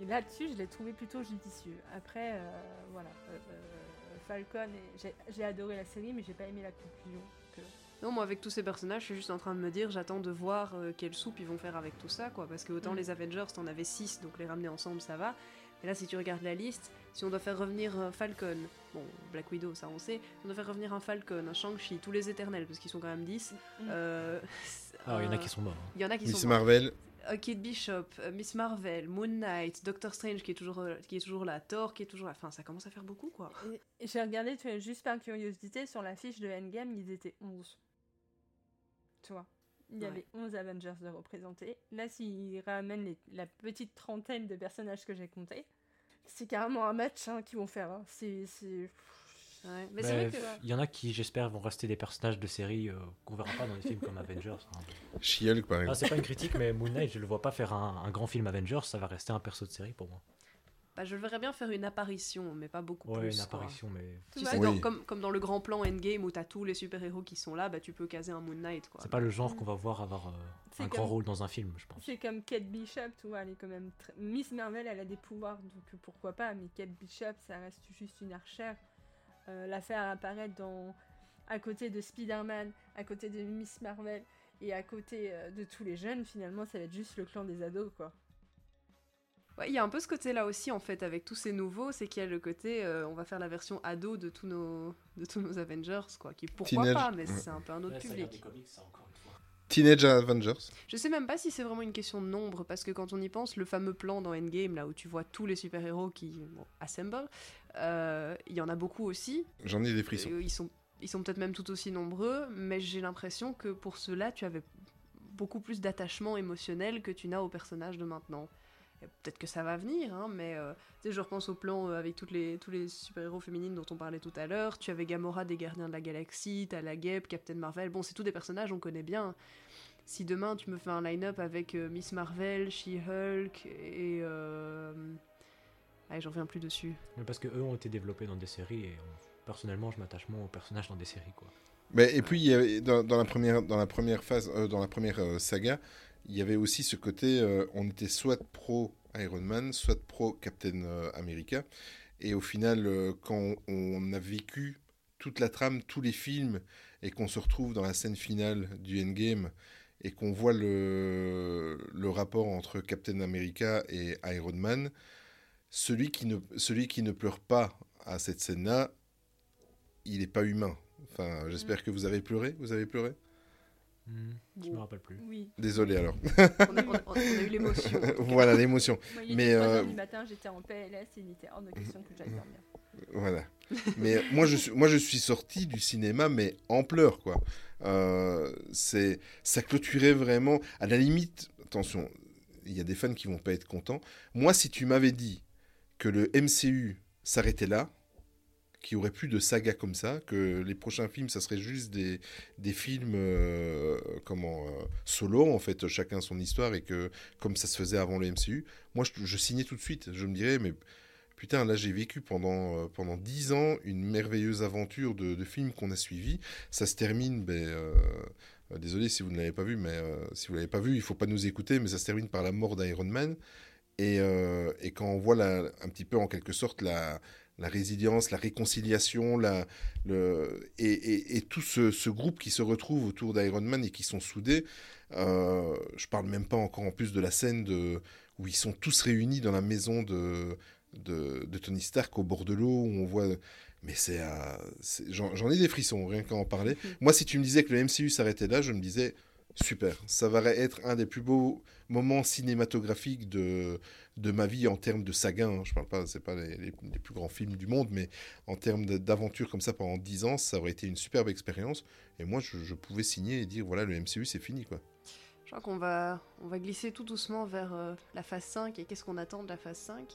Speaker 9: Et là-dessus, je l'ai trouvé plutôt judicieux. Après, euh, voilà, euh, euh, Falcon, et- j'ai- adoré la série, mais j'ai pas aimé la conclusion. euh,
Speaker 10: Non, moi, avec tous ces personnages, je suis juste en train de me dire, j'attends de voir euh, quelle soupe ils vont faire avec tout ça, quoi. Parce que autant
Speaker 9: Mm.
Speaker 10: les Avengers, t'en avais 6, donc les ramener ensemble, ça va. Et là, si tu regardes la liste, si on doit faire revenir euh, Falcon, bon, Black Widow, ça on sait, on doit faire revenir un Falcon, un Shang-Chi, tous les éternels, parce qu'ils sont quand même 10.
Speaker 9: Mm.
Speaker 10: euh,
Speaker 12: Ah, il y en a qui sont morts. hein.
Speaker 10: Il y en a qui
Speaker 11: Miss
Speaker 10: sont morts.
Speaker 11: Marvel,
Speaker 10: Euh, Kate Bishop, euh, Miss Marvel, Moon Knight, Doctor Strange qui est toujours, euh, qui est toujours là, Thor qui est toujours là. Enfin, ça commence à faire beaucoup, quoi.
Speaker 9: J'ai regardé, tu juste par curiosité, sur la fiche de Endgame, ils étaient 11. Tu vois Il y avait 11 Avengers de représentés. Là, s'ils ramènent les- la petite trentaine de personnages que j'ai comptés, c'est carrément un match hein, qu'ils vont faire. hein. C'est. C'est-
Speaker 10: Ouais. Mais
Speaker 12: Mais
Speaker 10: c'est vrai que.
Speaker 12: Il y en a qui, j'espère, vont rester des personnages de série euh, qu'on verra pas dans des films comme Avengers. hein.
Speaker 11: She-Hulk par
Speaker 12: Ah,
Speaker 11: exemple.
Speaker 12: c'est pas une critique, mais Moon Knight, je le vois pas faire un, un grand film Avengers, ça va rester un perso de série pour moi.
Speaker 10: Bah, je le verrais bien faire une apparition, mais pas beaucoup
Speaker 12: Ouais,
Speaker 10: plus.
Speaker 12: une
Speaker 10: quoi.
Speaker 12: apparition, mais
Speaker 10: Tu sais,
Speaker 9: vois,
Speaker 10: dans-
Speaker 11: Oui.
Speaker 10: comme, comme dans le grand plan Endgame où t'as tous les super-héros qui sont là, bah tu peux caser un Moon Knight, quoi.
Speaker 12: c'est pas le genre qu'on va voir avoir euh, un
Speaker 9: comme-
Speaker 12: grand rôle dans un film, je pense.
Speaker 9: C'est comme Kate Bishop, tu vois, elle est quand même très... Miss Marvel, elle a des pouvoirs, donc pourquoi pas, mais Kate Bishop, ça reste juste une archère. Euh, la faire apparaître dans... à côté de Spider-Man, à côté de Miss Marvel, et à côté euh, de tous les jeunes, finalement, ça va être juste le clan des ados, quoi.
Speaker 10: Ouais, il y a un peu ce côté-là aussi, en fait, avec tous ces nouveaux, c'est qu'il y a le côté, euh, on va faire la version ado de tous nos, de tous nos Avengers, quoi. Qui, pourquoi
Speaker 11: Teenage,
Speaker 10: pas, mais
Speaker 11: ouais.
Speaker 10: c'est un peu un autre public.
Speaker 11: Teenage Avengers.
Speaker 10: Je sais même pas si c'est vraiment une question de nombre, parce que quand on y pense, le fameux plan dans Endgame, là où tu vois tous les super-héros qui bon, assemble, euh, il y en a beaucoup aussi.
Speaker 11: J'en ai des frissons.
Speaker 10: Euh, Ils sont, ils sont peut-être même tout aussi nombreux, mais j'ai l'impression que pour ceux-là, tu avais beaucoup plus d'attachement émotionnel que tu n'as aux personnages de maintenant. Peut-être que ça va venir, hein, mais euh, je repense au plan euh, avec toutes les, tous les super-héros féminines dont on parlait tout à l'heure. Tu avais Gamora des Gardiens de la Galaxie, t'as la Guêpe, Captain Marvel. Bon, c'est tous des personnages on connaît bien. Si demain tu me fais un line-up avec euh, Miss Marvel, She-Hulk et. Euh... Allez, j'en reviens plus dessus.
Speaker 12: Mais parce que eux ont été développés dans des séries et on- personnellement, je m'attache moins aux personnages dans des séries, quoi.
Speaker 11: Mais, et puis, il y avait- dans, dans la première, dans la première phase, euh, dans la première euh, saga, il y avait aussi ce côté, euh, on était soit pro Iron Man, soit pro Captain America. Et au final, euh, quand on a vécu toute la trame, tous les films, et qu'on se retrouve dans la scène finale du Endgame, et qu'on voit le, le rapport entre Captain America et Iron Man, celui qui ne, celui qui ne pleure pas à cette scène-là, il n'est pas humain. Enfin, j'espère que vous avez pleuré. Vous avez pleuré?
Speaker 12: Hmm, Je me rappelle plus.
Speaker 9: Oui.
Speaker 11: Désolé alors.
Speaker 10: On a, on a- on a eu l'émotion.
Speaker 11: voilà l'émotion.
Speaker 9: Moi, il
Speaker 11: Mais,
Speaker 9: était 3
Speaker 11: euh,
Speaker 9: du matin, j'étais en PLS, et il était hors de question que j'aille dormir.
Speaker 11: Voilà. Mais moi je suis, moi je suis sorti du cinéma mais en pleurs quoi. Euh, c'est, ça clôturait vraiment. À la limite, attention, il y a des fans qui vont pas être contents. Moi, si tu m'avais dit que le MCU s'arrêtait là, qu'il y aurait plus de saga comme ça, que les prochains films, ça serait juste des, des films euh, comment euh, solo en fait, chacun son histoire et que comme ça se faisait avant le MCU, moi je, je signais tout de suite. Je me dirais mais Putain, là j'ai vécu pendant, euh, pendant 10 ans une merveilleuse aventure de, de films qu'on a suivis. Ça se termine, ben, euh, désolé si vous ne l'avez pas vu, mais euh, si vous ne l'avez pas vu, il faut pas nous écouter, mais ça se termine par la mort d'Iron Man. Et, euh, quand on voit un petit peu en quelque sorte la, résilience, la réconciliation, et, tout ce, groupe qui se retrouve autour d'Iron Man et qui sont soudés, je parle même pas encore en plus de la scène où ils sont tous réunis dans la maison de, de, de Tony Stark au bord de l'eau, où on voit... Mais c'est... c'est- J'en ai des frissons, rien qu'à en parler. Moi, si tu me disais que le MCU s'arrêtait là, je me disais, super, ça va être un des plus beaux moments cinématographiques de, de ma vie en termes de saga. hein. Je parle pas, c'est pas les, les- les plus grands films du monde, mais en termes d'aventure comme ça pendant 10 ans, ça aurait été une superbe expérience. Et moi, je, je pouvais signer et dire, voilà, le MCU, c'est fini, quoi.
Speaker 10: Je crois qu'on va, on va glisser tout doucement vers euh, la phase 5 et qu'est-ce qu'on attend de la phase 5.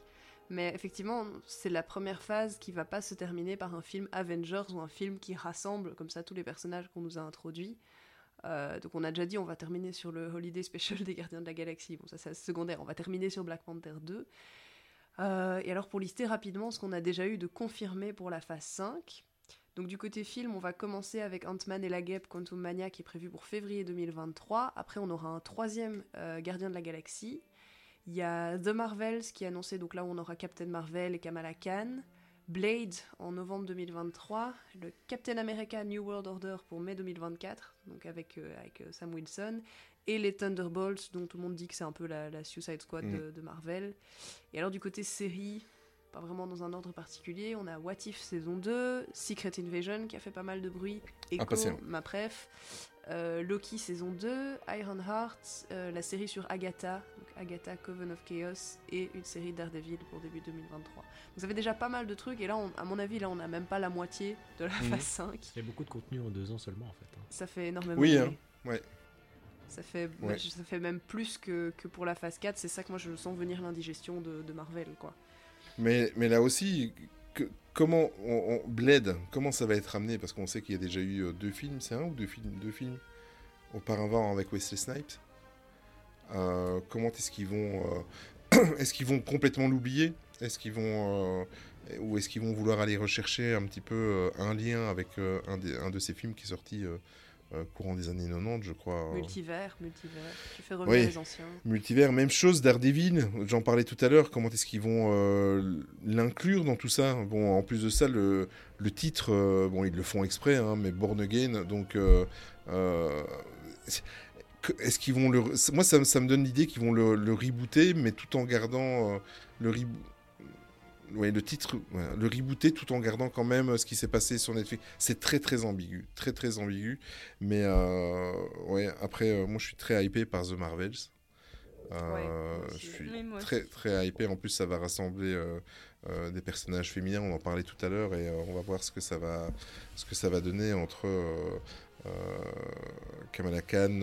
Speaker 10: Mais effectivement, c'est la première phase qui va pas se terminer par un film Avengers ou un film qui rassemble comme ça tous les personnages qu'on nous a introduits. Euh, donc on a déjà dit on va terminer sur le Holiday Special des Gardiens de la Galaxie. Bon ça c'est secondaire. On va terminer sur Black Panther 2. Euh, et alors pour lister rapidement ce qu'on a déjà eu de confirmé pour la phase 5. Donc du côté film, on va commencer avec Ant-Man et la Guêpe Quantum Mania qui est prévu pour février 2023. Après, on aura un troisième euh, Gardien de la Galaxie. Il y a The Marvels qui est annoncé, donc là on aura Captain Marvel et Kamala Khan. Blade en novembre 2023, le Captain America New World Order pour mai 2024, donc avec, euh, avec euh, Sam Wilson, et les Thunderbolts, dont tout le monde dit que c'est un peu la, la Suicide Squad
Speaker 11: Mm.
Speaker 10: de, de Marvel. Et alors du côté série, pas vraiment dans un ordre particulier, on a What If saison 2, Secret Invasion qui a fait pas mal de bruit, Echo,
Speaker 11: passé, hein.
Speaker 10: ma préf, euh, Loki saison 2, Ironheart, euh, la série sur Agatha, donc Agatha Coven of Chaos, et une série Daredevil pour début 2023. Donc ça fait déjà pas mal de trucs, et là, on- à mon avis, là, on a même pas la moitié de la
Speaker 11: Mhm.
Speaker 10: phase 5.
Speaker 12: Il y a beaucoup de contenu en deux ans seulement en fait. hein.
Speaker 10: Ça fait énormément.
Speaker 11: Oui,
Speaker 10: de
Speaker 11: hein,
Speaker 10: bruit.
Speaker 11: ouais.
Speaker 10: Ça fait,
Speaker 11: Ouais.
Speaker 10: ça fait même plus que, que pour la phase 4, c'est ça que moi je sens venir l'indigestion de, de Marvel, quoi.
Speaker 11: Mais, là aussi, comment on, on- Blade, comment ça va être amené? Parce qu'on sait qu'il y a déjà eu euh, deux films, c'est un ou deux films, deux films auparavant avec Wesley Snipes. Euh, comment est-ce qu'ils vont, euh, est-ce qu'ils vont complètement l'oublier? Est-ce qu'ils vont, ou est-ce qu'ils vont vouloir aller rechercher un petit peu un lien avec un, des- un de ces films qui est sorti euh, courant des années 90, je crois. euh,
Speaker 10: Multivers, multivers. Tu fais revenir
Speaker 11: Oui.
Speaker 10: les anciens.
Speaker 11: Multivers, même chose, Daredevil, j'en parlais tout à l'heure, comment est-ce qu'ils vont euh, l'inclure dans tout ça? Bon, en plus de ça, le, le titre, euh, bon, ils le font exprès, hein, mais Born Again, donc... est-ce qu'ils vont le... Moi, ça, me- ça me donne l'idée qu'ils vont le, le rebooter, mais tout en gardant le reboot... Ouais, le titre, ouais, le rebooter tout en gardant quand même euh, ce qui s'est passé sur Netflix. C'est très très ambigu, très très ambigu. Mais euh, ouais, après, euh, moi je suis très hypé par The Marvels. Euh,
Speaker 10: Ouais,
Speaker 11: je suis très très hypé. En plus, ça va rassembler des personnages féminins. On en parlait tout à l'heure et on va voir ce que ça va, ce que ça va donner entre Kamala Khan,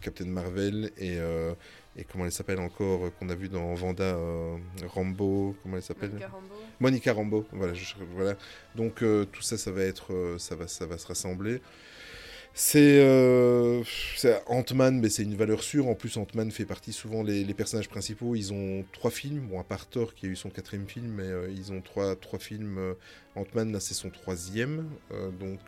Speaker 11: Captain Marvel et et comment elle s'appelle encore euh, qu'on a vu dans Vanda euh, Rambo. Comment elle s'appelle
Speaker 10: Monica Rambeau.
Speaker 11: Monica Rambeau, voilà, je- voilà. Donc euh, tout ça, ça va être, ça va, ça va se rassembler. C'est euh, Ant-Man, mais c'est une valeur sûre. En plus, Ant-Man fait partie souvent les, les personnages principaux. Ils ont trois films, bon à part Thor qui a eu son quatrième film, mais euh, ils ont trois, trois films. Ant-Man là, c'est son troisième, euh, donc.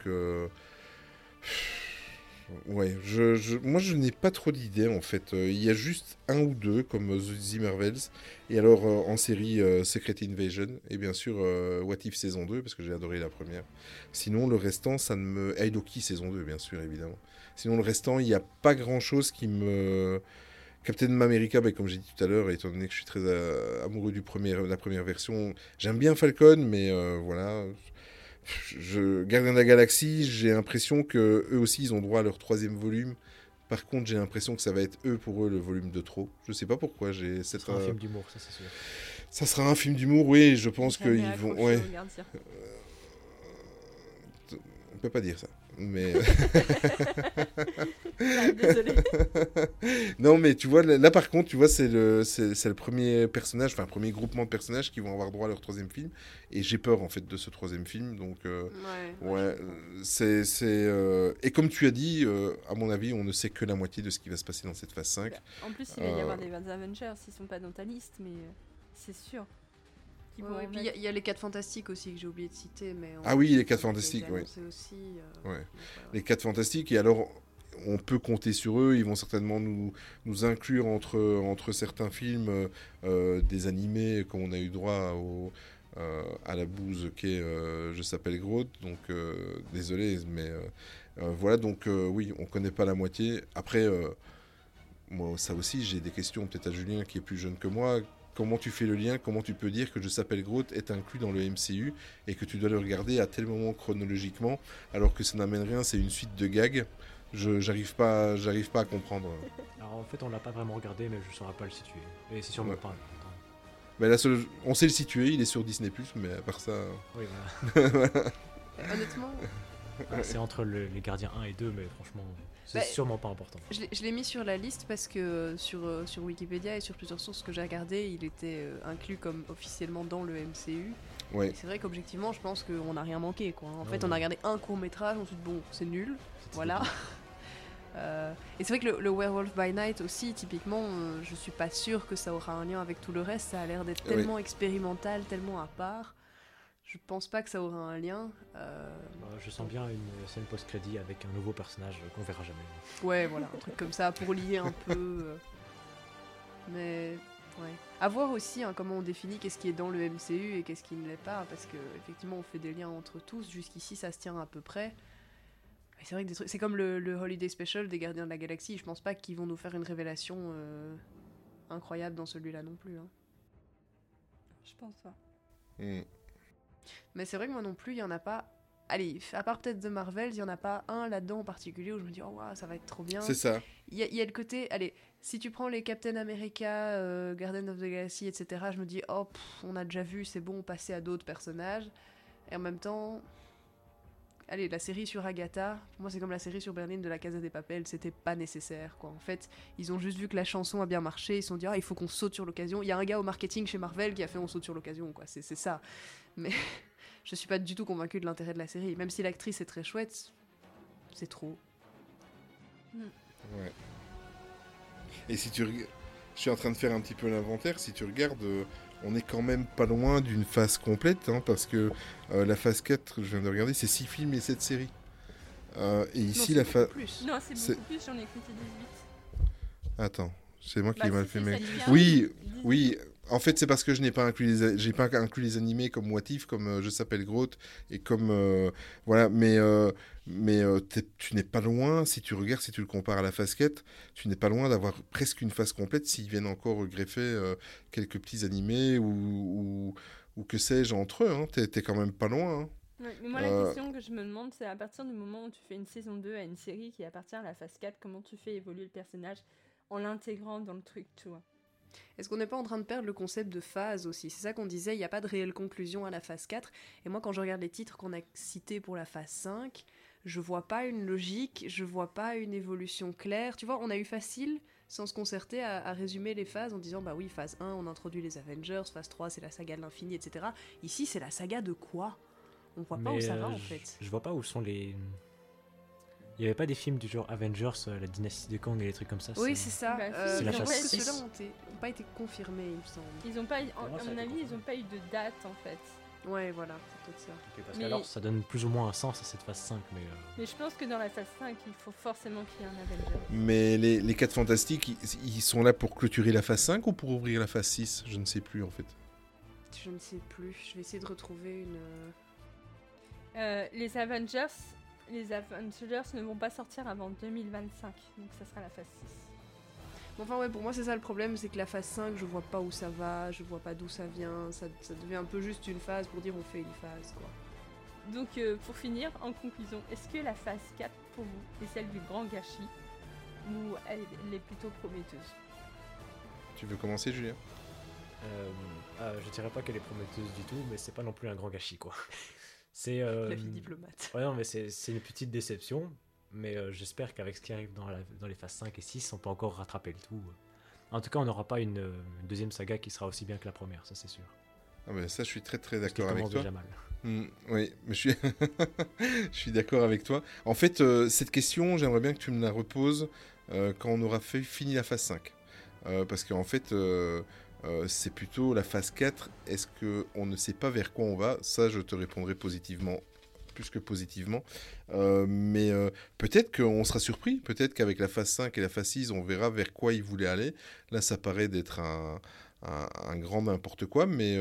Speaker 11: Ouais, je, moi je n'ai pas trop d'idées en fait. Euh, Il y a juste un ou deux comme euh, The Marvels. Et alors euh, en série Secret Invasion et bien sûr What If saison 2 parce que j'ai adoré la première. Sinon le restant ça ne me... Et Loki saison 2 bien sûr évidemment. Sinon le restant il n'y a pas grand chose qui me... Captain America, ben, comme j'ai dit tout à l'heure, étant donné que je suis très amoureux du premier, la première version, j'aime bien Falcon, mais voilà. Je, Gardien de la Galaxie, j'ai l'impression que eux aussi ils ont droit à leur troisième volume. Par contre, j'ai l'impression que ça va être eux pour eux le volume de trop. Je sais pas pourquoi. J'ai
Speaker 12: Ce
Speaker 11: cette.
Speaker 12: sera un
Speaker 11: euh,
Speaker 12: film d'humour, ça c'est sûr.
Speaker 11: Ça sera un film d'humour, oui. Je pense qu'ils vont. Ouais.
Speaker 9: gardien.
Speaker 11: On peut pas dire ça. Mais.
Speaker 9: Ah, désolé.
Speaker 11: non, mais tu vois, là, par contre, tu vois, c'est le, c'est, c'est le premier personnage, enfin, premier groupement de personnages qui vont avoir droit à leur troisième film. Et j'ai peur, en fait, de ce troisième film. Donc, euh,
Speaker 10: Ouais.
Speaker 11: ouais, c'est. c'est euh, Et comme tu as dit, euh, à mon avis, on ne sait que la moitié de ce qui va se passer dans cette phase 5.
Speaker 9: En plus, il va y avoir des Avengers, ils sont pas dans ta liste, mais c'est sûr.
Speaker 10: Puis il y a-
Speaker 9: mettre.
Speaker 10: il y, a les 4 fantastiques aussi que j'ai oublié de citer. Mais
Speaker 11: Ah oui, les
Speaker 10: ça
Speaker 11: quatre
Speaker 10: a été
Speaker 11: fantastiques, oui.
Speaker 10: annoncé Aussi, euh,
Speaker 11: Ouais.
Speaker 10: donc voilà.
Speaker 11: les quatre fantastiques. Et alors, on peut compter sur eux. Ils vont certainement nous, nous inclure entre, entre certains films euh, euh, des animés, comme on a eu droit au, euh, à la bouse qu'est euh, Je s'appelle Groot. Donc, euh, désolé, mais euh, euh, voilà. Donc, euh, oui, on connaît pas la moitié. Après, euh, moi, ça aussi, j'ai des questions peut-être à Julien qui est plus jeune que moi. Comment tu fais le lien Comment tu peux dire que Je s'appelle Groot est inclus dans le MCU et que tu dois le regarder à tel moment chronologiquement alors que ça n'amène rien, c'est une suite de gags. Je j'arrive pas, j'arrive pas à comprendre.
Speaker 12: Alors en fait, on l'a pas vraiment regardé, mais je saurais pas le situer. Et c'est sûrement
Speaker 11: Ouais.
Speaker 12: pas.
Speaker 11: Mais la seule, on sait le situer, il est sur Disney+, mais à part ça,
Speaker 12: Oui, voilà.
Speaker 10: Honnêtement,
Speaker 12: Ah, c'est entre le- les gardiens 1 et 2, mais franchement, c'est
Speaker 10: Bah,
Speaker 12: sûrement pas important.
Speaker 10: je l'ai- mis sur la liste parce que euh, sur, euh, sur Wikipédia et sur plusieurs sources que j'ai regardées, il était euh, inclus comme officiellement dans le MCU.
Speaker 11: ouais.
Speaker 10: C'est vrai qu'objectivement, je pense qu'on n'a rien manqué. Quoi. En
Speaker 12: Non,
Speaker 10: fait,
Speaker 12: non.
Speaker 10: on a regardé un court métrage, on s'est dit bon, c'est nul. Voilà. Euh, et c'est vrai que le, le Werewolf by Night aussi, typiquement, euh, je suis pas sûre que ça aura un lien avec tout le reste. Ça a l'air d'être
Speaker 11: Oui.
Speaker 10: tellement expérimental, tellement à part. Je pense pas que ça aura un lien. Euh,
Speaker 12: Bah, je sens bien une scène post-crédit avec un nouveau personnage qu'on verra jamais.
Speaker 10: ouais, voilà, un truc comme ça pour lier un peu. euh. Mais Ouais. À voir aussi hein, comment on définit qu'est-ce qui est dans le MCU et qu'est-ce qui ne l'est pas, parce que effectivement on fait des liens entre tous. Jusqu'ici, ça se tient à peu près. Et C'est vrai que des trucs- c'est comme le, le Holiday Special des Gardiens de la Galaxie. Je pense pas qu'ils vont nous faire une révélation euh, incroyable dans celui-là non plus. hein.
Speaker 9: Je pense pas.
Speaker 11: Hmm.
Speaker 10: Mais c'est vrai que moi non plus, il y en a pas. Allez, à part peut-être The Marvels, il y en a pas un là-dedans en particulier où je me dis, oh waouh, ça va être trop bien.
Speaker 11: C'est ça.
Speaker 10: Il y, a- il y a le côté, allez, si tu prends les Captain America, euh, Garden of the Galaxy, etc., je me dis, oh, pff, on a déjà vu, c'est bon, passer à d'autres personnages. Et en même temps, allez, la série sur Agatha, pour moi c'est comme la série sur Berlin de la Casa des Papel, c'était pas nécessaire, quoi. En fait, ils ont juste vu que la chanson a bien marché, ils se sont dit, ah, il faut qu'on saute sur l'occasion. Il y a un gars au marketing chez Marvel qui a fait on saute sur l'occasion, quoi, c'est c'est ça. Mais je suis pas du tout convaincue de l'intérêt de la série, même si l'actrice est très chouette, c'est trop.
Speaker 11: Ouais. Et si tu je suis en train de faire un petit peu l'inventaire, si tu regardes, euh, on est quand même pas loin d'une phase complète, hein, parce que euh, la phase 4, je viens de regarder, c'est 6 films et 7 séries. Euh, et ici, la phase...
Speaker 10: plus.
Speaker 9: Non, c'est beaucoup plus, j'en ai compté 18.
Speaker 11: Attends, c'est moi qui
Speaker 9: Bah,
Speaker 11: ai mal fait
Speaker 9: devient
Speaker 11: Oui,
Speaker 9: 18.
Speaker 11: oui. En fait, c'est parce que je n'ai pas inclus les, a- j'ai pas inclus les animés comme What If, comme euh, Je s'appelle Groot et comme euh, voilà. Mais euh, mais tu n'es pas loin. Si tu regardes, si tu le compares à la phase 4, tu n'es pas loin d'avoir presque une phase complète s'ils viennent encore greffer quelques petits animés ou ou, ou que sais-je entre eux. Hein. T'es, t'es quand même pas loin. hein.
Speaker 9: Ouais, mais moi, la question que je me demande, c'est à partir du moment où tu fais une saison 2 à une série qui appartient à la phase 4, comment tu fais évoluer le personnage en l'intégrant dans le truc, tu vois?
Speaker 10: Est-ce qu'on n'est pas en train de perdre le concept de phase aussi? C'est ça qu'on disait, il n'y a pas de réelle conclusion à la phase 4. Et moi, quand je regarde les titres qu'on a cités pour la phase 5, je vois pas une logique, je vois pas une évolution claire. Tu vois, on a eu facile, sans se concerter, à, à résumer les phases en disant bah oui, phase 1, on introduit les Avengers, phase 3, c'est la saga de l'infini, etc. Ici, c'est la saga de quoi? On voit pas où ça va
Speaker 12: euh,
Speaker 10: en
Speaker 12: je-
Speaker 10: fait.
Speaker 12: Je vois pas où sont les. Il y avait pas des films du genre Avengers, euh, la dynastie de Kang et des trucs comme ça
Speaker 10: Oui,
Speaker 12: c'est-
Speaker 10: ça.
Speaker 9: Bah,
Speaker 10: Euh,
Speaker 12: C'est la
Speaker 10: je
Speaker 12: phase
Speaker 10: pense que
Speaker 12: six.
Speaker 10: ceux-là ont, été- ont pas été confirmés, il me semble.
Speaker 9: Ils ont pas, eu- en- à mon avis, ils
Speaker 12: confirmé.
Speaker 9: ont pas eu de date en fait.
Speaker 10: Ouais, voilà, c'est peut-être ça.
Speaker 12: Parce
Speaker 9: Mais-
Speaker 12: qu'alors ça donne plus ou moins un sens à cette phase 5, mais. euh,
Speaker 9: Mais je pense que dans la phase 5, il faut forcément qu'il y ait un Avenger.
Speaker 11: Mais les, les 4 fantastiques, ils, ils sont là pour clôturer la phase 5 ou pour ouvrir la phase 6 Je ne sais plus en fait.
Speaker 10: Je ne sais plus. Je vais essayer de retrouver une. euh,
Speaker 9: Euh, les Avengers, les Avengers ne vont pas sortir avant 2025, donc ça sera la phase 6.
Speaker 10: Bon, Enfin ouais, pour moi c'est ça le problème, c'est que la phase 5, je vois pas où ça va, je vois pas d'où ça vient, ça, ça devient un peu juste une phase pour dire on fait une phase quoi.
Speaker 9: Donc euh, pour finir, en conclusion, est-ce que la phase 4 pour vous est celle du grand gâchis ou elle, elle est plutôt prometteuse?
Speaker 11: Tu veux commencer, Julien?
Speaker 12: Euh, euh, je dirais pas qu'elle est prometteuse du tout, mais c'est pas non plus un grand gâchis, quoi. C'est. euh,
Speaker 10: La fille diplomate.
Speaker 12: Ouais, non, mais c'est c'est une petite déception, mais euh, j'espère qu'avec ce qui arrive dans, la- dans les phases 5 et 6, on peut encore rattraper le tout. En tout cas, on n'aura pas une, euh, une deuxième saga qui sera aussi bien que la première, ça c'est sûr.
Speaker 11: ah ben, Ça, je suis très très d'accord avec toi.
Speaker 12: déjà mal.
Speaker 11: Hmm, oui, mais je suis, je suis d'accord avec toi. En fait, euh, cette question, j'aimerais bien que tu me la reposes euh, quand on aura fait, fini la phase 5. Euh, parce qu'en fait, euh, c'est plutôt la phase 4. Est-ce qu'on ne sait pas vers quoi on va? Ça, je te répondrai positivement, plus que positivement. Euh, mais euh, peut-être qu'on sera surpris. Peut-être qu'avec la phase 5 et la phase 6, on verra vers quoi ils voulaient aller. Là, ça paraît d'être un, grand n'importe quoi, mais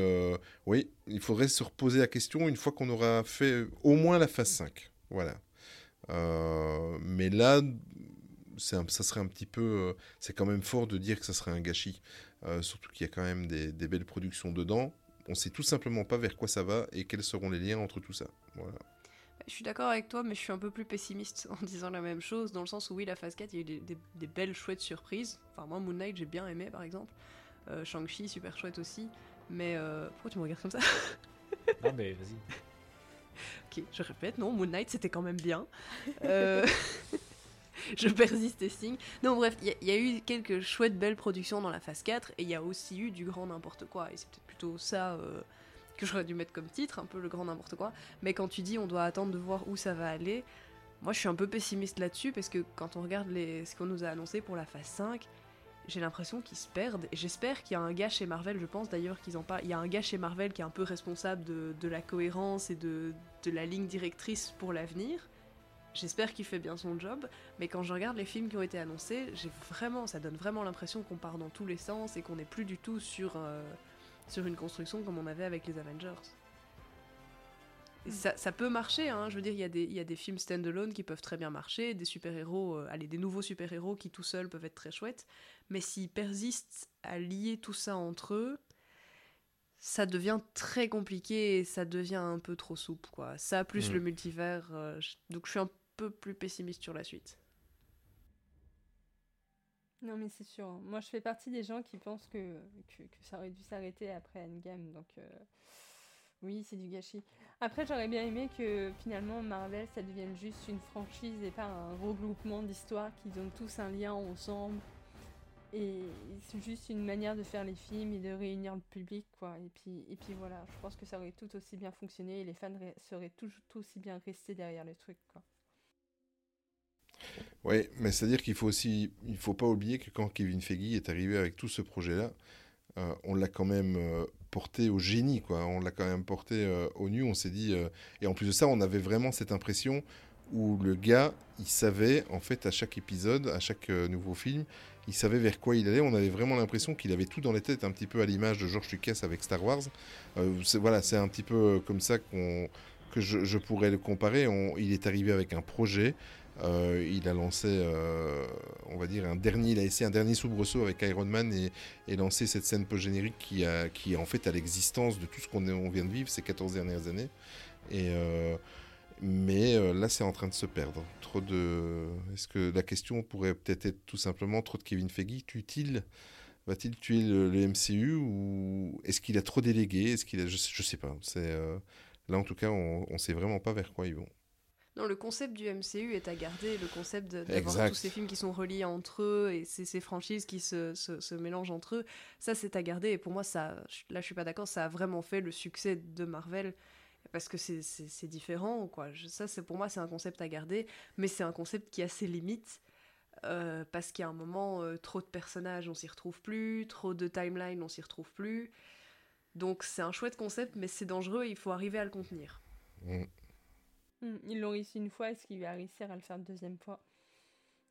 Speaker 11: oui, il faudrait se reposer la question une fois qu'on aura fait au moins la phase 5. Voilà. Mais là, ça serait un petit peu. c'est quand même fort de dire que ça serait un gâchis. Euh, surtout qu'il y a quand même des, des belles productions dedans. On sait tout simplement pas vers quoi ça va et quels seront les liens entre tout ça. Voilà.
Speaker 10: Je suis d'accord avec toi, mais je suis un peu plus pessimiste en disant la même chose, dans le sens où oui, la phase 4, il y a eu des, des- des belles, chouettes surprises. Enfin, moi, Moon Knight, j'ai bien aimé, par exemple. Euh, Shang-Chi, super chouette aussi. Mais euh, pourquoi tu me regardes comme ça?
Speaker 12: Non, mais vas-y.
Speaker 10: Ok, je répète, non, Moon Knight, c'était quand même bien. Euh, je persiste et signe. Non, bref, il y, a- eu quelques chouettes, belles productions dans la phase 4, et il y a aussi eu du grand n'importe quoi. Et c'est peut-être plutôt ça euh, que j'aurais dû mettre comme titre, un peu le grand n'importe quoi. Mais quand tu dis on doit attendre de voir où ça va aller, moi je suis un peu pessimiste là-dessus, parce que quand on regarde les, ce qu'on nous a annoncé pour la phase 5, j'ai l'impression qu'ils se perdent. Et j'espère qu'il y a un gars chez Marvel, je pense d'ailleurs qu'ils en parlent. Il y a un gars chez Marvel qui est un peu responsable de, la cohérence et de la ligne directrice pour l'avenir. J'espère qu'il fait bien son job, mais quand je regarde les films qui ont été annoncés, j'ai vraiment, ça donne vraiment l'impression qu'on part dans tous les sens et qu'on n'est plus du tout sur, euh, sur une construction comme on avait avec les Avengers. Ça, ça peut marcher, hein. je veux dire, il y, a des- y a des films stand-alone qui peuvent très bien marcher, des super-héros, euh, allez, des nouveaux super-héros qui tout seuls peuvent être très chouettes, mais s'ils persistent à lier tout ça entre eux, ça devient très compliqué et ça devient un peu trop souple, quoi. Ça, plus
Speaker 11: Mm.
Speaker 10: le multivers, euh, je- donc je suis un plus pessimiste sur la suite.
Speaker 9: Non, mais c'est sûr. Moi, je fais partie des gens qui pensent que, que, ça aurait dû s'arrêter après Endgame. Donc, euh, oui, c'est du gâchis. Après, j'aurais bien aimé que finalement Marvel, ça devienne juste une franchise et pas un regroupement d'histoires qui ont tous un lien ensemble. Et c'est juste une manière de faire les films et de réunir le public, quoi. Et puis, et puis voilà, je pense que ça aurait tout aussi bien fonctionné et les fans seraient tout, tout aussi bien restés derrière le truc, quoi.
Speaker 11: Oui, mais c'est-à-dire qu'il faut aussi, il faut pas oublier que quand Kevin Feige est arrivé avec tout ce projet-là, euh, on l'a quand même euh, porté au génie, quoi. On l'a quand même porté euh, au nu. On s'est dit, et en plus de ça, on avait vraiment cette impression où le gars, il savait en fait à chaque épisode, à chaque nouveau film, il savait vers quoi il allait. On avait vraiment l'impression qu'il avait tout dans les têtes, un petit peu à l'image de George Lucas avec Star Wars. Voilà, c'est un petit peu comme ça que je, pourrais le comparer. Il est arrivé avec un projet. Euh, il a lancé, euh, on va dire, un dernier, il a essayé un dernier soubresaut avec Iron Man et, lancé cette scène post-générique qui, qui est en fait à l'existence de tout ce qu'on vient de vivre ces 14 dernières années. Euh, mais là, c'est en train de se perdre. Trop de. Est-ce que la question pourrait peut-être être tout simplement trop de Kevin Feige? Tue-t-il Va-t-il tuer le, MCU ou est-ce qu'il a trop délégué? Est-ce qu'il a, je, je sais pas. Là en tout cas, on, on sait vraiment pas vers quoi ils vont.
Speaker 10: Non, le concept du MCU est à garder, le concept d'avoir tous ces films qui sont reliés entre eux et ces, ces franchises qui se, se- se mélangent entre eux, ça c'est à garder. Et pour moi, ça, là je suis pas d'accord, ça a vraiment fait le succès de Marvel parce que c'est- différent, quoi. Je- ça, c'est pour moi, c'est un concept à garder, mais c'est un concept qui a ses limites. euh, parce qu'il y a un moment, euh, trop de personnages, on s'y retrouve plus, trop de timeline, on s'y retrouve plus. Donc c'est un chouette concept, mais c'est dangereux, il faut arriver à le contenir.
Speaker 11: Mm.
Speaker 9: Hmm, Ils l'ont réussi une fois, est-ce qu'il va réussir à le faire une deuxième fois?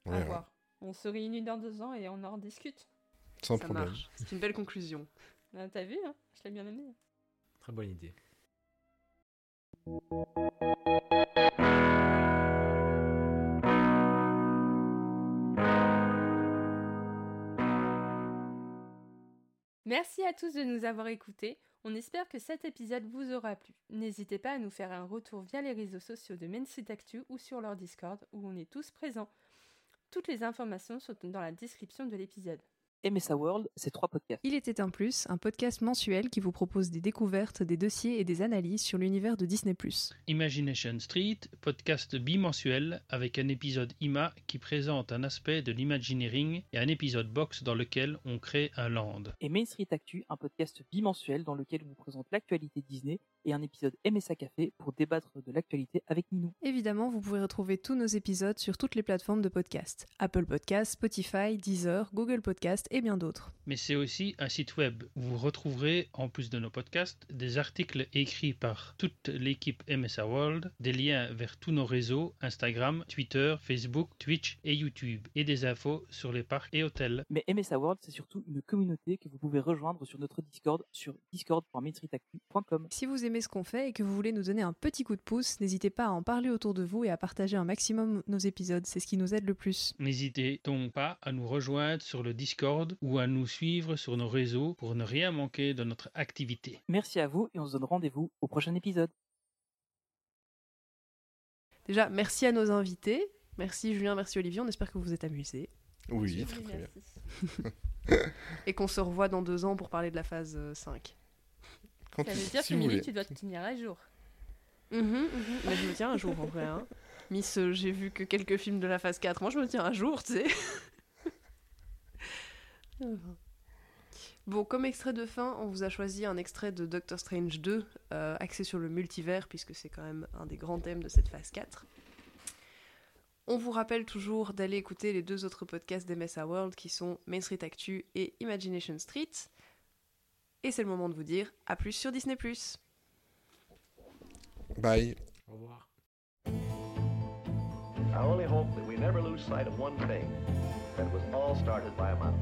Speaker 11: On
Speaker 9: À voir. On se réunit dans deux ans et on en rediscute.
Speaker 11: Sans
Speaker 10: ça
Speaker 11: problème.
Speaker 10: c'est une belle conclusion.
Speaker 9: Ah, T'as vu, hein? Je l'ai bien aimé.
Speaker 12: Très bonne idée.
Speaker 9: Merci à tous de nous avoir écoutés. On espère que cet épisode vous aura plu. N'hésitez pas à nous faire un retour via les réseaux sociaux de Main Actu ou sur leur Discord où on est tous présents. Toutes les informations sont dans la description de l'épisode.
Speaker 4: MSA World, c'est trois podcasts.
Speaker 10: Il était un plus, un podcast mensuel qui vous propose des découvertes, des dossiers et des analyses sur l'univers de Disney+.
Speaker 7: Imagination Street, podcast bimensuel avec un épisode IMA qui présente un aspect de l'imagineering et un épisode box dans lequel on crée un land.
Speaker 4: Et Main Street Actu, un podcast bimensuel dans lequel on vous présente l'actualité Disney et un épisode MSA Café pour débattre de l'actualité avec Ninou.
Speaker 10: Évidemment, vous pouvez retrouver tous nos épisodes sur toutes les plateformes de podcast. Apple Podcast, Spotify, Deezer, Google Podcast et bien d'autres.
Speaker 7: Mais c'est aussi un site web où vous retrouverez, en plus de nos podcasts, des articles écrits par toute l'équipe MSA World, des liens vers tous nos réseaux, Instagram, Twitter, Facebook, Twitch et YouTube, et des infos sur les parcs et hôtels.
Speaker 4: Mais MSA World, c'est surtout une communauté que vous pouvez rejoindre sur notre Discord sur discord.mainstreetactu.com.
Speaker 10: Si vous aimez ce qu'on fait et que vous voulez nous donner un petit coup de pouce, n'hésitez pas à en parler autour de vous et à partager un maximum nos épisodes, c'est ce qui nous aide le plus.
Speaker 7: N'hésitez donc pas à nous rejoindre sur le Discord ou à nous suivre sur nos réseaux pour ne rien manquer de notre activité.
Speaker 4: Merci à vous et on se donne rendez-vous au prochain épisode.
Speaker 10: Déjà, merci à nos invités. Merci Julien, merci Olivier, on espère que vous vous êtes amusés.
Speaker 11: Oui, très très bien.
Speaker 10: Et qu'on se revoit dans deux ans pour parler de la phase euh, 5.
Speaker 11: Quand
Speaker 9: Ça
Speaker 11: tu-
Speaker 9: veut dire
Speaker 11: si
Speaker 9: que Milly, tu dois te tenir à jour.
Speaker 10: Mais je me tiens un jour en vrai. hein. Miss, euh, j'ai vu que quelques films de la phase 4. Moi, je me tiens un jour, tu sais. Bon, comme extrait de fin, on vous a choisi un extrait de Doctor Strange 2, euh, axé sur le multivers, puisque c'est quand même un des grands thèmes de cette phase 4. On vous rappelle toujours d'aller écouter les deux autres podcasts d'MSA World qui sont Main Street Actu et Imagination Street. Et c'est le moment de vous dire à plus sur Disney+.
Speaker 11: Bye.
Speaker 12: Au revoir.
Speaker 13: only hope that we never lose sight of one thing that it was all started by a mouse.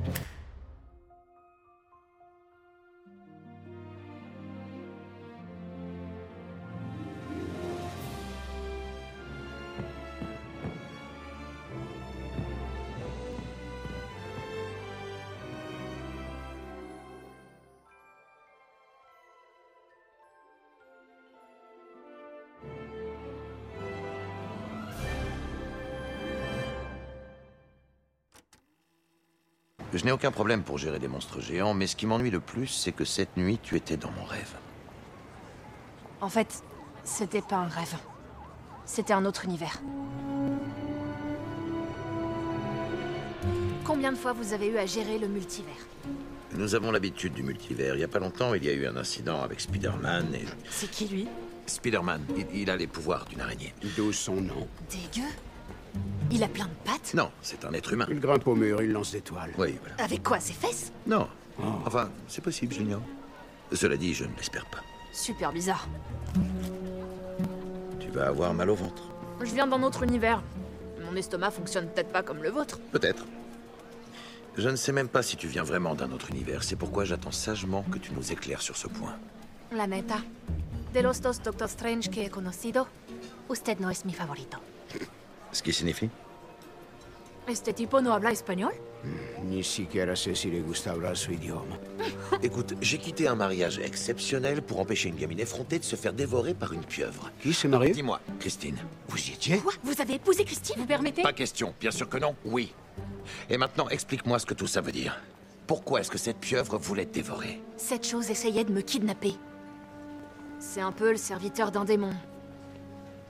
Speaker 14: N'ai aucun problème pour gérer des monstres géants, mais ce qui m'ennuie le plus, c'est que cette nuit, tu étais dans mon rêve.
Speaker 2: En fait, c'était pas un rêve. C'était un autre univers. Combien de fois vous avez eu à gérer le multivers?
Speaker 14: Nous avons l'habitude du multivers. Il y a pas longtemps, il y a eu un incident avec Spider-Man et...
Speaker 2: C'est qui lui?
Speaker 14: Spider-Man, il, il a les pouvoirs d'une araignée.
Speaker 5: D'où son nom
Speaker 2: Dégueu Il a plein de pattes
Speaker 14: Non, c'est un être humain.
Speaker 5: Il grimpe au mur, il lance des toiles.
Speaker 14: Oui, voilà.
Speaker 2: Avec quoi Ses fesses?
Speaker 14: Non. Enfin, c'est possible, je l'ignore. Cela dit, je ne l'espère pas.
Speaker 2: Super bizarre.
Speaker 14: Tu vas avoir mal au ventre.
Speaker 2: Je viens d'un autre univers. Mon estomac fonctionne peut-être pas comme le vôtre.
Speaker 14: Peut-être. Je ne sais même pas si tu viens vraiment d'un autre univers. C'est pourquoi j'attends sagement que tu nous éclaires sur ce point.
Speaker 2: La neta. De los dos Doctor Strange que he conocido, usted no es mi favorito.
Speaker 14: Ce qui signifie?
Speaker 2: ¿Este tipo no habla español?
Speaker 5: Ni siquiera sé si le gusta hablar su idioma.
Speaker 14: Écoute, j'ai quitté un mariage exceptionnel pour empêcher une gamine effrontée de se faire dévorer par une pieuvre.
Speaker 5: Qui s'est marié?
Speaker 14: Dis-moi, Christine, vous y étiez?
Speaker 2: Quoi? Vous avez épousé Christine? Vous permettez?
Speaker 14: Pas question, bien sûr que non, oui. Et maintenant, explique-moi ce que tout ça veut dire. Pourquoi est-ce que cette pieuvre voulait te dévorer?
Speaker 2: Cette chose essayait de me kidnapper. C'est un peu le serviteur d'un démon.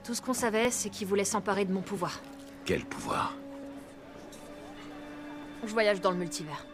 Speaker 2: Tout ce qu'on savait, c'est qu'il voulait s'emparer de mon pouvoir.
Speaker 14: Quel pouvoir?
Speaker 2: Je voyage dans le multivers.